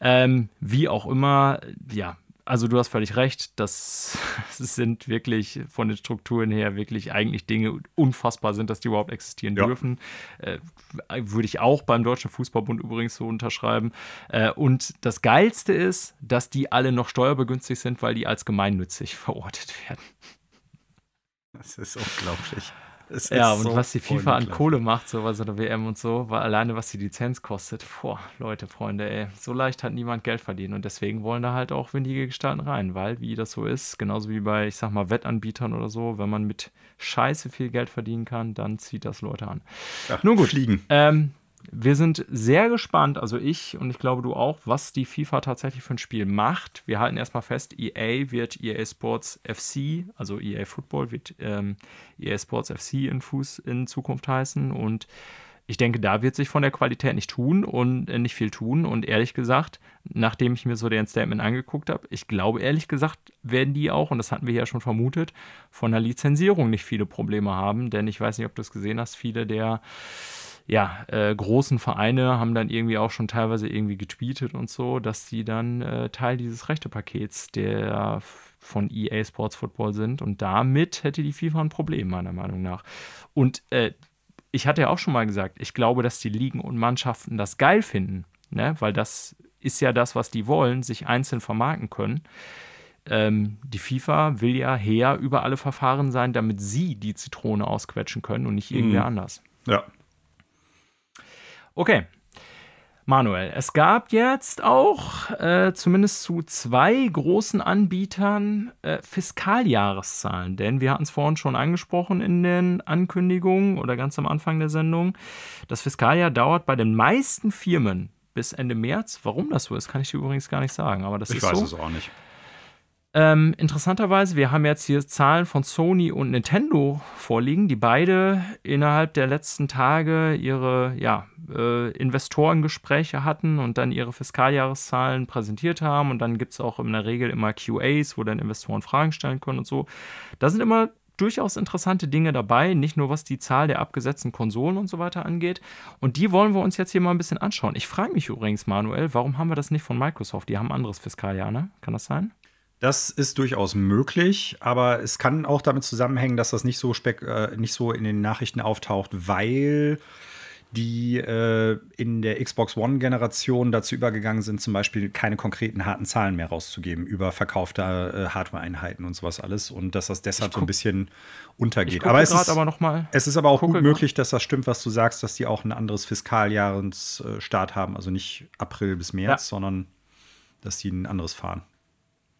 Ähm, wie auch immer, ja, also du hast völlig recht, das sind wirklich von den Strukturen her wirklich eigentlich Dinge unfassbar sind, dass die überhaupt existieren ja. dürfen. Äh, würde ich auch beim Deutschen Fußballbund übrigens so unterschreiben. Äh, und das Geilste ist, dass die alle noch steuerbegünstigt sind, weil die als gemeinnützig verortet werden. Das ist unglaublich ja, und so was die FIFA an Kohle macht, so bei so einer WM und so, weil alleine was die Lizenz kostet, boah, Leute, Freunde, ey, so leicht hat niemand Geld verdient und deswegen wollen da halt auch windige Gestalten rein, weil, wie das so ist, genauso wie bei, ich sag mal, Wettanbietern oder so, wenn man mit Scheiße viel Geld verdienen kann, dann zieht das Leute an. Ja, Nun gut. Fliegen. Ähm, wir sind sehr gespannt, also ich und ich glaube du auch, was die FIFA tatsächlich für ein Spiel macht. Wir halten erstmal fest, EA wird EA Sports FC, also EA Football wird ähm, EA Sports FC in Fuß in Zukunft heißen und ich denke, da wird sich von der Qualität nicht tun und äh, nicht viel tun. Und ehrlich gesagt, nachdem ich mir so den Statement angeguckt habe, ich glaube ehrlich gesagt, werden die auch, und das hatten wir ja schon vermutet, von der Lizenzierung nicht viele Probleme haben. Denn ich weiß nicht, ob du es gesehen hast, viele der ja, äh, großen Vereine haben dann irgendwie auch schon teilweise irgendwie getweetet und so, dass sie dann äh, Teil dieses Rechtepakets der von EA Sports Football sind und damit hätte die FIFA ein Problem, meiner Meinung nach. Und äh, ich hatte ja auch schon mal gesagt, ich glaube, dass die Ligen und Mannschaften das geil finden, ne? weil das ist ja das, was die wollen, sich einzeln vermarkten können. Ähm, die FIFA will ja her über alle Verfahren sein, damit sie die Zitrone ausquetschen können und nicht irgendwer mhm. anders. Ja, Okay. Manuel, es gab jetzt auch äh, zumindest zu zwei großen Anbietern äh, Fiskaljahreszahlen, denn wir hatten es vorhin schon angesprochen in den Ankündigungen oder ganz am Anfang der Sendung. Das Fiskaljahr dauert bei den meisten Firmen bis Ende März. Warum das so ist, kann ich dir übrigens gar nicht sagen, aber das ich ist so. Ich weiß es auch nicht. Ähm, interessanterweise, wir haben jetzt hier Zahlen von Sony und Nintendo vorliegen, die beide innerhalb der letzten Tage ihre ja, äh, Investorengespräche hatten und dann ihre Fiskaljahreszahlen präsentiert haben. Und dann gibt es auch in der Regel immer QAs, wo dann Investoren Fragen stellen können und so. Da sind immer durchaus interessante Dinge dabei, nicht nur was die Zahl der abgesetzten Konsolen und so weiter angeht. Und die wollen wir uns jetzt hier mal ein bisschen anschauen. Ich frage mich übrigens, Manuel, warum haben wir das nicht von Microsoft? Die haben ein anderes Fiskaljahr, ne? Kann das sein? Das ist durchaus möglich, aber es kann auch damit zusammenhängen, dass das nicht so, äh, nicht so in den Nachrichten auftaucht, weil die äh, in der Xbox One-Generation dazu übergegangen sind, zum Beispiel keine konkreten harten Zahlen mehr rauszugeben über verkaufte äh, Hardware-Einheiten und sowas alles und dass das deshalb so ein bisschen untergeht. aber es ist, aber noch mal, es ist aber auch gut möglich, dass das stimmt, was du sagst, dass die auch ein anderes Fiskaljahrensstart haben, also nicht April bis März, ja. sondern dass die ein anderes fahren.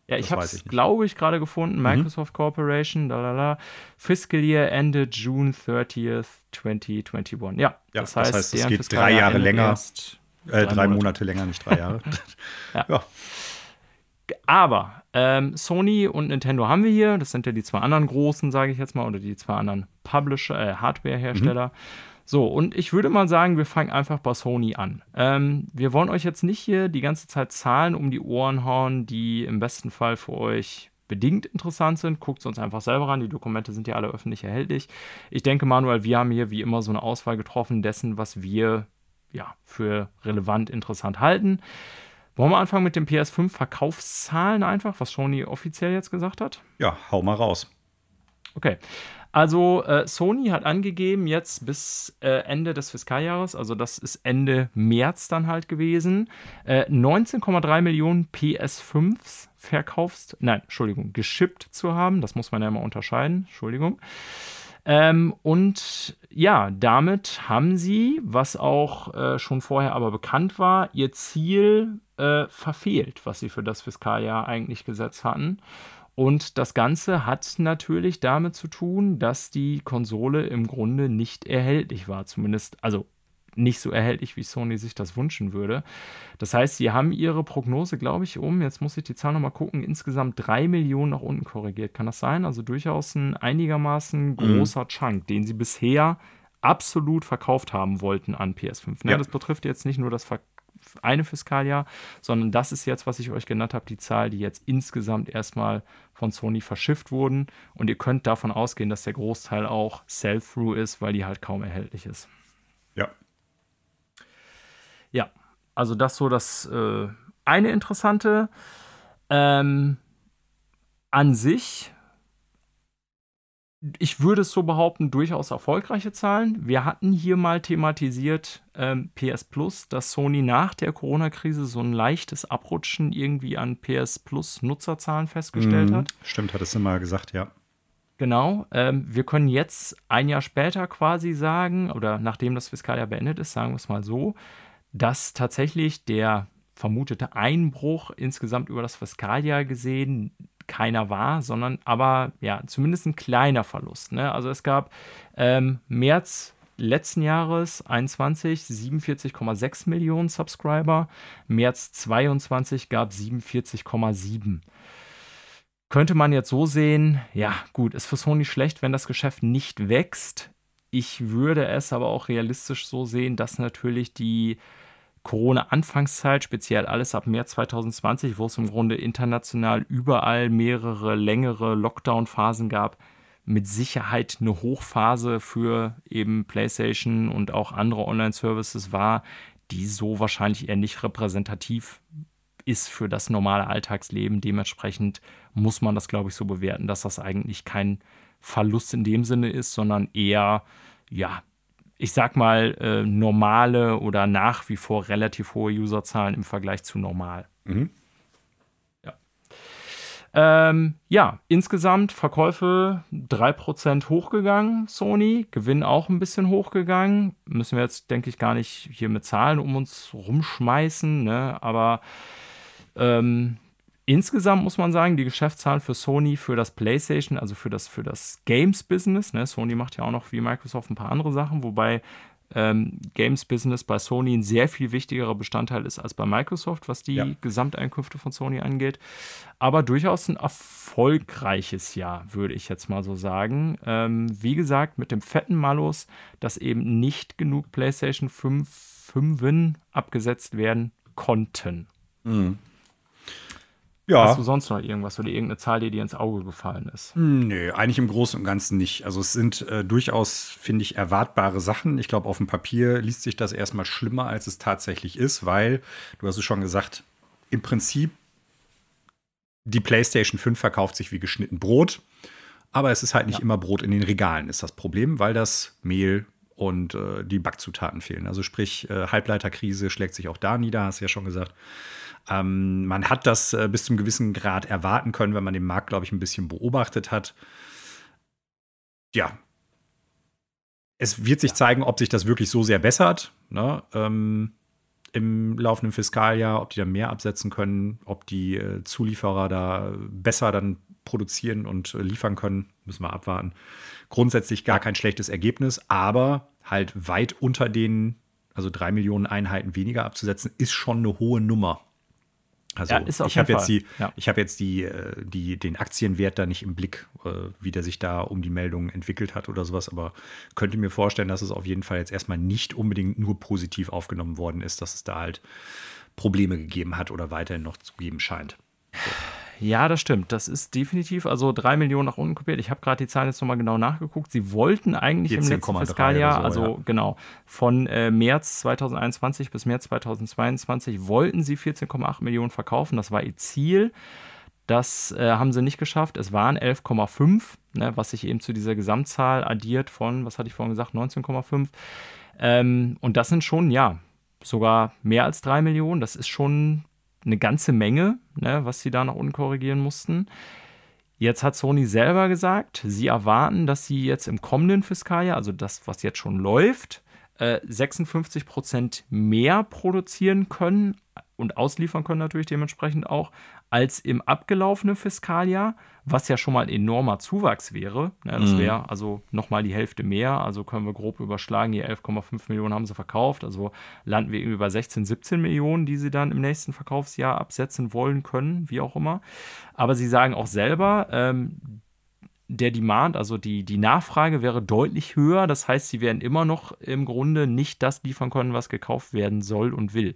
Ja, ich habe es, glaube ich, gerade gefunden. Mhm. Microsoft mhm. Corporation, lalala. Fiscal Year ended June 30th, 2021. Ja, ja das, heißt, das heißt, es geht drei Jahre länger. Erst, äh, drei, drei Monate. Monate. länger, nicht drei Jahre. ja. ja. Aber ähm, Sony und Nintendo haben wir hier. Das sind ja die zwei anderen großen, sage ich jetzt mal, oder die zwei anderen Publisher, äh, Hardware-Hersteller. Mhm. So, und ich würde mal sagen, wir fangen einfach bei Sony an. Ähm, wir wollen euch jetzt nicht hier die ganze Zeit Zahlen um die Ohren hauen, die im besten Fall für euch bedingt interessant sind. Guckt es uns einfach selber an. Die Dokumente sind ja alle öffentlich erhältlich. Ich denke, Manuel, wir haben hier wie immer so eine Auswahl getroffen dessen, was wir ja, für relevant interessant halten. Wollen wir anfangen mit den PS5-Verkaufszahlen einfach, was Sony offiziell jetzt gesagt hat? Ja, hau mal raus. Okay. Also äh, Sony hat angegeben, jetzt bis äh, Ende des Fiskaljahres, also das ist Ende März dann halt gewesen, äh, 19,3 Millionen PS5s verkaufst, nein, Entschuldigung, geschippt zu haben. Das muss man ja immer unterscheiden, Entschuldigung. Ähm, und ja, damit haben sie, was auch äh, schon vorher aber bekannt war, ihr Ziel äh, verfehlt, was sie für das Fiskaljahr eigentlich gesetzt hatten. Und das Ganze hat natürlich damit zu tun, dass die Konsole im Grunde nicht erhältlich war. Zumindest, also nicht so erhältlich, wie Sony sich das wünschen würde. Das heißt, sie haben ihre Prognose, glaube ich, um, jetzt muss ich die Zahl nochmal gucken, insgesamt drei Millionen nach unten korrigiert. Kann das sein? Also durchaus ein einigermaßen mhm. großer mhm. Chunk, den sie bisher absolut verkauft haben wollten an PS5. Ne? Ja. Das betrifft jetzt nicht nur das Ver eine Fiskaljahr, sondern das ist jetzt, was ich euch genannt habe, die Zahl, die jetzt insgesamt erstmal von Sony verschifft wurden. Und ihr könnt davon ausgehen, dass der Großteil auch Sell-Through ist, weil die halt kaum erhältlich ist. Ja. Ja, also das so das äh, eine interessante. Ähm, an sich ich würde es so behaupten, durchaus erfolgreiche Zahlen. Wir hatten hier mal thematisiert ähm, PS Plus, dass Sony nach der Corona-Krise so ein leichtes Abrutschen irgendwie an PS Plus Nutzerzahlen festgestellt mhm. hat. Stimmt, hat es immer gesagt, ja. Genau. Ähm, wir können jetzt ein Jahr später quasi sagen, oder nachdem das Fiskaljahr beendet ist, sagen wir es mal so, dass tatsächlich der vermutete Einbruch insgesamt über das Fiskaljahr gesehen keiner war, sondern aber ja, zumindest ein kleiner Verlust. Ne? Also es gab ähm, März letzten Jahres 21 47,6 Millionen Subscriber, März 22 gab 47,7. Könnte man jetzt so sehen, ja gut, ist für Sony schlecht, wenn das Geschäft nicht wächst. Ich würde es aber auch realistisch so sehen, dass natürlich die Corona-Anfangszeit, speziell alles ab März 2020, wo es im Grunde international überall mehrere längere Lockdown-Phasen gab, mit Sicherheit eine Hochphase für eben PlayStation und auch andere Online-Services war, die so wahrscheinlich eher nicht repräsentativ ist für das normale Alltagsleben. Dementsprechend muss man das, glaube ich, so bewerten, dass das eigentlich kein Verlust in dem Sinne ist, sondern eher, ja, ich sag mal, äh, normale oder nach wie vor relativ hohe Userzahlen im Vergleich zu normal. Mhm. Ja. Ähm, ja, insgesamt Verkäufe 3% hochgegangen, Sony, Gewinn auch ein bisschen hochgegangen. Müssen wir jetzt, denke ich, gar nicht hier mit Zahlen um uns rumschmeißen, ne? aber ähm, Insgesamt muss man sagen, die Geschäftszahlen für Sony für das PlayStation, also für das, für das Games-Business, ne? Sony macht ja auch noch wie Microsoft ein paar andere Sachen, wobei ähm, Games-Business bei Sony ein sehr viel wichtigerer Bestandteil ist als bei Microsoft, was die ja. Gesamteinkünfte von Sony angeht. Aber durchaus ein erfolgreiches Jahr, würde ich jetzt mal so sagen. Ähm, wie gesagt, mit dem fetten Malus, dass eben nicht genug PlayStation 5 5 abgesetzt werden konnten. Mhm. Ja. Hast du sonst noch irgendwas oder irgendeine Zahl, die dir ins Auge gefallen ist? Hm, nö, eigentlich im Großen und Ganzen nicht. Also es sind äh, durchaus, finde ich, erwartbare Sachen. Ich glaube, auf dem Papier liest sich das erstmal schlimmer, als es tatsächlich ist, weil, du hast es schon gesagt, im Prinzip die PlayStation 5 verkauft sich wie geschnitten Brot. Aber es ist halt nicht ja. immer Brot in den Regalen, ist das Problem, weil das Mehl und äh, die Backzutaten fehlen. Also sprich, äh, Halbleiterkrise schlägt sich auch da nieder, hast du ja schon gesagt. Ähm, man hat das äh, bis zum gewissen Grad erwarten können, wenn man den Markt, glaube ich, ein bisschen beobachtet hat. Ja. Es wird sich ja. zeigen, ob sich das wirklich so sehr bessert ne? ähm, im laufenden Fiskaljahr, ob die da mehr absetzen können, ob die äh, Zulieferer da besser dann produzieren und äh, liefern können. Müssen wir abwarten. Grundsätzlich gar kein schlechtes Ergebnis, aber halt weit unter den, also drei Millionen Einheiten weniger abzusetzen, ist schon eine hohe Nummer. Also ja, ich habe jetzt, die, ja. hab jetzt die, äh, die, den Aktienwert da nicht im Blick, äh, wie der sich da um die Meldung entwickelt hat oder sowas, aber könnte mir vorstellen, dass es auf jeden Fall jetzt erstmal nicht unbedingt nur positiv aufgenommen worden ist, dass es da halt Probleme gegeben hat oder weiterhin noch zu geben scheint. So. Ja, das stimmt. Das ist definitiv, also drei Millionen nach unten kopiert. Ich habe gerade die Zahlen jetzt nochmal genau nachgeguckt. Sie wollten eigentlich im letzten Fiskaljahr, so, also ja. genau, von äh, März 2021 bis März 2022 wollten sie 14,8 Millionen verkaufen. Das war ihr Ziel. Das äh, haben sie nicht geschafft. Es waren 11,5, ne, was sich eben zu dieser Gesamtzahl addiert von, was hatte ich vorhin gesagt, 19,5. Ähm, und das sind schon, ja, sogar mehr als drei Millionen. Das ist schon eine ganze Menge, ne, was sie da nach unten korrigieren mussten. Jetzt hat Sony selber gesagt, sie erwarten, dass sie jetzt im kommenden Fiskaljahr, also das, was jetzt schon läuft, 56 äh, Prozent mehr produzieren können und ausliefern können natürlich dementsprechend auch als im abgelaufenen Fiskaljahr, was ja schon mal ein enormer Zuwachs wäre. Ja, das mhm. wäre also nochmal die Hälfte mehr. Also können wir grob überschlagen, hier 11,5 Millionen haben sie verkauft. Also landen wir irgendwie bei 16, 17 Millionen, die sie dann im nächsten Verkaufsjahr absetzen wollen können, wie auch immer. Aber sie sagen auch selber, ähm, der Demand, also die, die Nachfrage wäre deutlich höher. Das heißt, sie werden immer noch im Grunde nicht das liefern können, was gekauft werden soll und will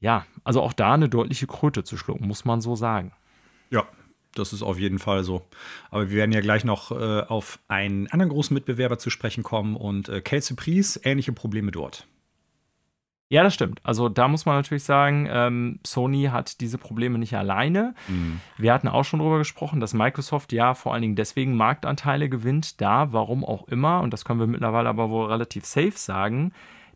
ja, also auch da eine deutliche Kröte zu schlucken, muss man so sagen. Ja, das ist auf jeden Fall so. Aber wir werden ja gleich noch äh, auf einen anderen großen Mitbewerber zu sprechen kommen und äh, Kelsey Priest, ähnliche Probleme dort. Ja, das stimmt. Also da muss man natürlich sagen, ähm, Sony hat diese Probleme nicht alleine. Mhm. Wir hatten auch schon darüber gesprochen, dass Microsoft ja vor allen Dingen deswegen Marktanteile gewinnt, da, warum auch immer, und das können wir mittlerweile aber wohl relativ safe sagen,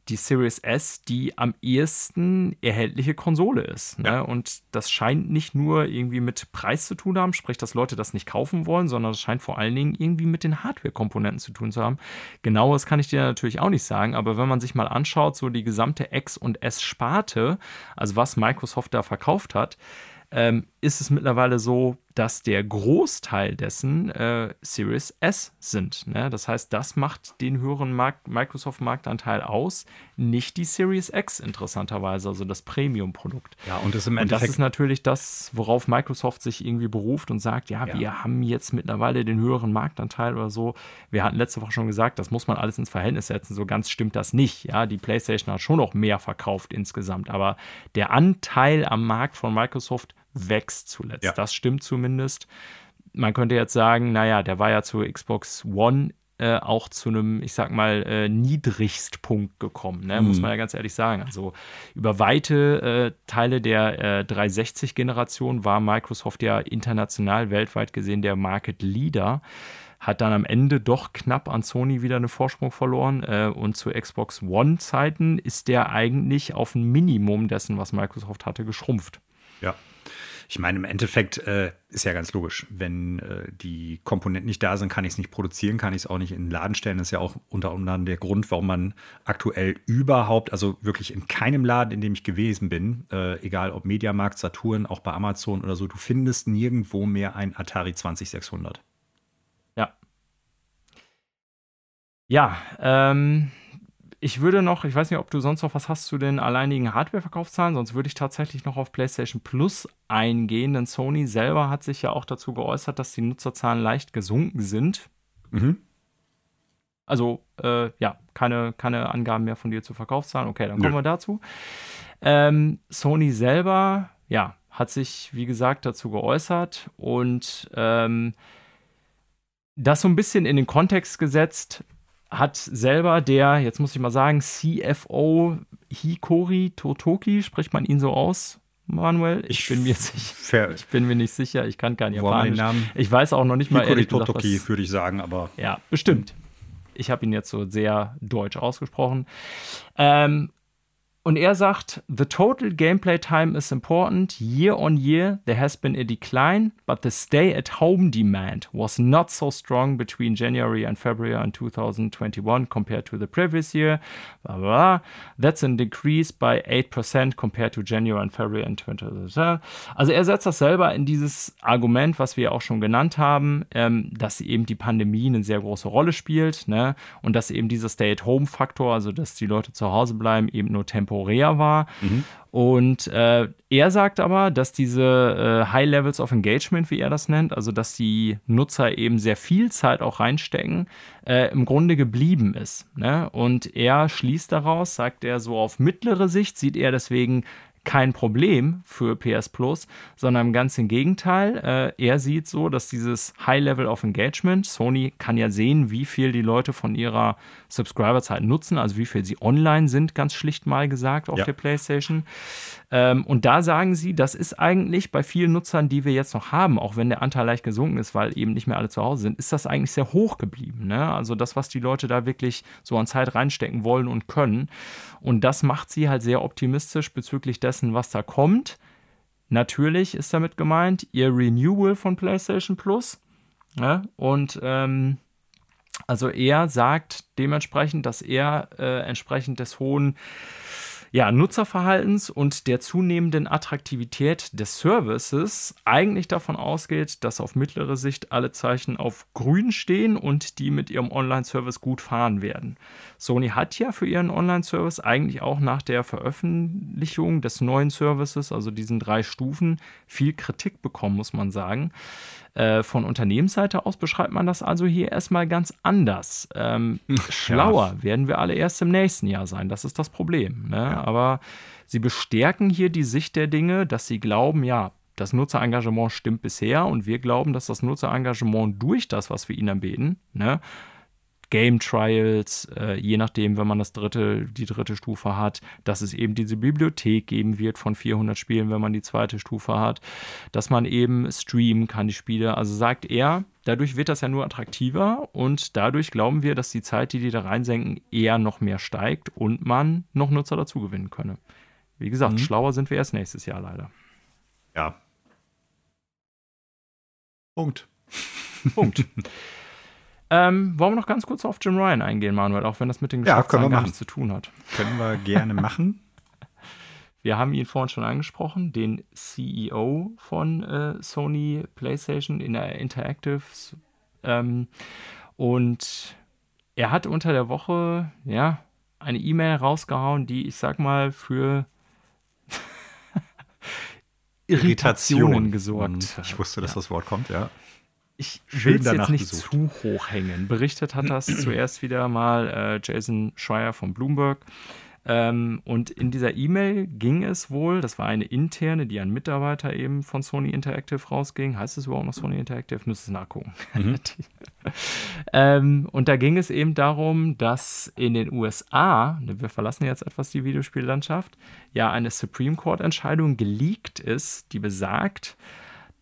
die Series S die am ehesten erhältliche Konsole ist. Ne? Ja. Und das scheint nicht nur irgendwie mit Preis zu tun haben, sprich, dass Leute das nicht kaufen wollen, sondern es scheint vor allen Dingen irgendwie mit den Hardware-Komponenten zu tun zu haben. Genaues kann ich dir natürlich auch nicht sagen, aber wenn man sich mal anschaut, so die gesamte X- und S-Sparte, also was Microsoft da verkauft hat, ähm, ist es mittlerweile so, dass der Großteil dessen äh, Series S sind. Ne? Das heißt, das macht den höheren Microsoft-Marktanteil aus, nicht die Series X interessanterweise, also das Premium-Produkt. Ja, und das, im und das ist natürlich das, worauf Microsoft sich irgendwie beruft und sagt, ja, ja, wir haben jetzt mittlerweile den höheren Marktanteil oder so. Wir hatten letzte Woche schon gesagt, das muss man alles ins Verhältnis setzen. So ganz stimmt das nicht. Ja, die PlayStation hat schon noch mehr verkauft insgesamt, aber der Anteil am Markt von Microsoft wächst zuletzt. Ja. Das stimmt zumindest. Man könnte jetzt sagen, naja, der war ja zur Xbox One äh, auch zu einem, ich sag mal, äh, Niedrigstpunkt gekommen, ne? mhm. muss man ja ganz ehrlich sagen. Also über weite äh, Teile der 360-Generation äh, war Microsoft ja international, weltweit gesehen der Market Leader hat dann am Ende doch knapp an Sony wieder einen Vorsprung verloren. Äh, und zu Xbox One-Zeiten ist der eigentlich auf ein Minimum dessen, was Microsoft hatte, geschrumpft. Ja, ich meine, im Endeffekt äh, ist ja ganz logisch. Wenn äh, die Komponenten nicht da sind, kann ich es nicht produzieren, kann ich es auch nicht in den Laden stellen. Das ist ja auch unter anderem der Grund, warum man aktuell überhaupt, also wirklich in keinem Laden, in dem ich gewesen bin, äh, egal ob Mediamarkt, Saturn, auch bei Amazon oder so, du findest nirgendwo mehr ein Atari 2600. Ja. Ja, ähm, ich würde noch, ich weiß nicht, ob du sonst noch was hast zu den alleinigen Hardware-Verkaufszahlen, sonst würde ich tatsächlich noch auf PlayStation Plus eingehen, denn Sony selber hat sich ja auch dazu geäußert, dass die Nutzerzahlen leicht gesunken sind. Mhm. Also, äh, ja, keine, keine Angaben mehr von dir zu Verkaufszahlen. Okay, dann kommen Nö. wir dazu. Ähm, Sony selber, ja, hat sich, wie gesagt, dazu geäußert und ähm, das so ein bisschen in den Kontext gesetzt, hat selber der, jetzt muss ich mal sagen, CFO Hikori Totoki, spricht man ihn so aus, Manuel? Ich, ich bin mir sicher. Ich bin mir nicht sicher, ich kann keinen Japanisch. Namen? Ich weiß auch noch nicht mal Hikori Totoki, würde ich sagen, aber. Ja, bestimmt. Ich habe ihn jetzt so sehr deutsch ausgesprochen. Ähm, und er sagt, the total gameplay time is important. Year on year, there has been a decline, but the stay at home demand was not so strong between January and February in 2021 compared to the previous year. Blah, blah, blah. That's a decrease by 8% compared to January and February in 2021. Also er setzt das selber in dieses Argument, was wir auch schon genannt haben, ähm, dass eben die Pandemie eine sehr große Rolle spielt ne? und dass eben dieser Stay-at-home-Faktor, also dass die Leute zu Hause bleiben, eben nur temporär temporär war. Mhm. Und äh, er sagt aber, dass diese äh, High Levels of Engagement, wie er das nennt, also dass die Nutzer eben sehr viel Zeit auch reinstecken, äh, im Grunde geblieben ist. Ne? Und er schließt daraus, sagt er so auf mittlere Sicht, sieht er deswegen kein Problem für PS Plus, sondern ganz im Gegenteil. Äh, er sieht so, dass dieses High Level of Engagement, Sony kann ja sehen, wie viel die Leute von ihrer Subscriber-Zeit nutzen, also wie viel sie online sind, ganz schlicht mal gesagt, auf ja. der PlayStation. Ähm, und da sagen sie, das ist eigentlich bei vielen Nutzern, die wir jetzt noch haben, auch wenn der Anteil leicht gesunken ist, weil eben nicht mehr alle zu Hause sind, ist das eigentlich sehr hoch geblieben. Ne? Also das, was die Leute da wirklich so an Zeit reinstecken wollen und können. Und das macht sie halt sehr optimistisch bezüglich dessen, was da kommt. Natürlich ist damit gemeint ihr Renewal von PlayStation Plus. Ja? Und ähm, also er sagt dementsprechend, dass er äh, entsprechend des hohen ja, Nutzerverhaltens und der zunehmenden Attraktivität des Services eigentlich davon ausgeht, dass auf mittlere Sicht alle Zeichen auf grün stehen und die mit ihrem Online-Service gut fahren werden. Sony hat ja für ihren Online-Service eigentlich auch nach der Veröffentlichung des neuen Services, also diesen drei Stufen, viel Kritik bekommen, muss man sagen. Äh, von Unternehmensseite aus beschreibt man das also hier erstmal ganz anders. Ähm, schlauer ja. werden wir alle erst im nächsten Jahr sein. Das ist das Problem. Ne? Ja. Aber sie bestärken hier die Sicht der Dinge, dass sie glauben, ja, das Nutzerengagement stimmt bisher und wir glauben, dass das Nutzerengagement durch das, was wir ihnen anbieten, ne, Game Trials, äh, je nachdem, wenn man das dritte, die dritte Stufe hat, dass es eben diese Bibliothek geben wird von 400 Spielen, wenn man die zweite Stufe hat, dass man eben streamen kann, die Spiele. Also sagt er, dadurch wird das ja nur attraktiver und dadurch glauben wir, dass die Zeit, die die da reinsenken, eher noch mehr steigt und man noch Nutzer dazu gewinnen könne. Wie gesagt, mhm. schlauer sind wir erst nächstes Jahr leider. Ja. Punkt. Punkt. Ähm, wollen wir noch ganz kurz auf Jim Ryan eingehen, Manuel, auch wenn das mit den Geschäftszahlen gar nichts zu tun hat. Können wir gerne machen. Wir haben ihn vorhin schon angesprochen, den CEO von äh, Sony PlayStation in der Interactive. Ähm, und er hat unter der Woche ja eine E-Mail rausgehauen, die ich sag mal für Irritationen Irritation. gesorgt. Ich wusste, dass ja. das Wort kommt, ja ich will es jetzt nicht gesucht. zu hoch hängen. Berichtet hat das zuerst wieder mal äh, Jason Schreier von Bloomberg. Ähm, und in dieser E-Mail ging es wohl, das war eine interne, die an Mitarbeiter eben von Sony Interactive rausging. Heißt es überhaupt noch Sony Interactive? Müsste es nachgucken. Mhm. ähm, und da ging es eben darum, dass in den USA, ne, wir verlassen jetzt etwas die Videospiellandschaft, ja eine Supreme Court-Entscheidung geleakt ist, die besagt,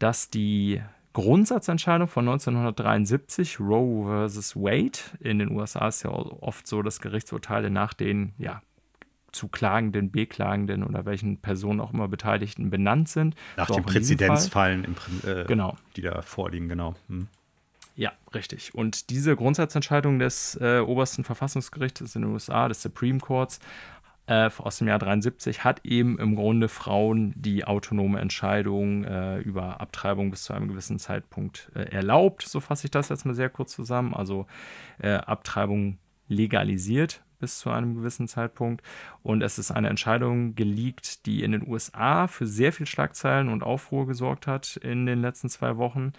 dass die Grundsatzentscheidung von 1973, Roe vs. Wade. In den USA ist ja oft so, dass Gerichtsurteile nach den ja, zu Klagenden, Beklagenden oder welchen Personen auch immer Beteiligten benannt sind. Nach so den Präzedenzfallen, äh, genau. die da vorliegen, genau. Hm. Ja, richtig. Und diese Grundsatzentscheidung des äh, obersten Verfassungsgerichts in den USA, des Supreme Courts, äh, aus dem Jahr 73 hat eben im Grunde Frauen die autonome Entscheidung äh, über Abtreibung bis zu einem gewissen Zeitpunkt äh, erlaubt. So fasse ich das jetzt mal sehr kurz zusammen. Also äh, Abtreibung legalisiert bis zu einem gewissen Zeitpunkt. Und es ist eine Entscheidung geleakt, die in den USA für sehr viel Schlagzeilen und Aufruhr gesorgt hat in den letzten zwei Wochen,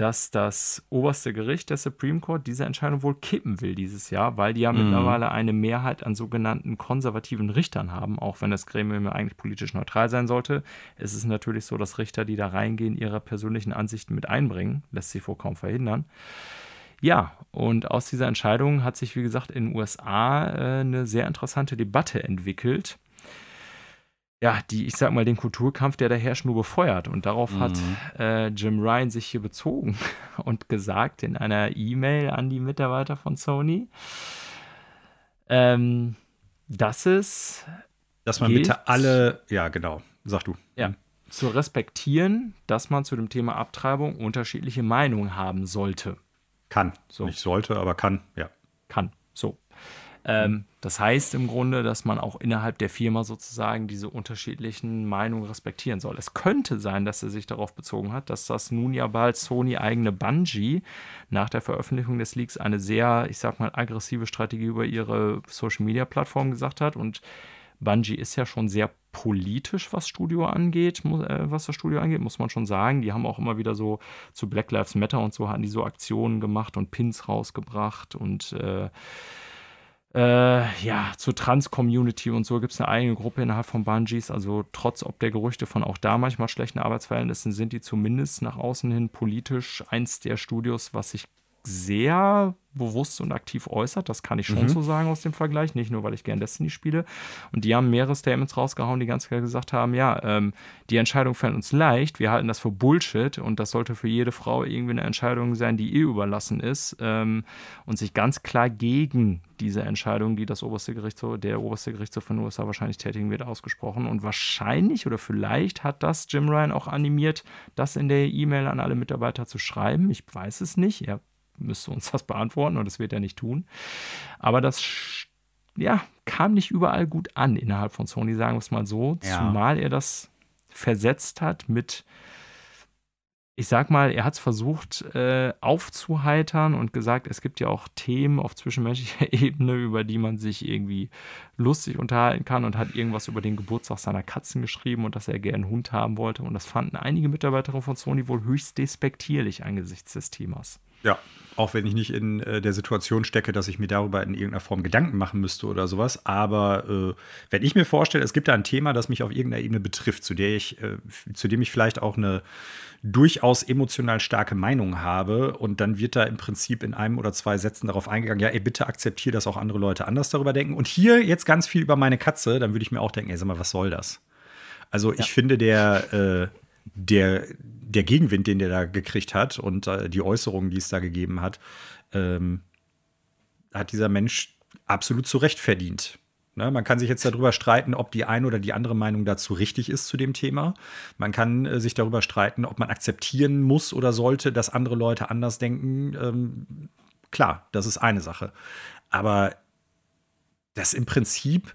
dass das oberste Gericht der Supreme Court diese Entscheidung wohl kippen will dieses Jahr, weil die ja mhm. mittlerweile eine Mehrheit an sogenannten konservativen Richtern haben, auch wenn das Gremium ja eigentlich politisch neutral sein sollte. Es ist natürlich so, dass Richter, die da reingehen, ihre persönlichen Ansichten mit einbringen, lässt sich wohl kaum verhindern. Ja, und aus dieser Entscheidung hat sich, wie gesagt, in den USA äh, eine sehr interessante Debatte entwickelt. Ja, die, ich sag mal, den Kulturkampf, der da herrscht, nur befeuert. Und darauf mhm. hat äh, Jim Ryan sich hier bezogen und gesagt in einer E-Mail an die Mitarbeiter von Sony, ähm, dass es. Dass man gilt, bitte alle, ja, genau, sag du. Ja, zu respektieren, dass man zu dem Thema Abtreibung unterschiedliche Meinungen haben sollte. Kann. So. Nicht sollte, aber kann, ja. Kann. Ähm, das heißt im Grunde, dass man auch innerhalb der Firma sozusagen diese unterschiedlichen Meinungen respektieren soll. Es könnte sein, dass er sich darauf bezogen hat, dass das nun ja bald Sony eigene Bungie nach der Veröffentlichung des Leaks eine sehr, ich sag mal, aggressive Strategie über ihre Social Media Plattform gesagt hat und Bungie ist ja schon sehr politisch, was Studio angeht, äh, was das Studio angeht, muss man schon sagen. Die haben auch immer wieder so zu Black Lives Matter und so hatten die so Aktionen gemacht und Pins rausgebracht und äh, äh, ja, zur Trans-Community und so gibt es eine eigene Gruppe innerhalb von Bungies. Also trotz ob der Gerüchte von auch da manchmal schlechten Arbeitsverhältnissen sind die zumindest nach außen hin politisch eins der Studios, was sich sehr bewusst und aktiv äußert. Das kann ich schon mhm. so sagen aus dem Vergleich. Nicht nur, weil ich gern Destiny spiele. Und die haben mehrere Statements rausgehauen, die ganz klar gesagt haben: Ja, ähm, die Entscheidung fällt uns leicht. Wir halten das für Bullshit und das sollte für jede Frau irgendwie eine Entscheidung sein, die ihr überlassen ist. Ähm, und sich ganz klar gegen diese Entscheidung, die das oberste Gerichtshof, der oberste Gerichtshof von USA wahrscheinlich tätigen wird, ausgesprochen. Und wahrscheinlich oder vielleicht hat das Jim Ryan auch animiert, das in der E-Mail an alle Mitarbeiter zu schreiben. Ich weiß es nicht. Er müsste uns das beantworten und das wird er nicht tun. Aber das ja, kam nicht überall gut an innerhalb von Sony, sagen wir es mal so. Ja. Zumal er das versetzt hat mit, ich sag mal, er hat es versucht äh, aufzuheitern und gesagt, es gibt ja auch Themen auf zwischenmenschlicher Ebene, über die man sich irgendwie lustig unterhalten kann und hat irgendwas über den Geburtstag seiner Katzen geschrieben und dass er gerne einen Hund haben wollte. Und das fanden einige Mitarbeiterinnen von Sony wohl höchst despektierlich angesichts des Themas. Ja, auch wenn ich nicht in äh, der Situation stecke, dass ich mir darüber in irgendeiner Form Gedanken machen müsste oder sowas. Aber äh, wenn ich mir vorstelle, es gibt da ein Thema, das mich auf irgendeiner Ebene betrifft, zu der ich, äh, zu dem ich vielleicht auch eine durchaus emotional starke Meinung habe und dann wird da im Prinzip in einem oder zwei Sätzen darauf eingegangen, ja, ey, bitte akzeptiere, dass auch andere Leute anders darüber denken. Und hier jetzt ganz viel über meine Katze, dann würde ich mir auch denken, ey, sag mal, was soll das? Also ich ja. finde, der, äh, der, der Gegenwind, den der da gekriegt hat und äh, die Äußerungen, die es da gegeben hat, ähm, hat dieser Mensch absolut zu Recht verdient. Ne? Man kann sich jetzt darüber streiten, ob die eine oder die andere Meinung dazu richtig ist zu dem Thema. Man kann äh, sich darüber streiten, ob man akzeptieren muss oder sollte, dass andere Leute anders denken. Ähm, klar, das ist eine Sache. Aber das im Prinzip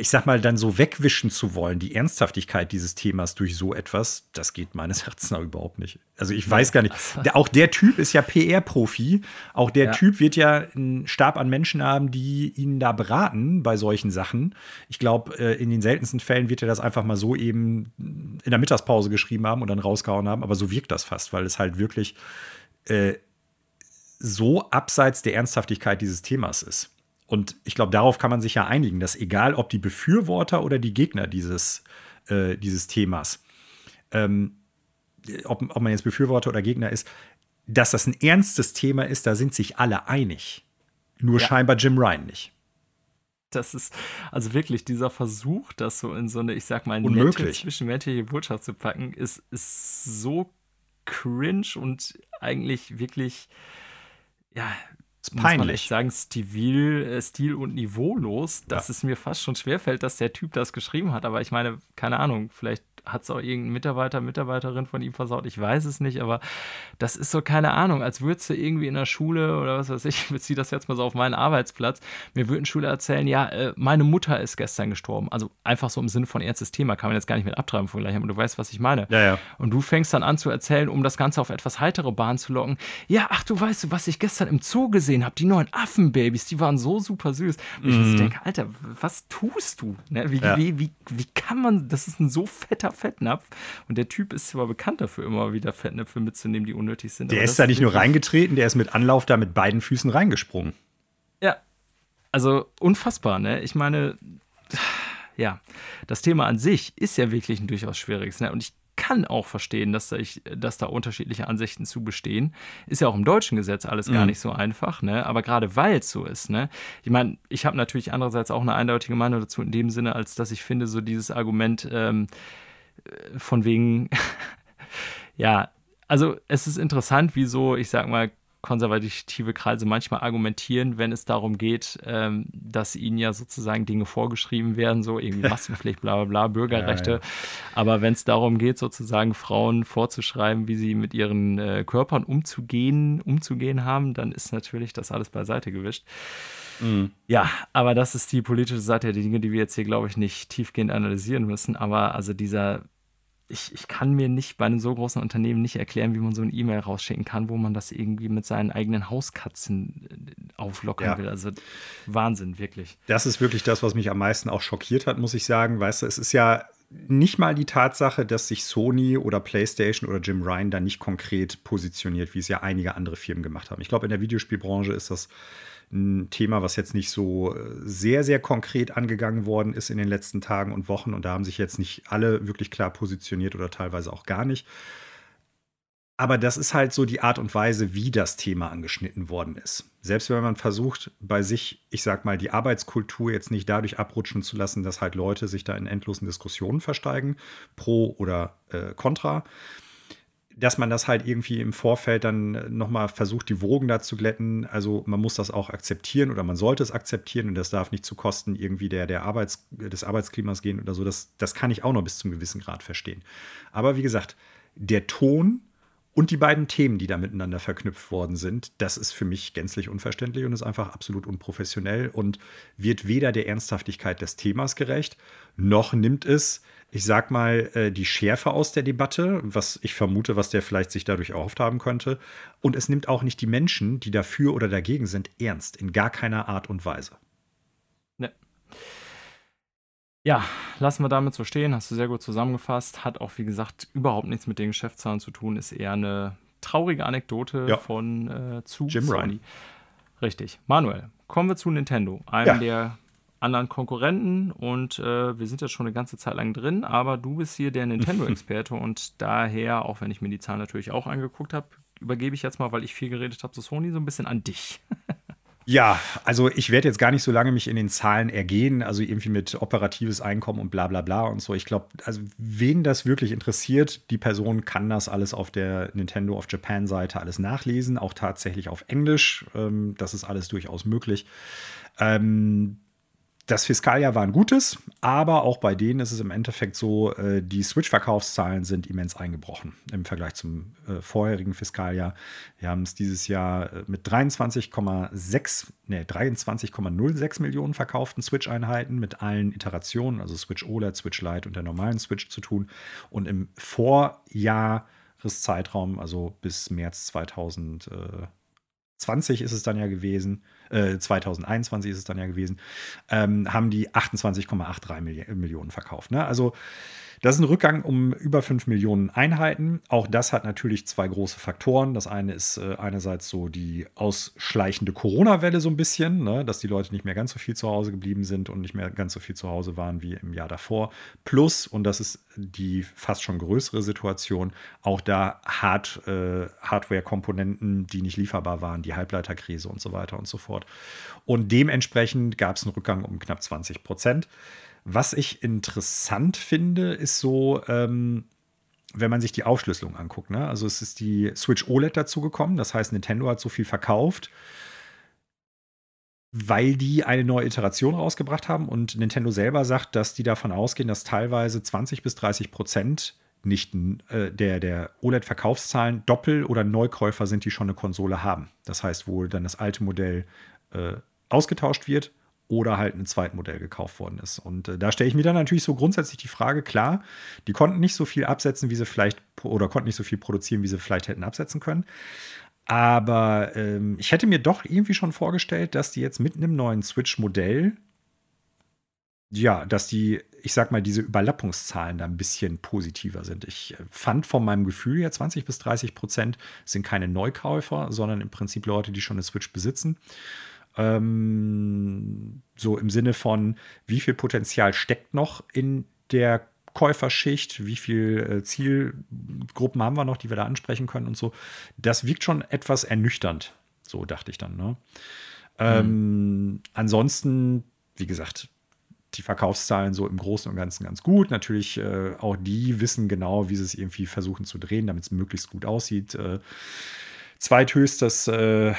ich sag mal, dann so wegwischen zu wollen, die Ernsthaftigkeit dieses Themas durch so etwas, das geht meines Erachtens nach überhaupt nicht. Also ich weiß gar nicht. Auch der Typ ist ja PR-Profi. Auch der ja. Typ wird ja einen Stab an Menschen haben, die ihn da beraten bei solchen Sachen. Ich glaube, äh, in den seltensten Fällen wird er das einfach mal so eben in der Mittagspause geschrieben haben und dann rausgehauen haben. Aber so wirkt das fast, weil es halt wirklich äh, so abseits der Ernsthaftigkeit dieses Themas ist. Und ich glaube, darauf kann man sich ja einigen, dass egal ob die Befürworter oder die Gegner dieses, äh, dieses Themas, ähm, ob, ob man jetzt Befürworter oder Gegner ist, dass das ein ernstes Thema ist, da sind sich alle einig. Nur ja. scheinbar Jim Ryan nicht. Das ist also wirklich dieser Versuch, das so in so eine, ich sag mal, nette zwischenmenschliche Botschaft zu packen, ist, ist so cringe und eigentlich wirklich, ja, ist peinlich. Sagen, stil, äh, stil und niveaulos, dass ja. es mir fast schon schwerfällt, dass der Typ das geschrieben hat. Aber ich meine, keine Ahnung, vielleicht hat es auch irgendein Mitarbeiter, Mitarbeiterin von ihm versaut, ich weiß es nicht, aber das ist so, keine Ahnung, als würdest du irgendwie in der Schule oder was weiß ich, beziehe das jetzt mal so auf meinen Arbeitsplatz, mir würde ein Schüler erzählen, ja, äh, meine Mutter ist gestern gestorben. Also einfach so im Sinne von ernstes Thema, kann man jetzt gar nicht mit abtreiben vergleichen, aber du weißt, was ich meine. Ja, ja. Und du fängst dann an zu erzählen, um das Ganze auf etwas heitere Bahn zu locken. Ja, ach, du weißt, was ich gestern im Zoo gesehen habe, die neuen Affenbabys, die waren so super süß. Und ich mhm. denke, Alter, was tust du? Ne? Wie, ja. wie, wie, wie kann man, das ist ein so fetter Fettnapf und der Typ ist zwar bekannt dafür, immer wieder Fettnäpfe mitzunehmen, die unnötig sind. Der ist da nicht nur reingetreten, der ist mit Anlauf da mit beiden Füßen reingesprungen. Ja, also unfassbar, ne? Ich meine, ja, das Thema an sich ist ja wirklich ein durchaus schwieriges, ne? Und ich kann auch verstehen, dass da, ich, dass da unterschiedliche Ansichten zu bestehen. Ist ja auch im deutschen Gesetz alles gar mhm. nicht so einfach, ne? Aber gerade weil es so ist, ne? Ich meine, ich habe natürlich andererseits auch eine eindeutige Meinung dazu in dem Sinne, als dass ich finde, so dieses Argument ähm, von wegen, ja, also es ist interessant, wieso, ich sag mal, konservative Kreise manchmal argumentieren, wenn es darum geht, ähm, dass ihnen ja sozusagen Dinge vorgeschrieben werden, so irgendwie Maskenpflicht, bla bla bla, Bürgerrechte. Ja, ja. Aber wenn es darum geht, sozusagen Frauen vorzuschreiben, wie sie mit ihren äh, Körpern umzugehen, umzugehen haben, dann ist natürlich das alles beiseite gewischt. Mhm. Ja, aber das ist die politische Seite der Dinge, die wir jetzt hier, glaube ich, nicht tiefgehend analysieren müssen. Aber also dieser ich, ich kann mir nicht bei einem so großen Unternehmen nicht erklären, wie man so ein E-Mail rausschicken kann, wo man das irgendwie mit seinen eigenen Hauskatzen äh, auflockern ja. will. Also Wahnsinn, wirklich. Das ist wirklich das, was mich am meisten auch schockiert hat, muss ich sagen. Weißt du, es ist ja nicht mal die Tatsache, dass sich Sony oder PlayStation oder Jim Ryan da nicht konkret positioniert, wie es ja einige andere Firmen gemacht haben. Ich glaube, in der Videospielbranche ist das ein Thema, was jetzt nicht so äh, sehr, sehr konkret angegangen worden ist in den letzten Tagen und Wochen. Und da haben sich jetzt nicht alle wirklich klar positioniert oder teilweise auch gar nicht. Aber das ist halt so die Art und Weise, wie das Thema angeschnitten worden ist. Selbst wenn man versucht, bei sich, ich sag mal, die Arbeitskultur jetzt nicht dadurch abrutschen zu lassen, dass halt Leute sich da in endlosen Diskussionen versteigen, pro oder äh, contra, dass man das halt irgendwie im Vorfeld dann nochmal versucht, die Wogen da zu glätten. Also man muss das auch akzeptieren oder man sollte es akzeptieren und das darf nicht zu Kosten irgendwie der, der Arbeits, des Arbeitsklimas gehen oder so. Das, das kann ich auch noch bis zum gewissen Grad verstehen. Aber wie gesagt, der Ton und die beiden Themen, die da miteinander verknüpft worden sind, das ist für mich gänzlich unverständlich und ist einfach absolut unprofessionell und wird weder der Ernsthaftigkeit des Themas gerecht, noch nimmt es ich sag mal, äh, die Schärfe aus der Debatte, was ich vermute, was der vielleicht sich dadurch erhofft haben könnte. Und es nimmt auch nicht die Menschen, die dafür oder dagegen sind, ernst. In gar keiner Art und Weise. Ne. Ja, lassen wir damit so stehen. Hast du sehr gut zusammengefasst. Hat auch, wie gesagt, überhaupt nichts mit den Geschäftszahlen zu tun. Ist eher eine traurige Anekdote ja. von äh, zu Jim Sony. Ryan. Richtig. Manuel, kommen wir zu Nintendo, einem ja. der anderen Konkurrenten und äh, wir sind ja schon eine ganze Zeit lang drin, aber du bist hier der Nintendo-Experte und daher, auch wenn ich mir die Zahlen natürlich auch angeguckt habe, übergebe ich jetzt mal, weil ich viel geredet habe zu Sony, so ein bisschen an dich. Ja, also ich werde jetzt gar nicht so lange mich in den Zahlen ergehen, also irgendwie mit operatives Einkommen und bla bla bla und so. Ich glaube, also wen das wirklich interessiert, die Person kann das alles auf der Nintendo of Japan Seite alles nachlesen, auch tatsächlich auf Englisch. Ähm, das ist alles durchaus möglich. Ähm, das Fiskaljahr war ein gutes, aber auch bei denen ist es im Endeffekt so, äh, die Switch-Verkaufszahlen sind immens eingebrochen im Vergleich zum äh, vorherigen Fiskaljahr. Wir haben es dieses Jahr äh, mit 23,6, nee, 23,06 Millionen verkauften Switch-Einheiten mit allen Iterationen, also Switch OLED, Switch Lite und der normalen Switch zu tun. Und im Vorjahreszeitraum, also bis März 2020 ist es dann ja gewesen, 2021 äh, ist es dann ja gewesen, ähm, haben die 28,83 Millionen verkauft. Ne? Also das ist ein Rückgang um über 5 Millionen Einheiten. Auch das hat natürlich zwei große Faktoren. Das eine ist äh, einerseits so die ausschleichende Corona-Welle so ein bisschen, ne? dass die Leute nicht mehr ganz so viel zu Hause geblieben sind und nicht mehr ganz so viel zu Hause waren wie im Jahr davor. Plus, und das ist die fast schon größere Situation, auch da Hard, äh, Hardware-Komponenten, die nicht lieferbar waren, die Halbleiterkrise und so weiter und so fort. Und dementsprechend gab es einen Rückgang um knapp 20 Prozent. Was ich interessant finde, ist so, ähm, wenn man sich die Aufschlüsselung anguckt. Ne? Also es ist die Switch OLED dazugekommen, das heißt, Nintendo hat so viel verkauft. weil die eine neue Iteration rausgebracht haben und Nintendo selber sagt, dass die davon ausgehen, dass teilweise 20 bis 30 Prozent nicht äh, der, der OLED-Verkaufszahlen Doppel- oder Neukäufer sind, die schon eine Konsole haben. Das heißt, wo dann das alte Modell äh, ausgetauscht wird oder halt ein Zweitmodell gekauft worden ist. Und äh, da stelle ich mir dann natürlich so grundsätzlich die Frage, klar, die konnten nicht so viel absetzen, wie sie vielleicht, oder konnten nicht so viel produzieren, wie sie vielleicht hätten absetzen können. Aber ähm, ich hätte mir doch irgendwie schon vorgestellt, dass die jetzt mit einem neuen Switch-Modell, ja, dass die, ich sag mal, diese Überlappungszahlen da ein bisschen positiver sind. Ich äh, fand von meinem Gefühl her, 20 bis 30 Prozent sind keine Neukäufer, sondern im Prinzip Leute, die schon eine Switch besitzen. Ähm, so im Sinne von, wie viel Potenzial steckt noch in der Käuferschicht, wie viele äh, Zielgruppen haben wir noch, die wir da ansprechen können und so. Das wirkt schon etwas ernüchternd, so dachte ich dann. Ne? Ähm, mhm. ansonsten, wie gesagt, die Verkaufszahlen so im Großen und Ganzen ganz gut. Natürlich äh, auch die wissen genau, wie sie es irgendwie versuchen zu drehen, damit es möglichst gut aussieht. Äh, zweithöchstes, äh,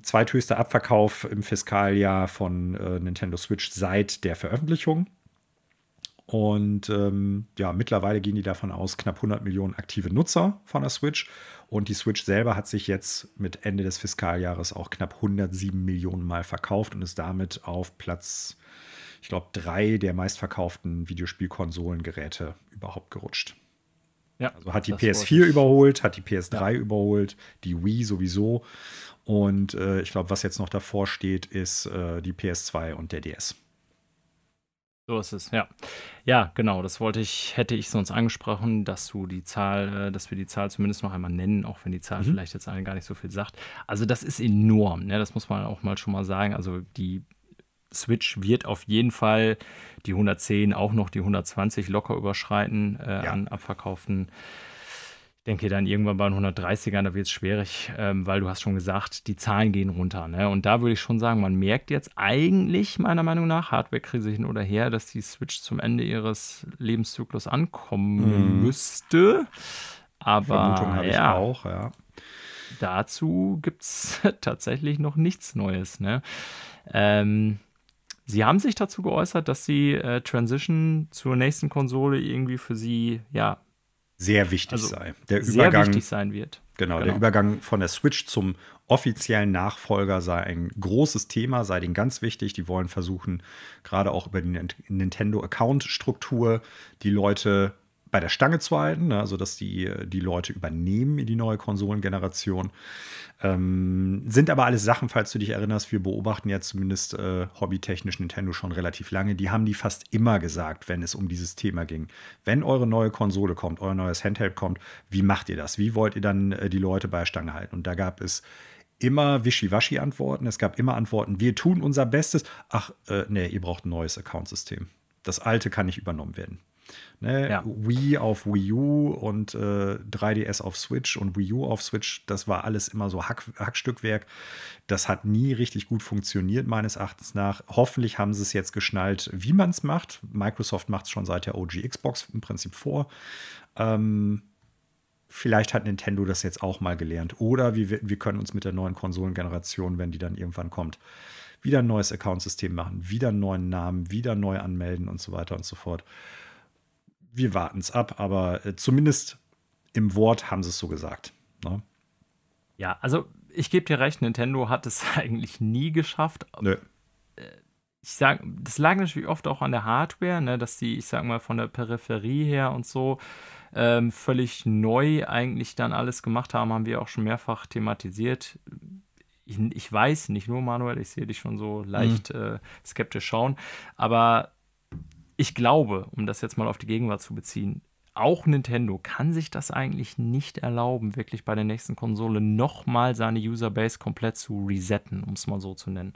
zweithöchster Abverkauf im Fiskaljahr von äh, Nintendo Switch seit der Veröffentlichung. Und ähm, ja, mittlerweile gehen die davon aus, knapp 100 Millionen aktive Nutzer von der Switch. Und die Switch selber hat sich jetzt mit Ende des Fiskaljahres auch knapp 107 Millionen Mal verkauft und ist damit auf Platz, ich glaube, drei der meistverkauften Videospielkonsolengeräte überhaupt gerutscht. Ja, also hat die PS4 überholt, hat die PS3 ja. überholt, die Wii sowieso. Und äh, ich glaube, was jetzt noch davor steht, ist äh, die PS2 und der DS. So ist es, ja. Ja, genau, das wollte ich, hätte ich sonst angesprochen, dass du die Zahl, äh, dass wir die Zahl zumindest noch einmal nennen, auch wenn die Zahl mhm. vielleicht jetzt allen gar nicht so viel sagt. Also das ist enorm, ne? Das muss man auch mal schon mal sagen. Also die Switch wird auf jeden Fall die 110, auch noch die 120 locker überschreiten äh, ja. an abverkauften denke dann irgendwann bei 130ern, da wird es schwierig, ähm, weil du hast schon gesagt, die Zahlen gehen runter. Ne? Und da würde ich schon sagen, man merkt jetzt eigentlich meiner Meinung nach, Hardware-Krise hin oder her, dass die Switch zum Ende ihres Lebenszyklus ankommen mhm. müsste. Aber Vermutung habe ja, ich auch, ja. Dazu gibt es tatsächlich noch nichts Neues. Ne? Ähm, Sie haben sich dazu geäußert, dass sie äh, Transition zur nächsten Konsole irgendwie für sie ja sehr wichtig also sei. Der sehr Übergang, wichtig sein wird. Genau, genau, der Übergang von der Switch zum offiziellen Nachfolger sei ein großes Thema, sei denen ganz wichtig. Die wollen versuchen, gerade auch über die Nintendo-Account-Struktur die Leute bei der Stange zu halten, ne? also dass die, die Leute übernehmen in die neue Konsolengeneration. Ähm, sind aber alles Sachen, falls du dich erinnerst, wir beobachten ja zumindest äh, hobbytechnisch Nintendo schon relativ lange. Die haben die fast immer gesagt, wenn es um dieses Thema ging. Wenn eure neue Konsole kommt, euer neues Handheld kommt, wie macht ihr das? Wie wollt ihr dann äh, die Leute bei der Stange halten? Und da gab es immer Wischiwaschi-Antworten. Es gab immer Antworten, wir tun unser Bestes. Ach, äh, nee, ihr braucht ein neues Accountsystem. Das alte kann nicht übernommen werden. Ne? Ja. Wii auf Wii U und äh, 3DS auf Switch und Wii U auf Switch, das war alles immer so Hack, Hackstückwerk. Das hat nie richtig gut funktioniert, meines Erachtens nach. Hoffentlich haben sie es jetzt geschnallt, wie man es macht. Microsoft macht es schon seit der OG Xbox im Prinzip vor. Ähm, vielleicht hat Nintendo das jetzt auch mal gelernt. Oder wir, wir können uns mit der neuen Konsolengeneration, wenn die dann irgendwann kommt, wieder ein neues Accountsystem machen, wieder einen neuen Namen, wieder neu anmelden und so weiter und so fort wir warten es ab, aber äh, zumindest im Wort haben sie es so gesagt. Ne? Ja, also ich gebe dir recht, Nintendo hat es eigentlich nie geschafft. Nö. Äh, ich sage, das lag natürlich oft auch an der Hardware, ne, dass die, ich sag mal, von der Peripherie her und so ähm, völlig neu eigentlich dann alles gemacht haben, haben wir auch schon mehrfach thematisiert. Ich, ich weiß, nicht nur Manuel, ich sehe dich schon so leicht mhm. äh, skeptisch schauen, aber ich glaube, um das jetzt mal auf die Gegenwart zu beziehen, auch Nintendo kann sich das eigentlich nicht erlauben, wirklich bei der nächsten Konsole nochmal seine Userbase komplett zu resetten, um es mal so zu nennen.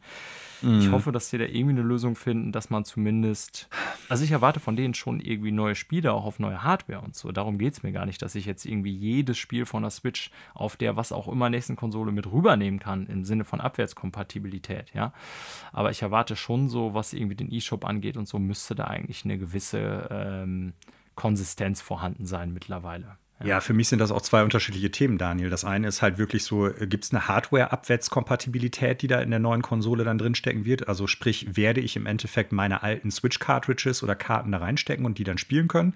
Mhm. Ich hoffe, dass sie da irgendwie eine Lösung finden, dass man zumindest. Also ich erwarte von denen schon irgendwie neue Spiele, auch auf neue Hardware und so. Darum geht es mir gar nicht, dass ich jetzt irgendwie jedes Spiel von der Switch auf der was auch immer nächsten Konsole mit rübernehmen kann, im Sinne von Abwärtskompatibilität, ja. Aber ich erwarte schon so, was irgendwie den E-Shop angeht und so, müsste da eigentlich eine gewisse. Ähm, Konsistenz vorhanden sein mittlerweile. Ja, für mich sind das auch zwei unterschiedliche Themen, Daniel. Das eine ist halt wirklich so, äh, gibt es eine Hardware-Abwärtskompatibilität, die da in der neuen Konsole dann drinstecken wird? Also sprich, werde ich im Endeffekt meine alten Switch-Cartridges oder Karten da reinstecken und die dann spielen können?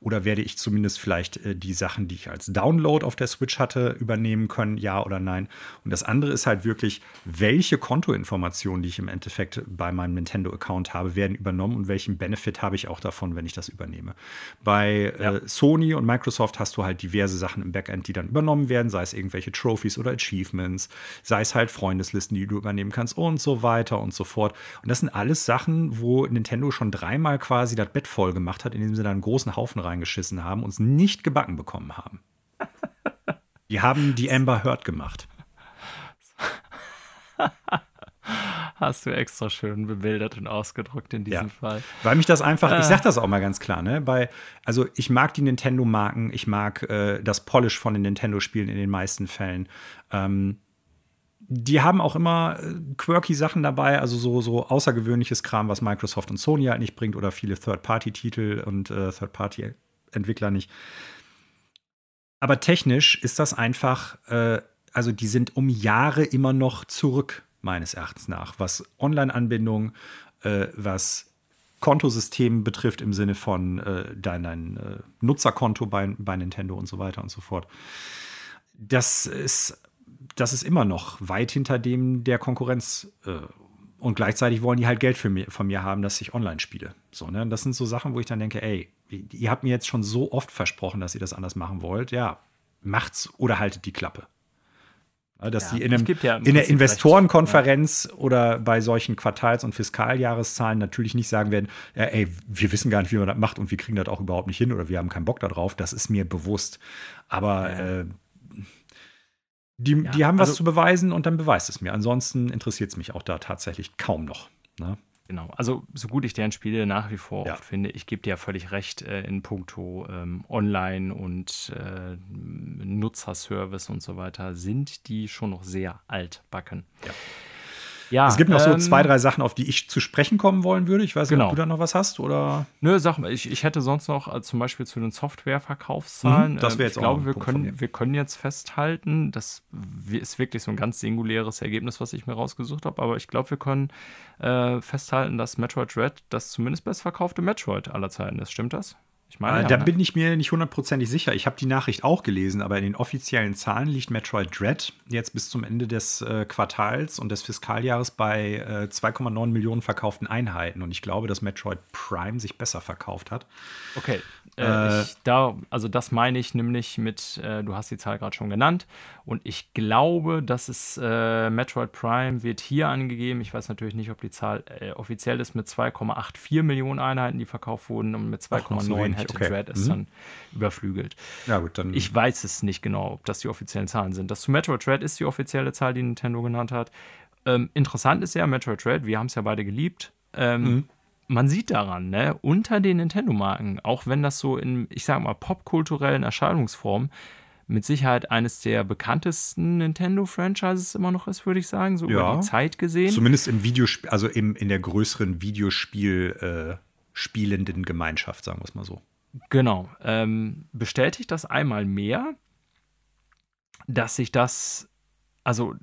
Oder werde ich zumindest vielleicht äh, die Sachen, die ich als Download auf der Switch hatte, übernehmen können? Ja oder nein? Und das andere ist halt wirklich, welche Kontoinformationen, die ich im Endeffekt bei meinem Nintendo-Account habe, werden übernommen und welchen Benefit habe ich auch davon, wenn ich das übernehme? Bei ja. äh, Sony und Microsoft hast du halt diverse Sachen im Backend, die dann übernommen werden, sei es irgendwelche Trophies oder Achievements, sei es halt Freundeslisten, die du übernehmen kannst und so weiter und so fort. Und das sind alles Sachen, wo Nintendo schon dreimal quasi das Bett voll gemacht hat, indem sie da einen großen Haufen reingeschissen haben und es nicht gebacken bekommen haben. Die haben die Amber Heard gemacht. Hast du extra schön bebildert und ausgedruckt in diesem ja. Fall. Weil mich das einfach, äh. ich sag das auch mal ganz klar, ne? Bei, also ich mag die Nintendo-Marken, ich mag äh, das Polish von den Nintendo-Spielen in den meisten Fällen. Ähm, die haben auch immer äh, quirky Sachen dabei, also so, so außergewöhnliches Kram, was Microsoft und Sony halt nicht bringt oder viele Third-Party-Titel und äh, Third-Party-Entwickler nicht. Aber technisch ist das einfach, äh, also die sind um Jahre immer noch zurück meines Erachtens nach, was Online-Anbindung, äh, was Kontosystem betrifft im Sinne von äh, dein, dein äh, Nutzerkonto bei, bei Nintendo und so weiter und so fort. Das ist, das ist immer noch weit hinter dem der Konkurrenz. Äh, und gleichzeitig wollen die halt Geld für mir, von mir haben, dass ich online spiele. So, ne? Das sind so Sachen, wo ich dann denke, ey, ihr habt mir jetzt schon so oft versprochen, dass ihr das anders machen wollt. Ja, macht's oder haltet die Klappe. Dass ja, die in, einem, ja in der Investorenkonferenz ja. oder bei solchen Quartals- und Fiskaljahreszahlen natürlich nicht sagen werden, ja, ey, wir wissen gar nicht, wie man das macht und wir kriegen das auch überhaupt nicht hin oder wir haben keinen Bock darauf. Das ist mir bewusst. Aber äh, die, die haben also, was zu beweisen und dann beweist es mir. Ansonsten interessiert es mich auch da tatsächlich kaum noch. Ne? Genau, also so gut ich deren Spiele nach wie vor ja. finde, ich gebe dir ja völlig recht äh, in puncto ähm, Online und äh, Nutzerservice und so weiter, sind die schon noch sehr altbacken. Ja. Ja, es gibt noch ähm, so zwei, drei Sachen, auf die ich zu sprechen kommen wollen würde. Ich weiß nicht, genau. ob du da noch was hast oder. Nö, sag mal, ich, ich hätte sonst noch also zum Beispiel zu den Softwareverkaufszahlen. Mhm, das wäre jetzt ich auch glaube, wir können, wir können jetzt festhalten, das ist wirklich so ein ganz singuläres Ergebnis, was ich mir rausgesucht habe, aber ich glaube, wir können äh, festhalten, dass Metroid Red das zumindest bestverkaufte Metroid aller Zeiten ist. Stimmt das? Ich meine, äh, ja, da ne? bin ich mir nicht hundertprozentig sicher. Ich habe die Nachricht auch gelesen, aber in den offiziellen Zahlen liegt Metroid Dread jetzt bis zum Ende des äh, Quartals und des Fiskaljahres bei äh, 2,9 Millionen verkauften Einheiten. Und ich glaube, dass Metroid Prime sich besser verkauft hat. Okay, äh, äh, ich, da, also das meine ich nämlich mit, äh, du hast die Zahl gerade schon genannt. Und ich glaube, dass es Metroid Prime wird hier angegeben. Ich weiß natürlich nicht, ob die Zahl offiziell ist mit 2,84 Millionen Einheiten, die verkauft wurden und mit 2,9 hätte okay. Dread es mhm. dann überflügelt. Ja, gut, dann. Ich weiß es nicht genau, ob das die offiziellen Zahlen sind. Das zu Metroid Dread ist die offizielle Zahl, die Nintendo genannt hat. Ähm, interessant ist ja, Metroid Dread, wir haben es ja beide geliebt. Ähm, mhm. Man sieht daran, ne, unter den Nintendo-Marken, auch wenn das so in, ich sag mal, popkulturellen Erscheinungsformen mit Sicherheit eines der bekanntesten Nintendo-Franchises immer noch ist, würde ich sagen, so ja, über die Zeit gesehen. Zumindest im Videospiel, also im, in der größeren Videospiel- äh, spielenden Gemeinschaft, sagen wir es mal so. Genau. Ähm, bestätigt das einmal mehr, dass sich das, also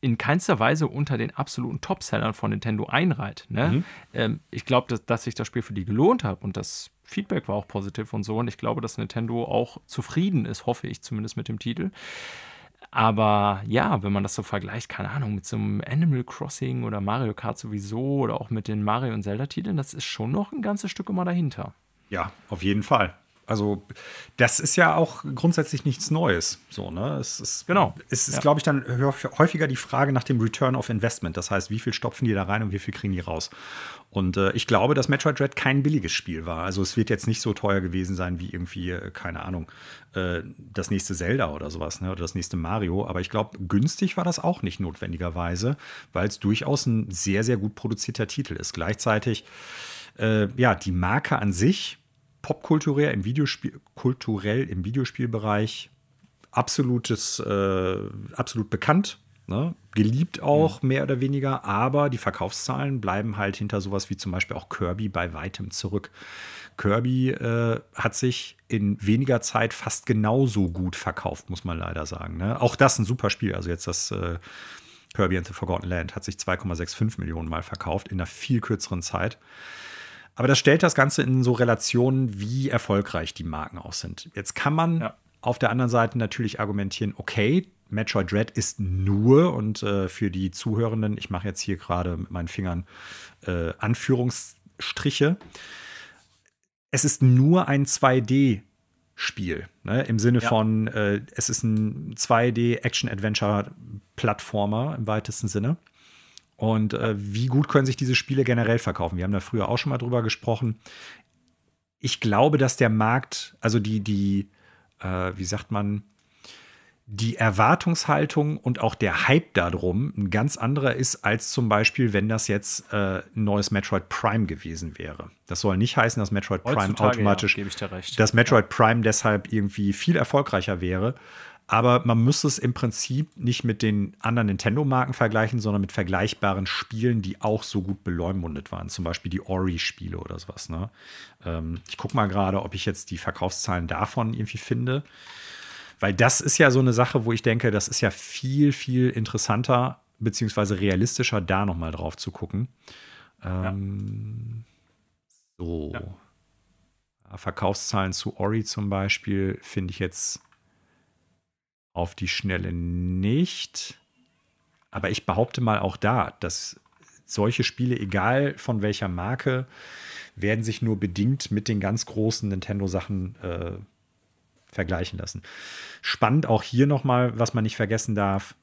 in keinster Weise unter den absoluten Topsellern von Nintendo einreiht. Ne? Mhm. Ähm, ich glaube, dass, dass sich das Spiel für die gelohnt hat und das Feedback war auch positiv und so. Und ich glaube, dass Nintendo auch zufrieden ist, hoffe ich zumindest mit dem Titel. Aber ja, wenn man das so vergleicht, keine Ahnung, mit so einem Animal Crossing oder Mario Kart sowieso oder auch mit den Mario- und Zelda-Titeln, das ist schon noch ein ganzes Stück immer dahinter. Ja, auf jeden Fall. Also, das ist ja auch grundsätzlich nichts Neues. So, ne? Es ist, genau. Es ist, ja. glaube ich, dann häufiger die Frage nach dem Return of Investment. Das heißt, wie viel stopfen die da rein und wie viel kriegen die raus? Und äh, ich glaube, dass Metroid Dread kein billiges Spiel war. Also, es wird jetzt nicht so teuer gewesen sein wie irgendwie, äh, keine Ahnung, äh, das nächste Zelda oder sowas, ne? oder das nächste Mario. Aber ich glaube, günstig war das auch nicht notwendigerweise, weil es durchaus ein sehr, sehr gut produzierter Titel ist. Gleichzeitig, äh, ja, die Marke an sich popkulturell im Videospiel, kulturell im Videospielbereich absolutes, äh, absolut bekannt. Ne? geliebt auch, mhm. mehr oder weniger, aber die Verkaufszahlen bleiben halt hinter sowas wie zum Beispiel auch Kirby bei weitem zurück. Kirby äh, hat sich in weniger Zeit fast genauso gut verkauft, muss man leider sagen. Ne? Auch das ein super Spiel. Also jetzt das äh, Kirby and the Forgotten Land hat sich 2,65 Millionen Mal verkauft in einer viel kürzeren Zeit. Aber das stellt das Ganze in so Relationen, wie erfolgreich die Marken auch sind. Jetzt kann man ja. auf der anderen Seite natürlich argumentieren, okay, Metroid Dread ist nur, und äh, für die Zuhörenden, ich mache jetzt hier gerade mit meinen Fingern äh, Anführungsstriche, es ist nur ein 2D-Spiel. Ne? Im Sinne ja. von, äh, es ist ein 2D-Action-Adventure-Plattformer im weitesten Sinne. Und äh, wie gut können sich diese Spiele generell verkaufen? Wir haben da früher auch schon mal drüber gesprochen. Ich glaube, dass der Markt, also die, die, äh, wie sagt man, die Erwartungshaltung und auch der Hype darum ein ganz anderer ist, als zum Beispiel, wenn das jetzt äh, ein neues Metroid Prime gewesen wäre. Das soll nicht heißen, dass Metroid Prime automatisch, ja, dass Metroid Prime deshalb irgendwie viel erfolgreicher wäre. Aber man müsste es im Prinzip nicht mit den anderen Nintendo-Marken vergleichen, sondern mit vergleichbaren Spielen, die auch so gut beleumundet waren. Zum Beispiel die Ori-Spiele oder sowas. Ne? Ähm, ich gucke mal gerade, ob ich jetzt die Verkaufszahlen davon irgendwie finde. Weil das ist ja so eine Sache, wo ich denke, das ist ja viel, viel interessanter beziehungsweise realistischer, da nochmal drauf zu gucken. Ähm, ja. So. Ja. Verkaufszahlen zu Ori zum Beispiel finde ich jetzt auf die Schnelle nicht. Aber ich behaupte mal auch da, dass solche Spiele, egal von welcher Marke, werden sich nur bedingt mit den ganz großen Nintendo-Sachen äh, vergleichen lassen. Spannend auch hier nochmal, was man nicht vergessen darf.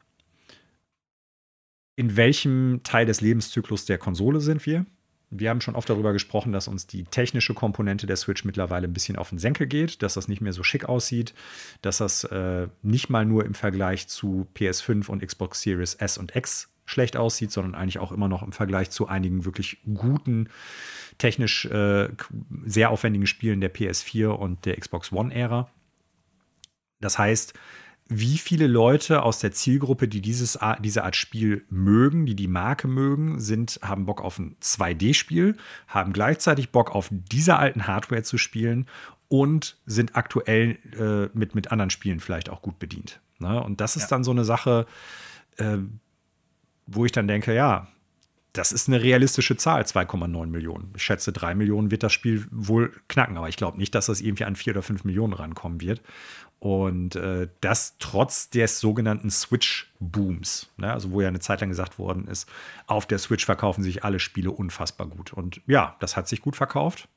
In welchem Teil des Lebenszyklus der Konsole sind wir? Wir haben schon oft darüber gesprochen, dass uns die technische Komponente der Switch mittlerweile ein bisschen auf den Senkel geht, dass das nicht mehr so schick aussieht, dass das äh, nicht mal nur im Vergleich zu PS5 und Xbox Series S und X schlecht aussieht, sondern eigentlich auch immer noch im Vergleich zu einigen wirklich guten, technisch äh, sehr aufwendigen Spielen der PS4 und der Xbox One-Ära. Das heißt, wie viele Leute aus der Zielgruppe, die dieses, diese Art Spiel mögen, die die Marke mögen, sind, haben Bock auf ein 2D-Spiel, haben gleichzeitig Bock auf dieser alten Hardware zu spielen und sind aktuell äh, mit, mit anderen Spielen vielleicht auch gut bedient. Ne? Und das ist ja. dann so eine Sache, äh, wo ich dann denke, ja, das ist eine realistische Zahl, 2,9 Millionen. Ich schätze, 3 Millionen wird das Spiel wohl knacken, aber ich glaube nicht, dass das irgendwie an 4 oder 5 Millionen rankommen wird. Und äh, das trotz des sogenannten Switch-Booms, ne? also wo ja eine Zeit lang gesagt worden ist, auf der Switch verkaufen sich alle Spiele unfassbar gut. Und ja, das hat sich gut verkauft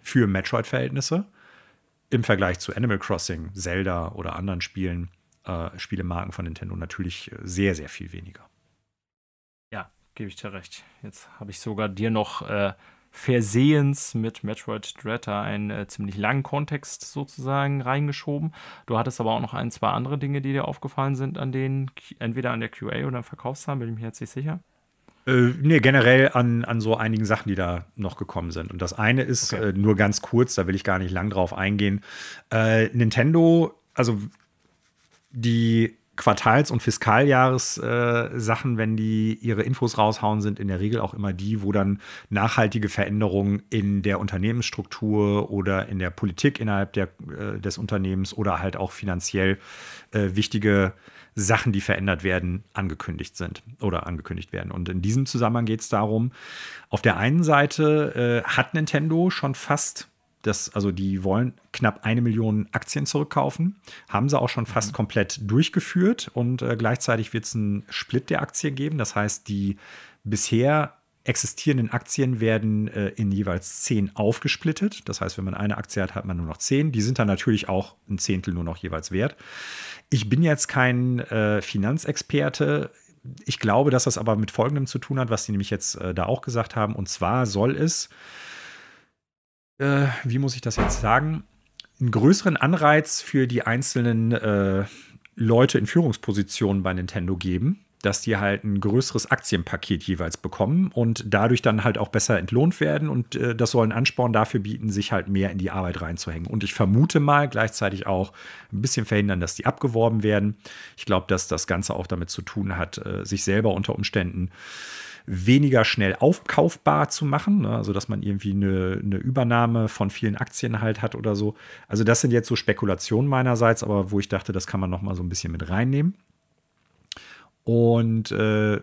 für Metroid-Verhältnisse im Vergleich zu Animal Crossing, Zelda oder anderen Spielen, äh, Spielemarken von Nintendo natürlich sehr, sehr viel weniger. Ja, gebe ich dir recht. Jetzt habe ich sogar dir noch äh, versehens mit Metroid Dread einen äh, ziemlich langen Kontext sozusagen reingeschoben. Du hattest aber auch noch ein, zwei andere Dinge, die dir aufgefallen sind an den, entweder an der QA oder am Verkaufszahlen, bin ich mir jetzt nicht sicher. Äh, nee, generell an, an so einigen Sachen, die da noch gekommen sind. Und das eine ist, okay. äh, nur ganz kurz, da will ich gar nicht lang drauf eingehen. Äh, Nintendo, also die Quartals- und Fiskaljahressachen, äh, wenn die ihre Infos raushauen, sind in der Regel auch immer die, wo dann nachhaltige Veränderungen in der Unternehmensstruktur oder in der Politik innerhalb der, äh, des Unternehmens oder halt auch finanziell äh, wichtige Sachen, die verändert werden, angekündigt sind oder angekündigt werden. Und in diesem Zusammenhang geht es darum, auf der einen Seite äh, hat Nintendo schon fast das, also die wollen knapp eine Million Aktien zurückkaufen. Haben sie auch schon fast mhm. komplett durchgeführt und äh, gleichzeitig wird es einen Split der Aktien geben. Das heißt, die bisher existierenden Aktien werden äh, in jeweils zehn aufgesplittet. Das heißt, wenn man eine Aktie hat, hat man nur noch zehn. Die sind dann natürlich auch ein Zehntel nur noch jeweils wert. Ich bin jetzt kein äh, Finanzexperte. Ich glaube, dass das aber mit Folgendem zu tun hat, was sie nämlich jetzt äh, da auch gesagt haben. Und zwar soll es äh, wie muss ich das jetzt sagen, einen größeren Anreiz für die einzelnen äh, Leute in Führungspositionen bei Nintendo geben, dass die halt ein größeres Aktienpaket jeweils bekommen und dadurch dann halt auch besser entlohnt werden. Und äh, das soll einen Ansporn dafür bieten, sich halt mehr in die Arbeit reinzuhängen. Und ich vermute mal gleichzeitig auch ein bisschen verhindern, dass die abgeworben werden. Ich glaube, dass das Ganze auch damit zu tun hat, äh, sich selber unter Umständen weniger schnell aufkaufbar zu machen, ne? also dass man irgendwie eine, eine, Übernahme von vielen Aktien halt hat oder so. Also das sind jetzt so Spekulationen meinerseits, aber wo ich dachte, das kann man noch mal so ein bisschen mit reinnehmen. Und äh,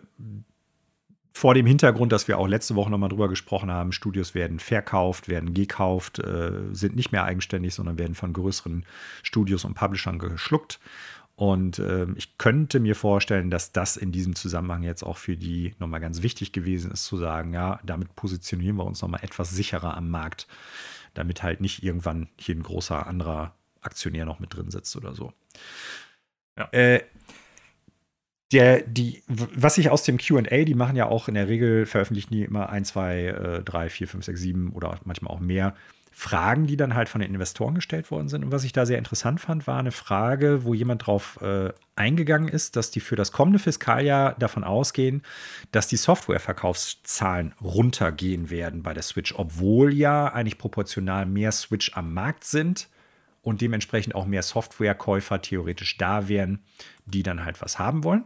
vor dem Hintergrund, dass wir auch letzte Woche nochmal drüber gesprochen haben, Studios werden verkauft, werden gekauft, äh, sind nicht mehr eigenständig, sondern werden von größeren Studios und Publishern geschluckt. Und äh, ich könnte mir vorstellen, dass das in diesem Zusammenhang jetzt auch für die nochmal ganz wichtig gewesen ist, zu sagen, ja, damit positionieren wir uns nochmal etwas sicherer am Markt, damit halt nicht irgendwann hier ein großer anderer Aktionär noch mit drin sitzt oder so. Ja. Äh, der, die, was ich aus dem QA, die machen ja auch in der Regel, veröffentlichen die immer ein, zwei, äh, drei, vier, fünf, sechs, sieben oder manchmal auch mehr Fragen, die dann halt von den Investoren gestellt worden sind. Und was ich da sehr interessant fand, war eine Frage, wo jemand drauf äh, eingegangen ist, dass die für das kommende Fiskaljahr davon ausgehen, dass die Softwareverkaufszahlen runtergehen werden bei der Switch, obwohl ja eigentlich proportional mehr Switch am Markt sind und dementsprechend auch mehr Softwarekäufer theoretisch da wären, die dann halt was haben wollen.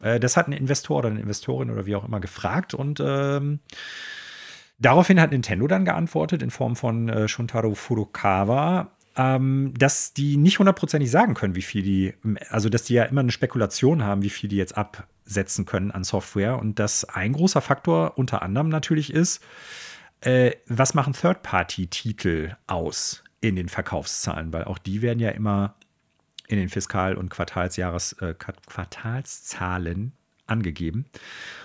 Äh, das hat ein Investor oder eine Investorin oder wie auch immer gefragt und ähm, Daraufhin hat Nintendo dann geantwortet in Form von äh, Shuntaro Furukawa, ähm, dass die nicht hundertprozentig sagen können, wie viel die, also dass die ja immer eine Spekulation haben, wie viel die jetzt absetzen können an Software und dass ein großer Faktor unter anderem natürlich ist, äh, was machen Third-Party-Titel aus in den Verkaufszahlen, weil auch die werden ja immer in den Fiskal- und Quartalsjahres, äh, Quartalszahlen angegeben.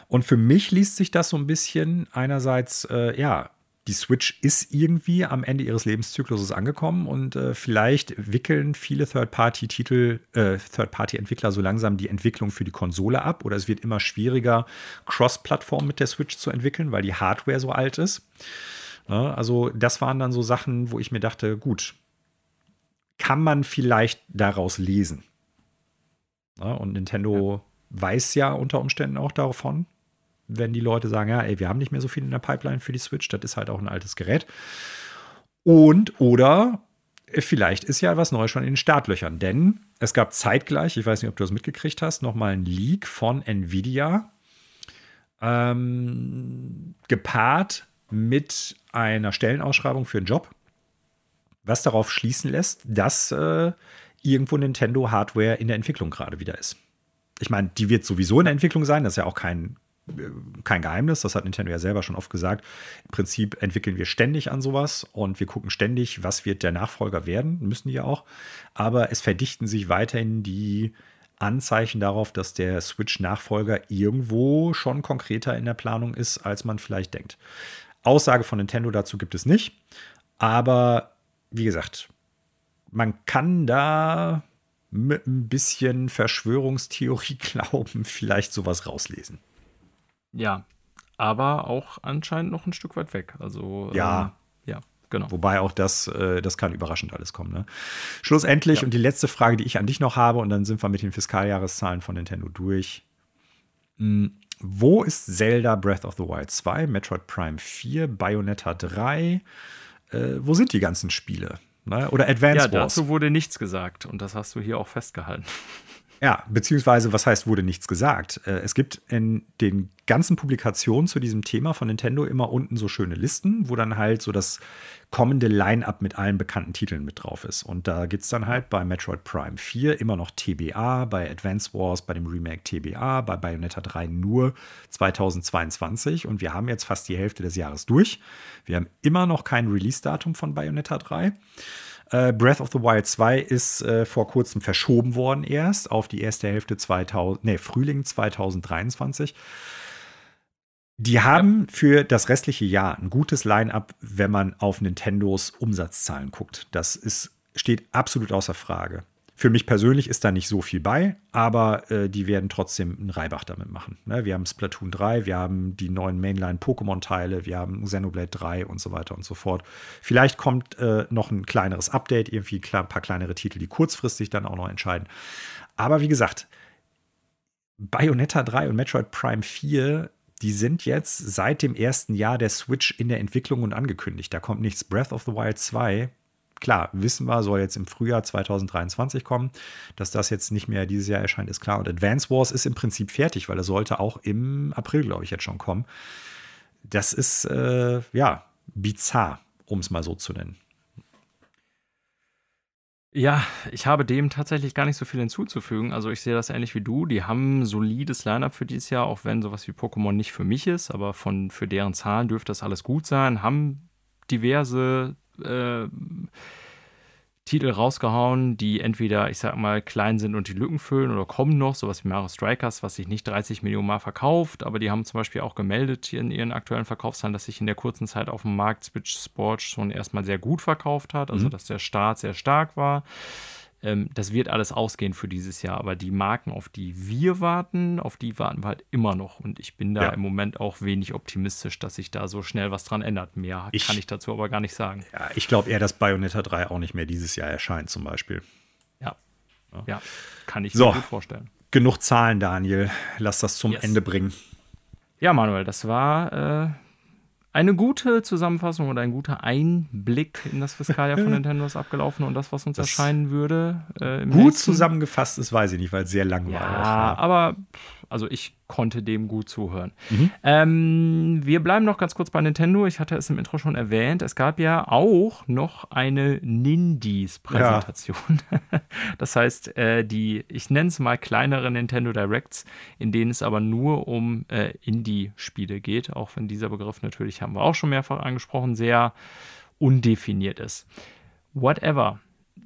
Und für mich liest sich das so ein bisschen einerseits, äh, ja, die Switch ist irgendwie am Ende ihres Lebenszykluses angekommen und äh, vielleicht wickeln viele Third-Party-Titel, äh, Third-Party-Entwickler so langsam die Entwicklung für die Konsole ab oder es wird immer schwieriger, Cross-Plattform mit der Switch zu entwickeln, weil die Hardware so alt ist. Ja, also, das waren dann so Sachen, wo ich mir dachte, gut, kann man vielleicht daraus lesen. Ja, und Nintendo ja weiß ja unter Umständen auch davon, wenn die Leute sagen, ja, ey, wir haben nicht mehr so viel in der Pipeline für die Switch, das ist halt auch ein altes Gerät. Und oder vielleicht ist ja was Neues schon in den Startlöchern, denn es gab zeitgleich, ich weiß nicht, ob du das mitgekriegt hast, nochmal ein Leak von Nvidia, ähm, gepaart mit einer Stellenausschreibung für einen Job, was darauf schließen lässt, dass äh, irgendwo Nintendo Hardware in der Entwicklung gerade wieder ist ich meine, die wird sowieso in der Entwicklung sein, das ist ja auch kein, kein Geheimnis, das hat Nintendo ja selber schon oft gesagt. Im Prinzip entwickeln wir ständig an sowas und wir gucken ständig, was wird der Nachfolger werden, müssen die ja auch. Aber es verdichten sich weiterhin die Anzeichen darauf, dass der Switch-Nachfolger irgendwo schon konkreter in der Planung ist, als man vielleicht denkt. Aussage von Nintendo dazu gibt es nicht, aber wie gesagt, man kann da mit ein bisschen Verschwörungstheorie glauben, vielleicht sowas rauslesen. Ja, aber auch anscheinend noch ein Stück weit weg. Also ja, äh, ja, genau. Wobei auch das, äh, das kann überraschend alles kommen. Ne? Schlussendlich ja. und die letzte Frage, die ich an dich noch habe, und dann sind wir mit den Fiskaljahreszahlen von Nintendo durch. Hm, wo ist Zelda Breath of the Wild 2, Metroid Prime 4, Bayonetta 3? Äh, wo sind die ganzen Spiele? Ne? Oder Advance ja, Wars. dazu wurde nichts gesagt und das hast du hier auch festgehalten. Ja, beziehungsweise, was heißt, wurde nichts gesagt? Äh, es gibt in den ganzen Publikationen zu diesem Thema von Nintendo immer unten so schöne Listen, wo dann halt so das kommende Line-Up mit allen bekannten Titeln mit drauf ist. Und da gibt es dann halt bei Metroid Prime 4 immer noch TBA, bei Advance Wars, bei dem Remake TBA, bei Bayonetta 3 nur 2022. Und wir haben jetzt fast die Hälfte des Jahres durch. Wir haben immer noch kein Release-Datum von Bayonetta 3. Äh, Breath of the Wild 2 ist äh, vor kurzem verschoben worden erst auf die erste Hälfte 2000, nee, Frühling 2023. Die haben ja. für das restliche Jahr ein gutes Line-up, wenn man auf Nintendos Umsatzzahlen guckt. Das ist, steht absolut außer Frage. Für mich persönlich ist da nicht so viel bei, aber äh, die werden trotzdem einen Reibach damit machen. Ne? Wir haben Splatoon 3, wir haben die neuen Mainline-Pokémon-Teile, wir haben Xenoblade 3 und so weiter und so fort. Vielleicht kommt äh, noch ein kleineres Update, irgendwie ein paar kleinere Titel, die kurzfristig dann auch noch entscheiden. Aber wie gesagt, Bayonetta 3 und Metroid Prime 4, die sind jetzt seit dem ersten Jahr der Switch in der Entwicklung und angekündigt. Da kommt nichts. Breath of the Wild 2, klar, wissen wir, soll jetzt im Frühjahr 2023 kommen. Dass das jetzt nicht mehr dieses Jahr erscheint, ist klar. Und Advance Wars ist im Prinzip fertig, weil er sollte auch im April, glaube ich, jetzt schon kommen. Das ist, äh, ja, bizarr, um es mal so zu nennen. Ja, ich habe dem tatsächlich gar nicht so viel hinzuzufügen. Also ich sehe das ähnlich wie du. Die haben ein solides Line-up für dieses Jahr, auch wenn sowas wie Pokémon nicht für mich ist, aber von, für deren Zahlen dürfte das alles gut sein. Haben diverse äh, Titel rausgehauen, die entweder, ich sag mal, klein sind und die Lücken füllen oder kommen noch, sowas wie Mario Strikers, was sich nicht 30 Millionen Mal verkauft, aber die haben zum Beispiel auch gemeldet in ihren aktuellen Verkaufszahlen, dass sich in der kurzen Zeit auf dem Markt Switch Sports schon erstmal sehr gut verkauft hat, also mhm. dass der Start sehr stark war. Ähm, das wird alles ausgehen für dieses Jahr. Aber die Marken, auf die wir warten, auf die warten wir halt immer noch. Und ich bin da ja. im Moment auch wenig optimistisch, dass sich da so schnell was dran ändert. Mehr ich, kann ich dazu aber gar nicht sagen. Ja, ich glaube eher, dass Bayonetta 3 auch nicht mehr dieses Jahr erscheint, zum Beispiel. Ja, ja, ja kann ich so, mir gut vorstellen. Genug Zahlen, Daniel. Lass das zum yes. Ende bringen. Ja, Manuel, das war äh, eine gute Zusammenfassung oder ein guter Einblick in das Fiskaljahr von Nintendo ist abgelaufen und das, was uns das erscheinen würde. Äh, gut nächsten. zusammengefasst ist, weiß ich nicht, weil es sehr lang ja, war. Ja, aber also ich konnte dem gut zuhören. Mhm. Ähm, wir bleiben noch ganz kurz bei Nintendo. Ich hatte es im Intro schon erwähnt. Es gab ja auch noch eine Nindies-Präsentation. Ja. das heißt, äh, die, ich nenne es mal kleinere Nintendo Directs, in denen es aber nur um äh, Indie-Spiele geht, auch wenn dieser Begriff natürlich, haben wir auch schon mehrfach angesprochen, sehr undefiniert ist. Whatever.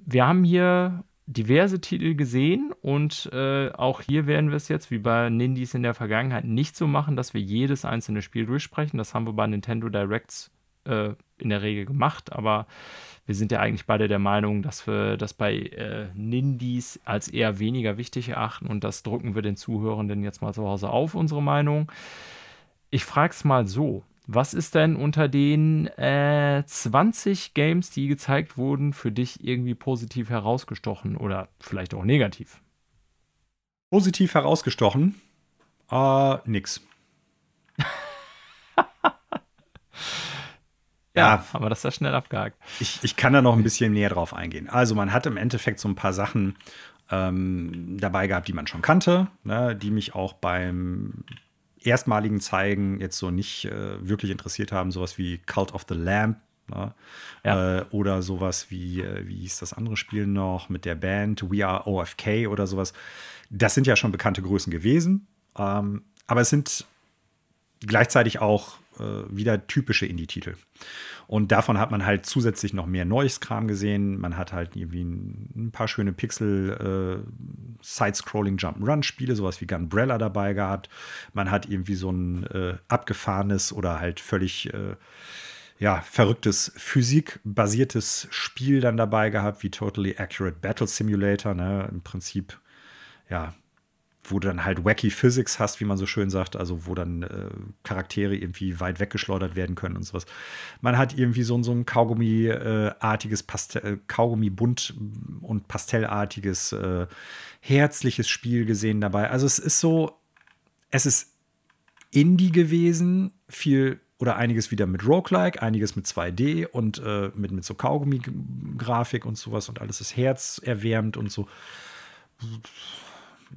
Wir haben hier diverse Titel gesehen und äh, auch hier werden wir es jetzt, wie bei Nindies in der Vergangenheit, nicht so machen, dass wir jedes einzelne Spiel durchsprechen. Das haben wir bei Nintendo Directs äh, in der Regel gemacht, aber wir sind ja eigentlich beide der Meinung, dass wir das bei äh, Nindies als eher weniger wichtig erachten und das drucken wir den Zuhörenden jetzt mal zu Hause auf, unsere Meinung. Ich frage es mal so. Was ist denn unter den äh, 20 Games, die gezeigt wurden, für dich irgendwie positiv herausgestochen oder vielleicht auch negativ? Positiv herausgestochen? Äh, nix. ja, aber das ist ja schnell abgehakt. Ich, ich kann da noch ein bisschen näher drauf eingehen. Also, man hat im Endeffekt so ein paar Sachen ähm, dabei gehabt, die man schon kannte, ne, die mich auch beim erstmaligen Zeigen jetzt so nicht äh, wirklich interessiert haben, sowas wie Cult of the Lamb ne? ja. äh, oder sowas wie, äh, wie hieß das andere Spiel noch mit der Band We Are OFK oder sowas. Das sind ja schon bekannte Größen gewesen, ähm, aber es sind gleichzeitig auch wieder typische Indie-Titel. Und davon hat man halt zusätzlich noch mehr neues Kram gesehen. Man hat halt irgendwie ein, paar schöne Pixel äh, sowas wie Gunbrella dabei gehabt. Man hat irgendwie so ein äh, abgefahrenes oder halt völlig äh, ja, verrücktes physikbasiertes Spiel dann dabei gehabt, wie Totally Accurate Battle Simulator. Ne? Im Prinzip ja, wo du dann halt wacky Physics hast, wie man so schön sagt, also wo dann äh, Charaktere irgendwie weit weggeschleudert werden können und sowas. Man hat irgendwie so, so ein Kaugummi-artiges, äh, Kaugummi-bunt und pastellartiges, äh, herzliches Spiel gesehen dabei. Also es ist so, es ist Indie gewesen, viel oder einiges wieder mit Roguelike, einiges mit 2D und äh, mit, mit so Kaugummi-Grafik und sowas und alles ist herzerwärmend und so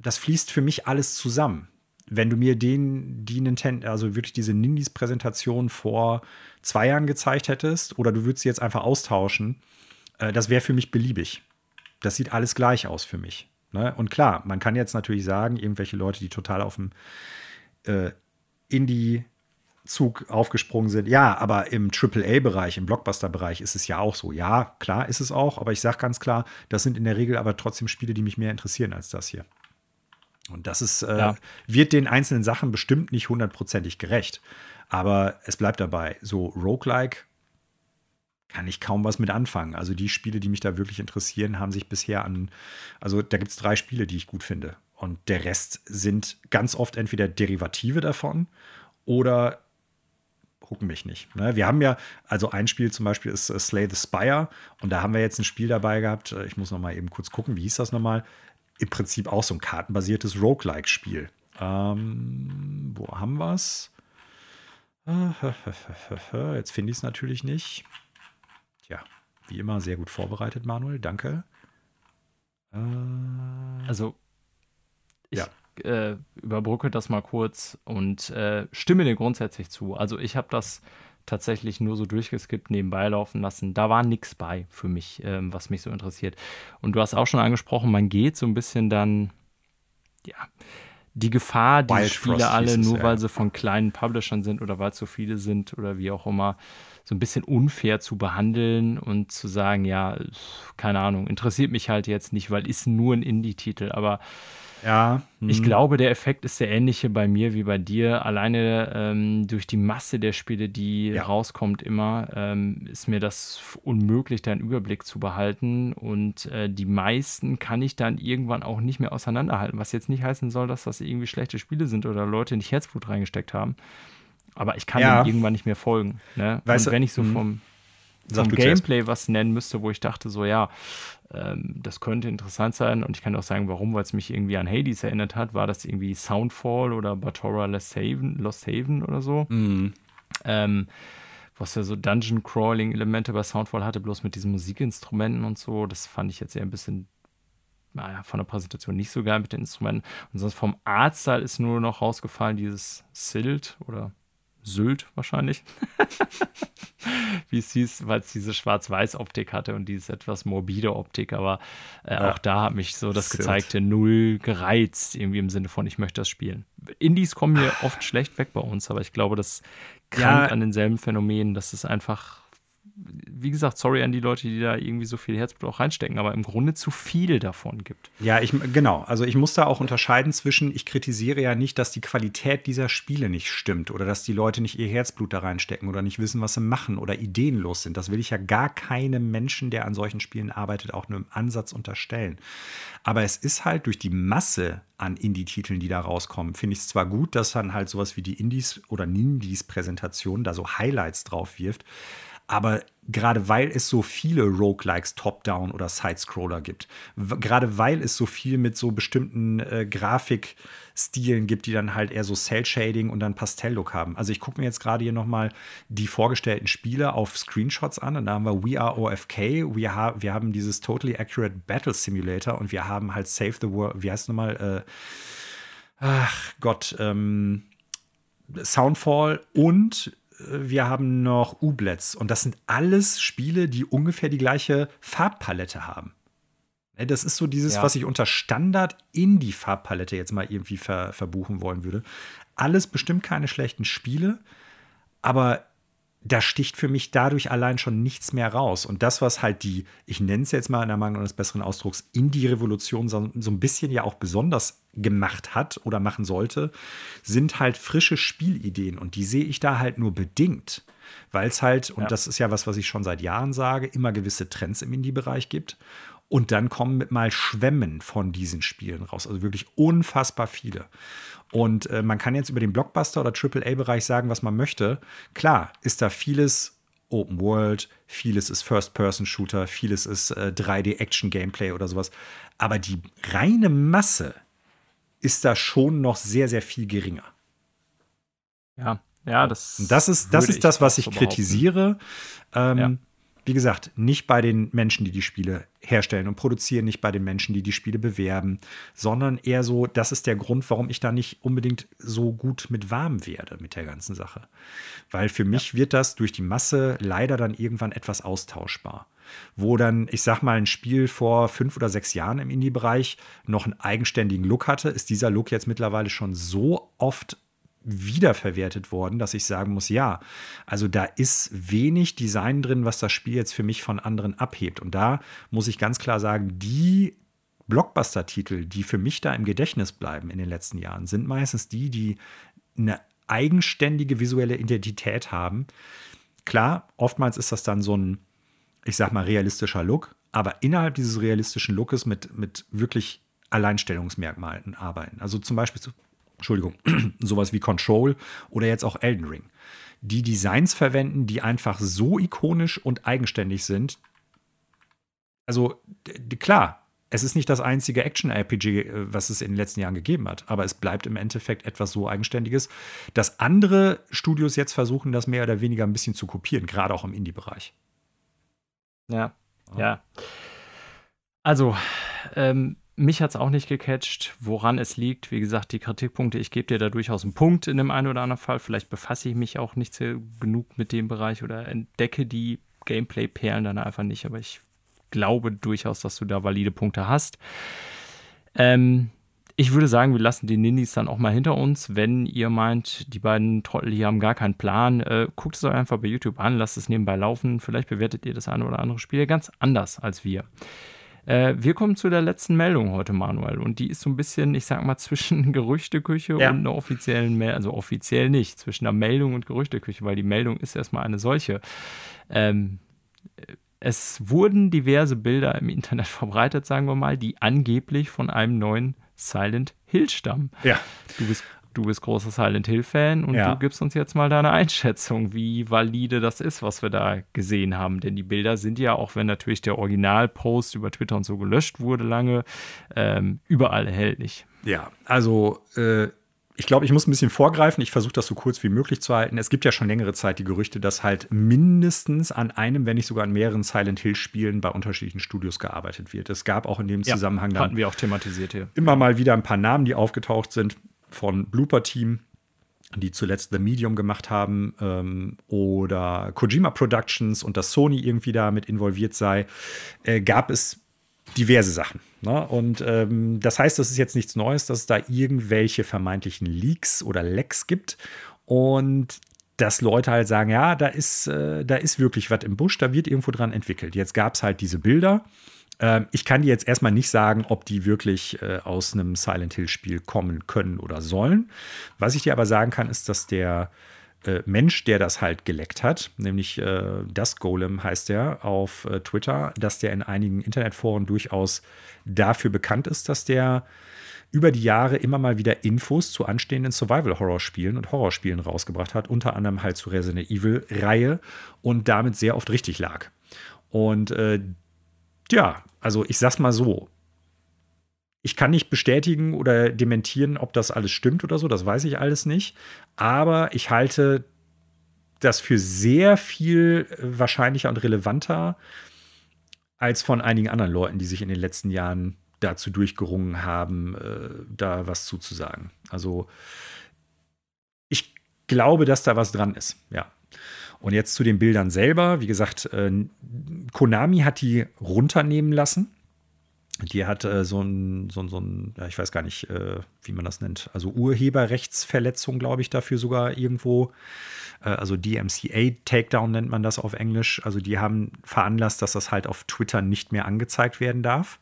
das fließt für mich alles zusammen. Wenn du mir den, die Nintendo, also wirklich diese Nindies-Präsentation vor zwei Jahren gezeigt hättest, oder du würdest sie jetzt einfach austauschen, äh, das wäre für mich beliebig. Das sieht alles gleich aus für mich. Ne? Und klar, man kann jetzt natürlich sagen, irgendwelche Leute, die total auf dem äh, Indie Zug aufgesprungen sind. Ja, aber im AAA-Bereich, im Blockbuster-Bereich ist es ja auch so. Ja, klar ist es auch, aber ich sage ganz klar, das sind in der Regel aber trotzdem Spiele, die mich mehr interessieren als das hier. Und das ist, äh, ja. wird den einzelnen Sachen bestimmt nicht hundertprozentig gerecht. Aber es bleibt dabei. So Roguelike kann ich kaum was mit anfangen. Also die Spiele, die mich da wirklich interessieren, haben sich bisher an, also da gibt es drei Spiele, die ich gut finde. Und der Rest sind ganz oft entweder Derivative davon oder gucken mich nicht. Ne? Wir haben ja, also ein Spiel zum Beispiel ist uh, Slay the Spire und da haben wir jetzt ein Spiel dabei gehabt. Äh, ich muss noch mal eben kurz gucken, wie hieß das nochmal? Im Prinzip auch so ein kartenbasiertes Roguelike-Spiel. Ähm, wo haben wir es? Jetzt finde ich es natürlich nicht. Tja, wie immer sehr gut vorbereitet, Manuel. Danke. Äh, also, ich ja. äh, überbrücke das mal kurz und äh, stimme dir grundsätzlich zu. Also, ich habe das tatsächlich nur so durchgeskippt nebenbei laufen lassen. Da war nichts bei für mich, ähm, was mich so interessiert. Und du hast auch schon angesprochen, man geht so ein bisschen dann, ja, die Gefahr, die Spiele alle, nur ja. weil sie von kleinen Publishern sind oder weil es so viele sind oder wie auch immer, so ein bisschen unfair zu behandeln und zu sagen, ja, keine Ahnung, interessiert mich halt jetzt nicht, weil ist nur ein Indie-Titel, aber ja. Ich mhm. glaube, der Effekt ist der ähnliche bei mir wie bei dir. Alleine ähm, durch die Masse der Spiele, die ja. rauskommt immer, ähm, ist mir das unmöglich, da einen Überblick zu behalten. Und äh, die meisten kann ich dann irgendwann auch nicht mehr auseinanderhalten. Was jetzt nicht heißen soll, dass das irgendwie schlechte Spiele sind oder Leute nicht Herzblut reingesteckt haben. Aber ich kann ja. dem irgendwann nicht mehr folgen. Ne? Und wenn ich so mhm. vom, vom Gameplay was nennen müsste, wo ich dachte, so ja, ähm, das könnte interessant sein und ich kann auch sagen, warum, weil es mich irgendwie an Hades erinnert hat. War das irgendwie Soundfall oder Batora Lost Haven, Lost Haven oder so? Mhm. Ähm, was ja so Dungeon-Crawling-Elemente bei Soundfall hatte, bloß mit diesen Musikinstrumenten und so. Das fand ich jetzt eher ein bisschen naja, von der Präsentation nicht so geil mit den Instrumenten. Und sonst vom Artstyle ist nur noch rausgefallen dieses Silt oder Sylt wahrscheinlich. Wie es hieß, weil es diese Schwarz-Weiß-Optik hatte und diese etwas morbide Optik. Aber äh, ja. auch da hat mich so das Sylt. gezeigte Null gereizt, irgendwie im Sinne von, ich möchte das spielen. Indies kommen mir oft schlecht weg bei uns, aber ich glaube, das krankt ja. an denselben Phänomenen, dass es einfach wie gesagt, sorry an die Leute, die da irgendwie so viel Herzblut auch reinstecken, aber im Grunde zu viel davon gibt. Ja, ich, genau. Also ich muss da auch unterscheiden zwischen, ich kritisiere ja nicht, dass die Qualität dieser Spiele nicht stimmt oder dass die Leute nicht ihr Herzblut da reinstecken oder nicht wissen, was sie machen oder ideenlos sind. Das will ich ja gar keinem Menschen, der an solchen Spielen arbeitet, auch nur im Ansatz unterstellen. Aber es ist halt durch die Masse an Indie-Titeln, die da rauskommen, finde ich es zwar gut, dass dann halt sowas wie die Indies oder Nindies-Präsentation da so Highlights drauf wirft, aber gerade weil es so viele Roguelikes Top-Down oder Side-Scroller gibt, gerade weil es so viel mit so bestimmten äh, Grafikstilen gibt, die dann halt eher so Cell-Shading und dann Pastell-Look haben. Also ich gucke mir jetzt gerade hier nochmal die vorgestellten Spiele auf Screenshots an und da haben wir We Are OFK, wir, ha wir haben dieses Totally Accurate Battle Simulator und wir haben halt Save the World, wie heißt es nochmal? Äh, ach Gott, ähm, Soundfall und wir haben noch Ublets und das sind alles Spiele, die ungefähr die gleiche Farbpalette haben. Ne, das ist so dieses, ja. was ich unter Standard in die Farbpalette jetzt mal irgendwie ver verbuchen wollen würde. Alles bestimmt keine schlechten Spiele, aber da sticht für mich dadurch allein schon nichts mehr raus. Und das, was halt die, ich nenne es jetzt mal in der Mangel eines besseren Ausdrucks, Indie-Revolution so, so ein bisschen ja auch besonders gemacht hat oder machen sollte, sind halt frische Spielideen. Und die sehe ich da halt nur bedingt. Weil es halt, und ja. das ist ja was, was ich schon seit Jahren sage, immer gewisse Trends im Indie-Bereich gibt. Und dann kommen mit mal Schwämmen von diesen Spielen raus. Also wirklich unfassbar viele. Und äh, man kann jetzt über den Blockbuster- oder AAA-Bereich sagen, was man möchte. Klar, ist da vieles Open World, vieles ist First-Person-Shooter, vieles ist äh, 3D-Action-Gameplay oder sowas. Aber die reine Masse ist da schon noch sehr, sehr viel geringer. Ja, ja, das. das ist das, ist das was ich so kritisiere. Ähm, ja wie gesagt, nicht bei den Menschen, die die Spiele herstellen und produzieren, nicht bei den Menschen, die die Spiele bewerben, sondern eher so, das ist der Grund, warum ich da nicht unbedingt so gut mit warm werde mit der ganzen Sache. Weil für mich ja. wird das durch die Masse leider dann irgendwann etwas austauschbar. Wo dann, ich sag mal, ein Spiel vor fünf oder sechs Jahren im Indie-Bereich noch einen eigenständigen Look hatte, ist dieser Look jetzt mittlerweile schon so oft wiederverwertet worden, dass ich sagen muss, ja, also da ist wenig Design drin, was das Spiel jetzt für mich von anderen abhebt. Und da muss ich ganz klar sagen, die Blockbuster-Titel, die für mich da im Gedächtnis bleiben in den letzten Jahren, sind meistens die, die eine eigenständige visuelle Identität haben. Klar, oftmals ist das dann so ein, ich sag mal, realistischer Look, aber innerhalb dieses realistischen Lookes mit, mit wirklich Alleinstellungsmerkmalen arbeiten. Also zum Beispiel Entschuldigung, sowas wie Control oder jetzt auch Elden Ring, die Designs verwenden, die einfach so ikonisch und eigenständig sind. Also klar, es ist nicht das einzige Action-RPG, äh, was es in den letzten Jahren gegeben hat, aber es bleibt im Endeffekt etwas so Eigenständiges, dass andere Studios jetzt versuchen, das mehr oder weniger ein bisschen zu kopieren, gerade auch im Indie-Bereich. Ja, ja. Also, ähm, mich hat es auch nicht gecatcht, woran es liegt. Wie gesagt, die Kritikpunkte, ich gebe dir da durchaus einen Punkt in dem einen oder anderen Fall. Vielleicht befasse ich mich auch nicht sehr genug mit dem Bereich oder entdecke die Gameplay-Perlen dann einfach nicht. Aber ich glaube durchaus, dass du da valide Punkte hast. Ähm, ich würde sagen, wir lassen die Ninnies dann auch mal hinter uns. Wenn ihr meint, die beiden Trottel hier haben gar keinen Plan, äh, guckt es euch einfach bei YouTube an, lasst es nebenbei laufen. Vielleicht bewertet ihr das eine oder andere Spiel ganz anders als wir. Äh, wir kommen zu der letzten Meldung heute, Manuel. Und die ist so ein bisschen, ich sag mal, zwischen Gerüchteküche ja. und einer offiziellen Meldung. Also offiziell nicht, zwischen einer Meldung und Gerüchteküche, weil die Meldung ist erstmal eine solche. Ähm, es wurden diverse Bilder im Internet verbreitet, sagen wir mal, die angeblich von einem neuen Silent Hill stammen. Ja. Du bist du bist großer Silent Hill-Fan und ja. du gibst uns jetzt mal deine Einschätzung, wie valide das ist, was wir da gesehen haben. Denn die Bilder sind ja, auch wenn natürlich der Originalpost über Twitter und so gelöscht wurde lange, ähm, überall erhältlich. Ja, also äh, ich glaube, ich muss ein bisschen vorgreifen. Ich versuche das so kurz wie möglich zu halten. Es gibt ja schon längere Zeit die Gerüchte, dass halt mindestens an einem, wenn nicht sogar an mehreren Silent Hill-Spielen bei unterschiedlichen Studios gearbeitet wird. Es gab auch in dem Zusammenhang ja, hatten wir auch thematisiert hier. immer mal wieder ein paar Namen, die aufgetaucht sind von Blooper Team, die zuletzt The Medium gemacht haben, ähm, oder Kojima Productions und dass Sony irgendwie da mit involviert sei, äh, gab es diverse Sachen. Ne? Und ähm, das heißt, das ist jetzt nichts Neues, dass es da irgendwelche vermeintlichen Leaks oder Lecks gibt. Und dass Leute halt sagen, ja, da ist, äh, da ist wirklich was im Busch, da wird irgendwo dran entwickelt. Jetzt gab es halt diese Bilder ich kann dir jetzt erstmal nicht sagen, ob die wirklich äh, aus einem Silent Hill-Spiel kommen können oder sollen. Was ich dir aber sagen kann, ist, dass der äh, Mensch, der das halt geleckt hat, nämlich äh, das Golem heißt er auf Twitter, dass der in einigen Internetforen durchaus dafür bekannt ist, dass der über die Jahre immer mal wieder Infos zu anstehenden Survival-Horror-Spielen und Horrorspielen rausgebracht hat, unter anderem halt zur Resident Evil-Reihe und damit sehr oft richtig lag. Und äh, ja, also ich sag's mal so. Ich kann nicht bestätigen oder dementieren, ob das alles stimmt oder so, das weiß ich alles nicht. Aber ich halte das für sehr viel wahrscheinlicher und relevanter als von einigen anderen Leuten, die sich in den letzten Jahren dazu durchgerungen haben, äh, da was zuzusagen. Also ich glaube, dass da was dran ist, ja. Und jetzt zu den Bildern selber. Wie gesagt, äh, Konami hat die runternehmen lassen. Die hat äh, so ein, so ein, so ein ja, ich weiß gar nicht, äh, wie man das nennt, also Urheberrechtsverletzung, glaube ich, dafür sogar irgendwo. Äh, also DMCA Takedown nennt man das auf Englisch. Also die haben veranlasst, dass das halt auf Twitter nicht mehr angezeigt werden darf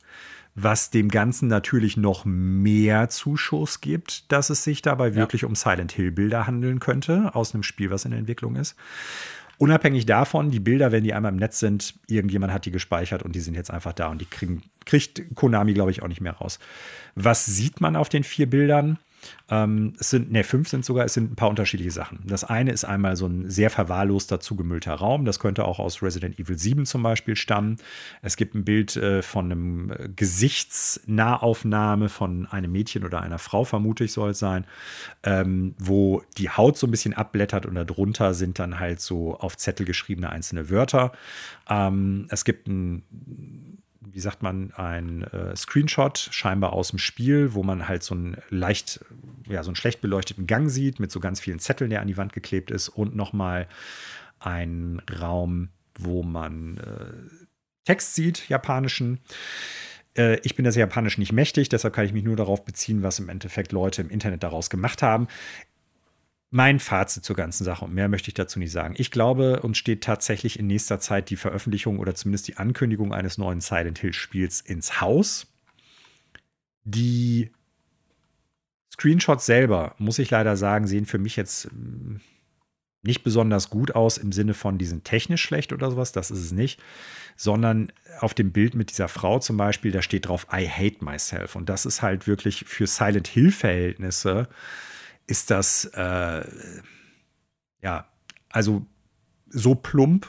was dem Ganzen natürlich noch mehr Zuschuss gibt, dass es sich dabei ja. wirklich um Silent Hill Bilder handeln könnte, aus einem Spiel, was in der Entwicklung ist. Unabhängig davon, die Bilder, wenn die einmal im Netz sind, irgendjemand hat die gespeichert und die sind jetzt einfach da und die kriegen, kriegt Konami, glaube ich, auch nicht mehr raus. Was sieht man auf den vier Bildern? Ähm, es sind, ne, fünf sind sogar, es sind ein paar unterschiedliche Sachen. Das eine ist einmal so ein sehr verwahrloster, zugemüllter Raum. Das könnte auch aus Resident Evil 7 zum Beispiel stammen. Es gibt ein Bild äh, von einem Gesichtsnahaufnahme von einem Mädchen oder einer Frau, vermute ich, soll es sein, ähm, wo die Haut so ein bisschen abblättert und darunter sind dann halt so auf Zettel geschriebene einzelne Wörter. Ähm, es gibt ein wie sagt man, ein äh, Screenshot scheinbar aus dem Spiel, wo man halt so einen leicht, ja, so einen schlecht beleuchteten Gang sieht mit so ganz vielen Zetteln, der an die Wand geklebt ist und nochmal ein Raum, wo man äh, Text sieht, japanischen. Äh, ich bin das Japanisch nicht mächtig, deshalb kann ich mich nur darauf beziehen, was im Endeffekt Leute im Internet daraus gemacht haben mein Fazit zur ganzen Sache und mehr möchte ich dazu nicht sagen. Ich glaube, uns steht tatsächlich in nächster Zeit die Veröffentlichung oder zumindest die Ankündigung eines neuen Silent Hill Spiels ins Haus. Die Screenshots selber, muss ich leider sagen, sehen für mich jetzt hm, nicht besonders gut aus im Sinne von, die sind technisch schlecht oder sowas, das ist es nicht, sondern auf dem Bild mit dieser Frau zum Beispiel, da steht drauf, I hate myself. Und das ist halt wirklich für Silent Hill-Verhältnisse ist das, äh, ja, also so plump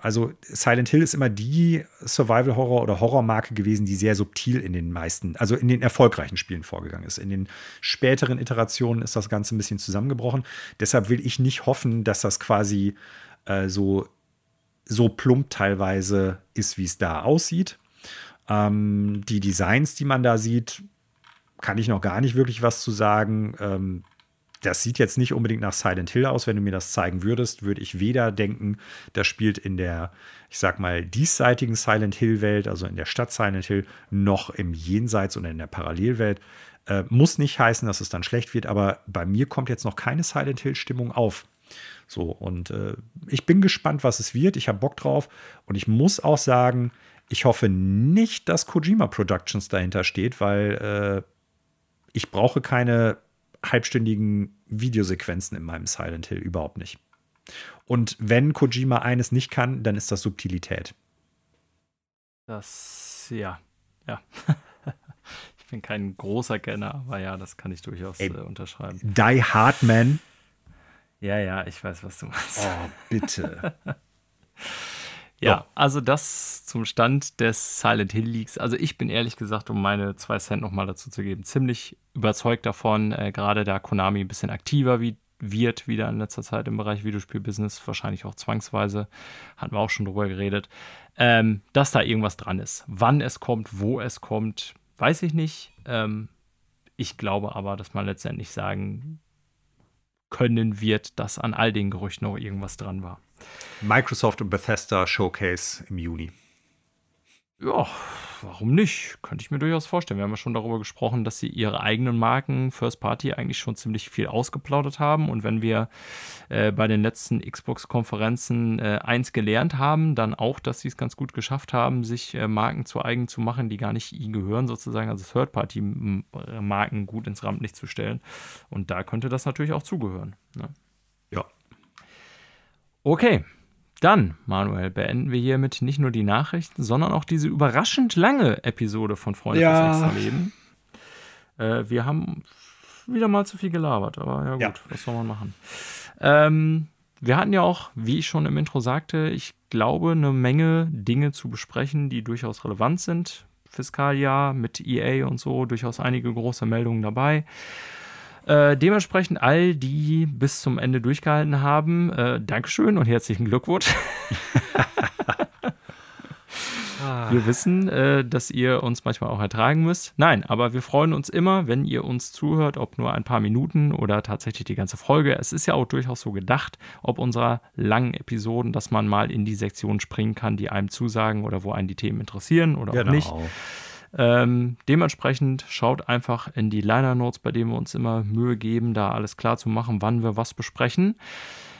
Also Silent Hill ist immer die Survival-Horror- oder Horrormarke gewesen, die sehr subtil in den meisten, also in den erfolgreichen Spielen vorgegangen ist. In den späteren Iterationen ist das Ganze ein bisschen zusammengebrochen. Deshalb will ich nicht hoffen, dass das quasi äh, so, so plump teilweise ist, wie es da aussieht. Ähm, die Designs, die man da sieht, kann ich noch gar nicht wirklich was zu sagen. Ähm, das sieht jetzt nicht unbedingt nach Silent Hill aus. Wenn du mir das zeigen würdest, würde ich weder denken, das spielt in der, ich sag mal, diesseitigen Silent Hill-Welt, also in der Stadt Silent Hill, noch im Jenseits oder in der Parallelwelt. Äh, muss nicht heißen, dass es dann schlecht wird, aber bei mir kommt jetzt noch keine Silent Hill-Stimmung auf. So, und äh, ich bin gespannt, was es wird. Ich habe Bock drauf. Und ich muss auch sagen, ich hoffe nicht, dass Kojima Productions dahinter steht, weil äh, ich brauche keine halbstündigen Videosequenzen in meinem Silent Hill überhaupt nicht. Und wenn Kojima eines nicht kann, dann ist das Subtilität. Das, ja, ja. ich bin kein großer Kenner, aber ja, das kann ich durchaus Ey, äh, unterschreiben. Die Hardman. Ja, ja, ich weiß, was du meinst. Oh, bitte. Ja, also das zum Stand des Silent Hill Leaks. Also ich bin ehrlich gesagt, um meine zwei Cent nochmal dazu zu geben, ziemlich überzeugt davon, äh, gerade da Konami ein bisschen aktiver wie, wird wieder in letzter Zeit im Bereich Videospielbusiness, wahrscheinlich auch zwangsweise, hatten wir auch schon drüber geredet, ähm, dass da irgendwas dran ist. Wann es kommt, wo es kommt, weiß ich nicht. Ähm, ich glaube aber, dass man letztendlich sagen können wird, dass an all den Gerüchten noch irgendwas dran war. Microsoft und Bethesda Showcase im Juni. Ja, warum nicht? Könnte ich mir durchaus vorstellen. Wir haben ja schon darüber gesprochen, dass sie ihre eigenen Marken First Party eigentlich schon ziemlich viel ausgeplaudert haben. Und wenn wir äh, bei den letzten Xbox-Konferenzen äh, eins gelernt haben, dann auch, dass sie es ganz gut geschafft haben, sich äh, Marken zu eigen zu machen, die gar nicht ihnen gehören, sozusagen, also Third Party-Marken gut ins Rampenlicht zu stellen. Und da könnte das natürlich auch zugehören. Ne? Okay, dann, Manuel, beenden wir hiermit nicht nur die Nachrichten, sondern auch diese überraschend lange Episode von Freunde ja. fürs extra Leben. Äh, wir haben wieder mal zu viel gelabert, aber ja gut, ja. was soll man machen? Ähm, wir hatten ja auch, wie ich schon im Intro sagte, ich glaube, eine Menge Dinge zu besprechen, die durchaus relevant sind. Fiskaljahr mit EA und so, durchaus einige große Meldungen dabei. Äh, dementsprechend all die bis zum Ende durchgehalten haben, äh, Dankeschön und herzlichen Glückwunsch. Ah. Wir wissen, äh, dass ihr uns manchmal auch ertragen müsst. Nein, aber wir freuen uns immer, wenn ihr uns zuhört, ob nur ein paar Minuten oder tatsächlich die ganze Folge. Es ist ja auch durchaus so gedacht, ob unserer langen Episoden, dass man mal in die Sektion springen kann, die einem zusagen oder wo einen die Themen interessieren oder genau. auch nicht. Ähm, dementsprechend schaut einfach in die Liner Notes, bei denen wir uns immer Mühe geben, da alles klar zu machen, wann wir was besprechen.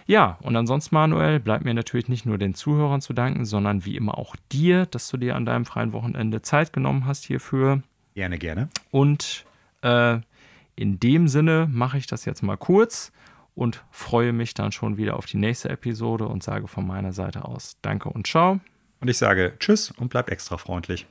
Ja, und ansonsten, Manuel, bleibt mir natürlich nicht nur den Zuhörern zu danken, sondern wie immer auch dir, dass du dir an deinem freien Wochenende Zeit genommen hast hierfür. Gerne, gerne. Und äh, in dem Sinne mache ich das jetzt mal kurz und freue mich dann schon wieder auf die nächste Episode und sage von meiner Seite aus Danke und ciao. Und ich sage Tschüss und bleib extra freundlich.